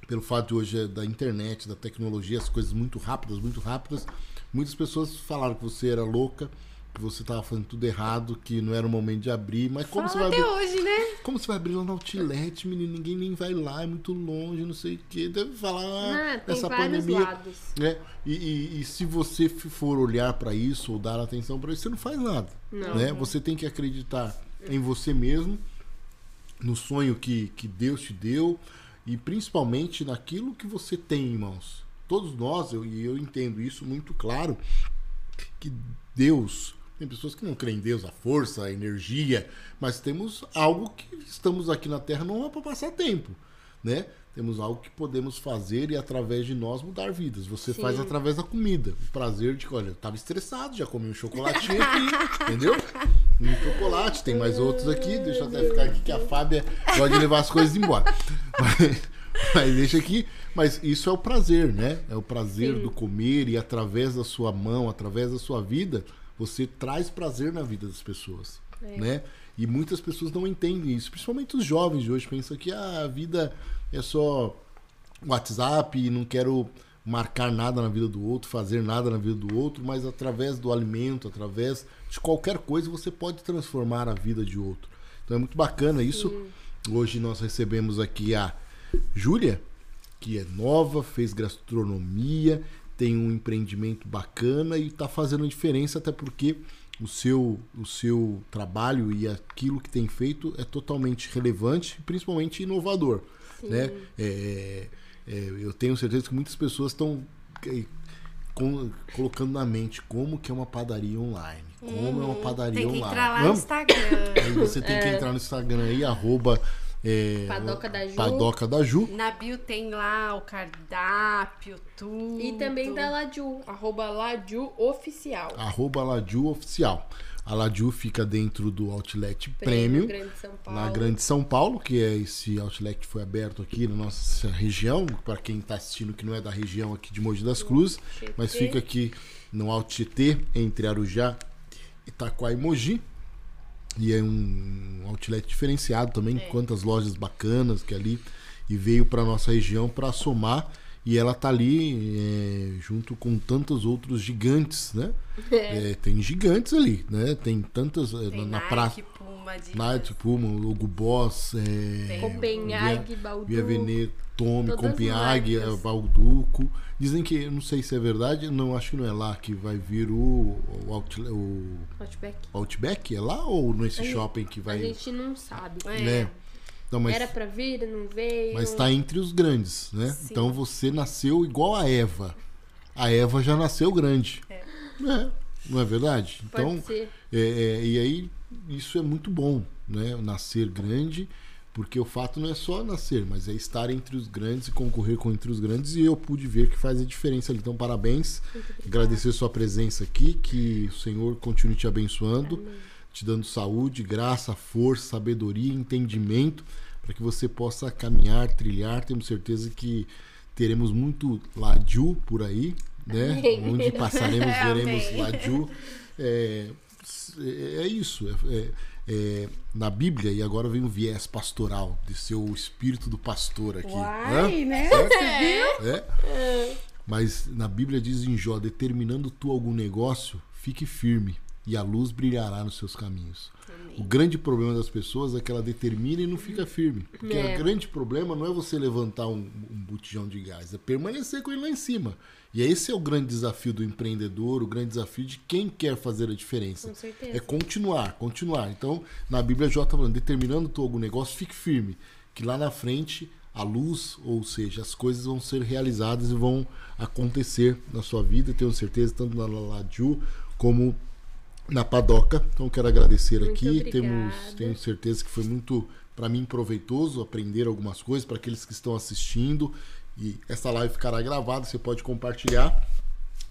pelo fato de hoje é da internet, da tecnologia, as coisas muito rápidas, muito rápidas, muitas pessoas falaram que você era louca que você estava fazendo tudo errado, que não era o momento de abrir, mas como Fala você vai abrir, hoje, né? Como você vai abrir lá no Outlet, menino, ninguém nem vai lá, é muito longe, não sei o quê. Deve falar ah, dessa pandemia. Lados. Né? E, e, e, se você for olhar para isso ou dar atenção para isso, você não faz nada. Não, né? Não. Você tem que acreditar em você mesmo, no sonho que, que Deus te deu e principalmente naquilo que você tem em mãos. Todos nós, eu, e eu entendo isso muito claro, que Deus tem pessoas que não creem em Deus, a força, a energia, mas temos algo que estamos aqui na Terra não é para passar tempo, né? Temos algo que podemos fazer e através de nós mudar vidas. Você Sim. faz através da comida. O prazer de, olha, eu tava estressado, já comi um chocolatinho aqui, entendeu? Um chocolate, tem mais outros aqui. Deixa eu até ficar aqui que a Fábia pode levar as coisas embora. Mas, mas deixa aqui. Mas isso é o prazer, né? É o prazer Sim. do comer e através da sua mão, através da sua vida, você traz prazer na vida das pessoas, é. né? E muitas pessoas não entendem isso, principalmente os jovens de hoje pensam que ah, a vida é só WhatsApp e não quero marcar nada na vida do outro, fazer nada na vida do outro, mas através do alimento, através de qualquer coisa você pode transformar a vida de outro. Então é muito bacana isso. Sim. Hoje nós recebemos aqui a Júlia, que é nova, fez gastronomia, tem um empreendimento bacana e está fazendo a diferença, até porque o seu, o seu trabalho e aquilo que tem feito é totalmente relevante, principalmente inovador. Né? É, é, eu tenho certeza que muitas pessoas estão é, colocando na mente como que é uma padaria online. Como é uma padaria online. Tem que entrar lá no Instagram. Aí você tem que é. entrar no Instagram aí, arroba é, Padoca da Ju. Padoca da Ju. Na bio tem lá o cardápio, tudo. E também da Laju, arroba Laju Oficial. Arroba Laju Oficial. A Laju fica dentro do Outlet Premium, Grande na Grande São Paulo, que é esse outlet que foi aberto aqui na nossa região, para quem está assistindo que não é da região aqui de Mogi das Cruzes, mas fica aqui no Alt entre Arujá, Itaquá e Mogi. E é um outlet diferenciado também, é. quantas lojas bacanas que é ali e veio para nossa região para somar e ela tá ali é, junto com tantos outros gigantes, né? É. É, tem gigantes ali, né? Tem tantas é, tem na praça. De Nike, Puma, Hugo Boss, é, Copenhague, Balduco. Via Veneto, Tome, Copenhague, Balduco. Dizem que, não sei se é verdade, não acho que não é lá que vai vir o, o, out, o Outback. Outback. É lá ou nesse a shopping gente, que vai. A gente não sabe. É. Né? Não, mas, Era pra vir, não veio. Mas tá entre os grandes, né? Sim. Então você nasceu igual a Eva. A Eva já nasceu grande. É. é não é verdade? Pode então, ser. É, é, e aí isso é muito bom, né? Nascer grande, porque o fato não é só nascer, mas é estar entre os grandes e concorrer com entre os grandes. E eu pude ver que faz a diferença ali. Então, parabéns. Agradecer sua presença aqui, que o Senhor continue te abençoando, Amém. te dando saúde, graça, força, sabedoria, entendimento, para que você possa caminhar, trilhar. Temos certeza que teremos muito Ladiu por aí, né? Amém. Onde passaremos, veremos Ladiu. É, é isso. É, é, é, na Bíblia, e agora vem o viés pastoral, de ser o espírito do pastor aqui. Uai, né? né? É. é. Mas na Bíblia diz em Jó: determinando tu algum negócio, fique firme, e a luz brilhará nos seus caminhos. O grande problema das pessoas é que ela determina e não fica firme. Porque é. o grande problema não é você levantar um, um botijão de gás, é permanecer com ele lá em cima. E esse é o grande desafio do empreendedor, o grande desafio de quem quer fazer a diferença. Com certeza. É continuar, continuar. Então, na Bíblia, Jó está falando, determinando algum negócio, fique firme. Que lá na frente a luz, ou seja, as coisas vão ser realizadas e vão acontecer na sua vida, tenho certeza, tanto na Ladiu como na Padoca. Então quero agradecer muito aqui. Obrigada. Temos, tenho certeza que foi muito para mim proveitoso aprender algumas coisas para aqueles que estão assistindo e essa live ficará gravada, você pode compartilhar.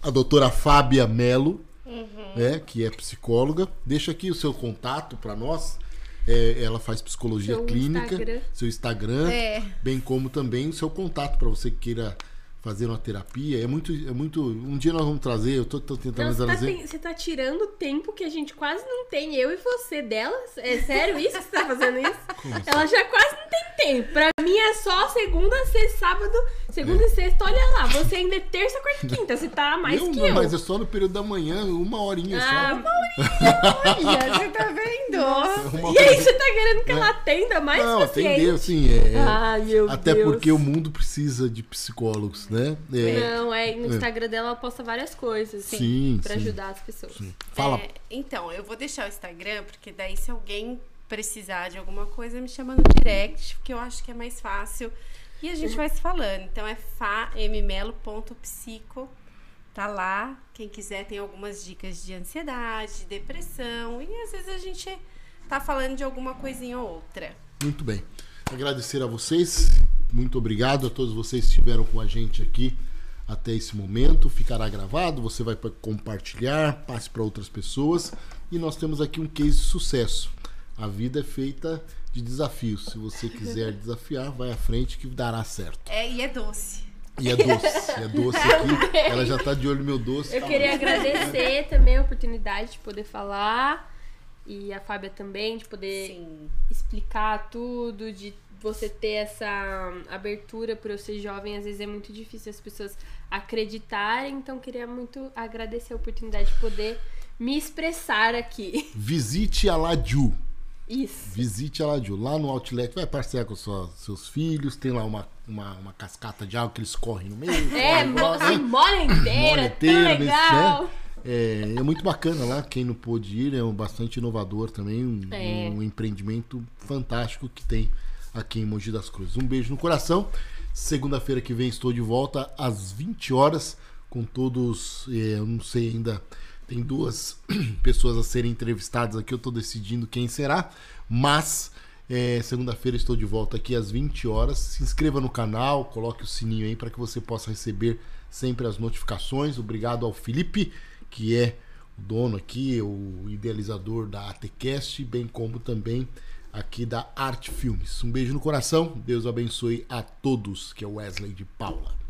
A doutora Fábia Melo, uhum. né, que é psicóloga, deixa aqui o seu contato para nós. É, ela faz psicologia seu clínica, Instagram. seu Instagram, é. bem como também o seu contato para você que queira fazer uma terapia. É muito, é muito. Um dia nós vamos trazer, eu tô, tô tentando não, trazer. Você tá, você tá tirando tempo que a gente quase não tem, eu e você delas. É sério isso que você tá fazendo isso? Assim? Ela já quase não tem tempo. Pra mim é só segunda, sexta, sábado, segunda é. e sexta, olha lá. Você ainda é terça, quarta e quinta. Você tá mais não, que não, eu. Mas é só no período da manhã, uma horinha ah, só. Uma horinha, olha, você tá vendo? E aí você tá querendo que ela atenda mais Não, atendeu, sim. É, Ai, meu até Deus. porque o mundo precisa de psicólogos, né? É, não, é, no é. Instagram dela ela posta várias coisas. Sim, sim pra sim. ajudar as pessoas. Sim. Fala. É, então, eu vou deixar o Instagram, porque daí se alguém precisar de alguma coisa, me chama no direct, porque eu acho que é mais fácil. E a gente vai se falando. Então é famelo.psico. Tá lá. Quem quiser tem algumas dicas de ansiedade, de depressão. E às vezes a gente tá falando de alguma coisinha ou outra. Muito bem. Agradecer a vocês muito obrigado a todos vocês que estiveram com a gente aqui até esse momento. Ficará gravado, você vai compartilhar, passe para outras pessoas. E nós temos aqui um case de sucesso. A vida é feita de desafios. Se você quiser desafiar, vai à frente que dará certo. É, e é doce. E é doce, é doce aqui. Ela já está de olho no meu doce. Eu queria agradecer também a oportunidade de poder falar. E a Fábia também, de poder Sim. explicar tudo, de você ter essa abertura por eu ser jovem, às vezes é muito difícil as pessoas acreditarem. Então, queria muito agradecer a oportunidade de poder me expressar aqui. Visite a Ladiu. Isso. Visite a Ladiu. Lá no Outlet, vai passear com sua, seus filhos. Tem lá uma, uma, uma, cascata de água que eles correm no meio. É, assim, né? mora inteira. Mora inteira, legal. Nesse, né? É, é, muito bacana lá, quem não pôde ir, é um bastante inovador também, um, é. um empreendimento fantástico que tem aqui em Mogi das Cruzes. Um beijo no coração. Segunda-feira que vem estou de volta às 20 horas com todos, é, eu não sei ainda, tem duas pessoas a serem entrevistadas aqui, eu estou decidindo quem será, mas é, segunda-feira estou de volta aqui às 20 horas. Se inscreva no canal, coloque o sininho aí para que você possa receber sempre as notificações. Obrigado ao Felipe, que é o dono aqui, o idealizador da ATCast, bem como também aqui da Arte Filmes. Um beijo no coração, Deus abençoe a todos, que é Wesley de Paula.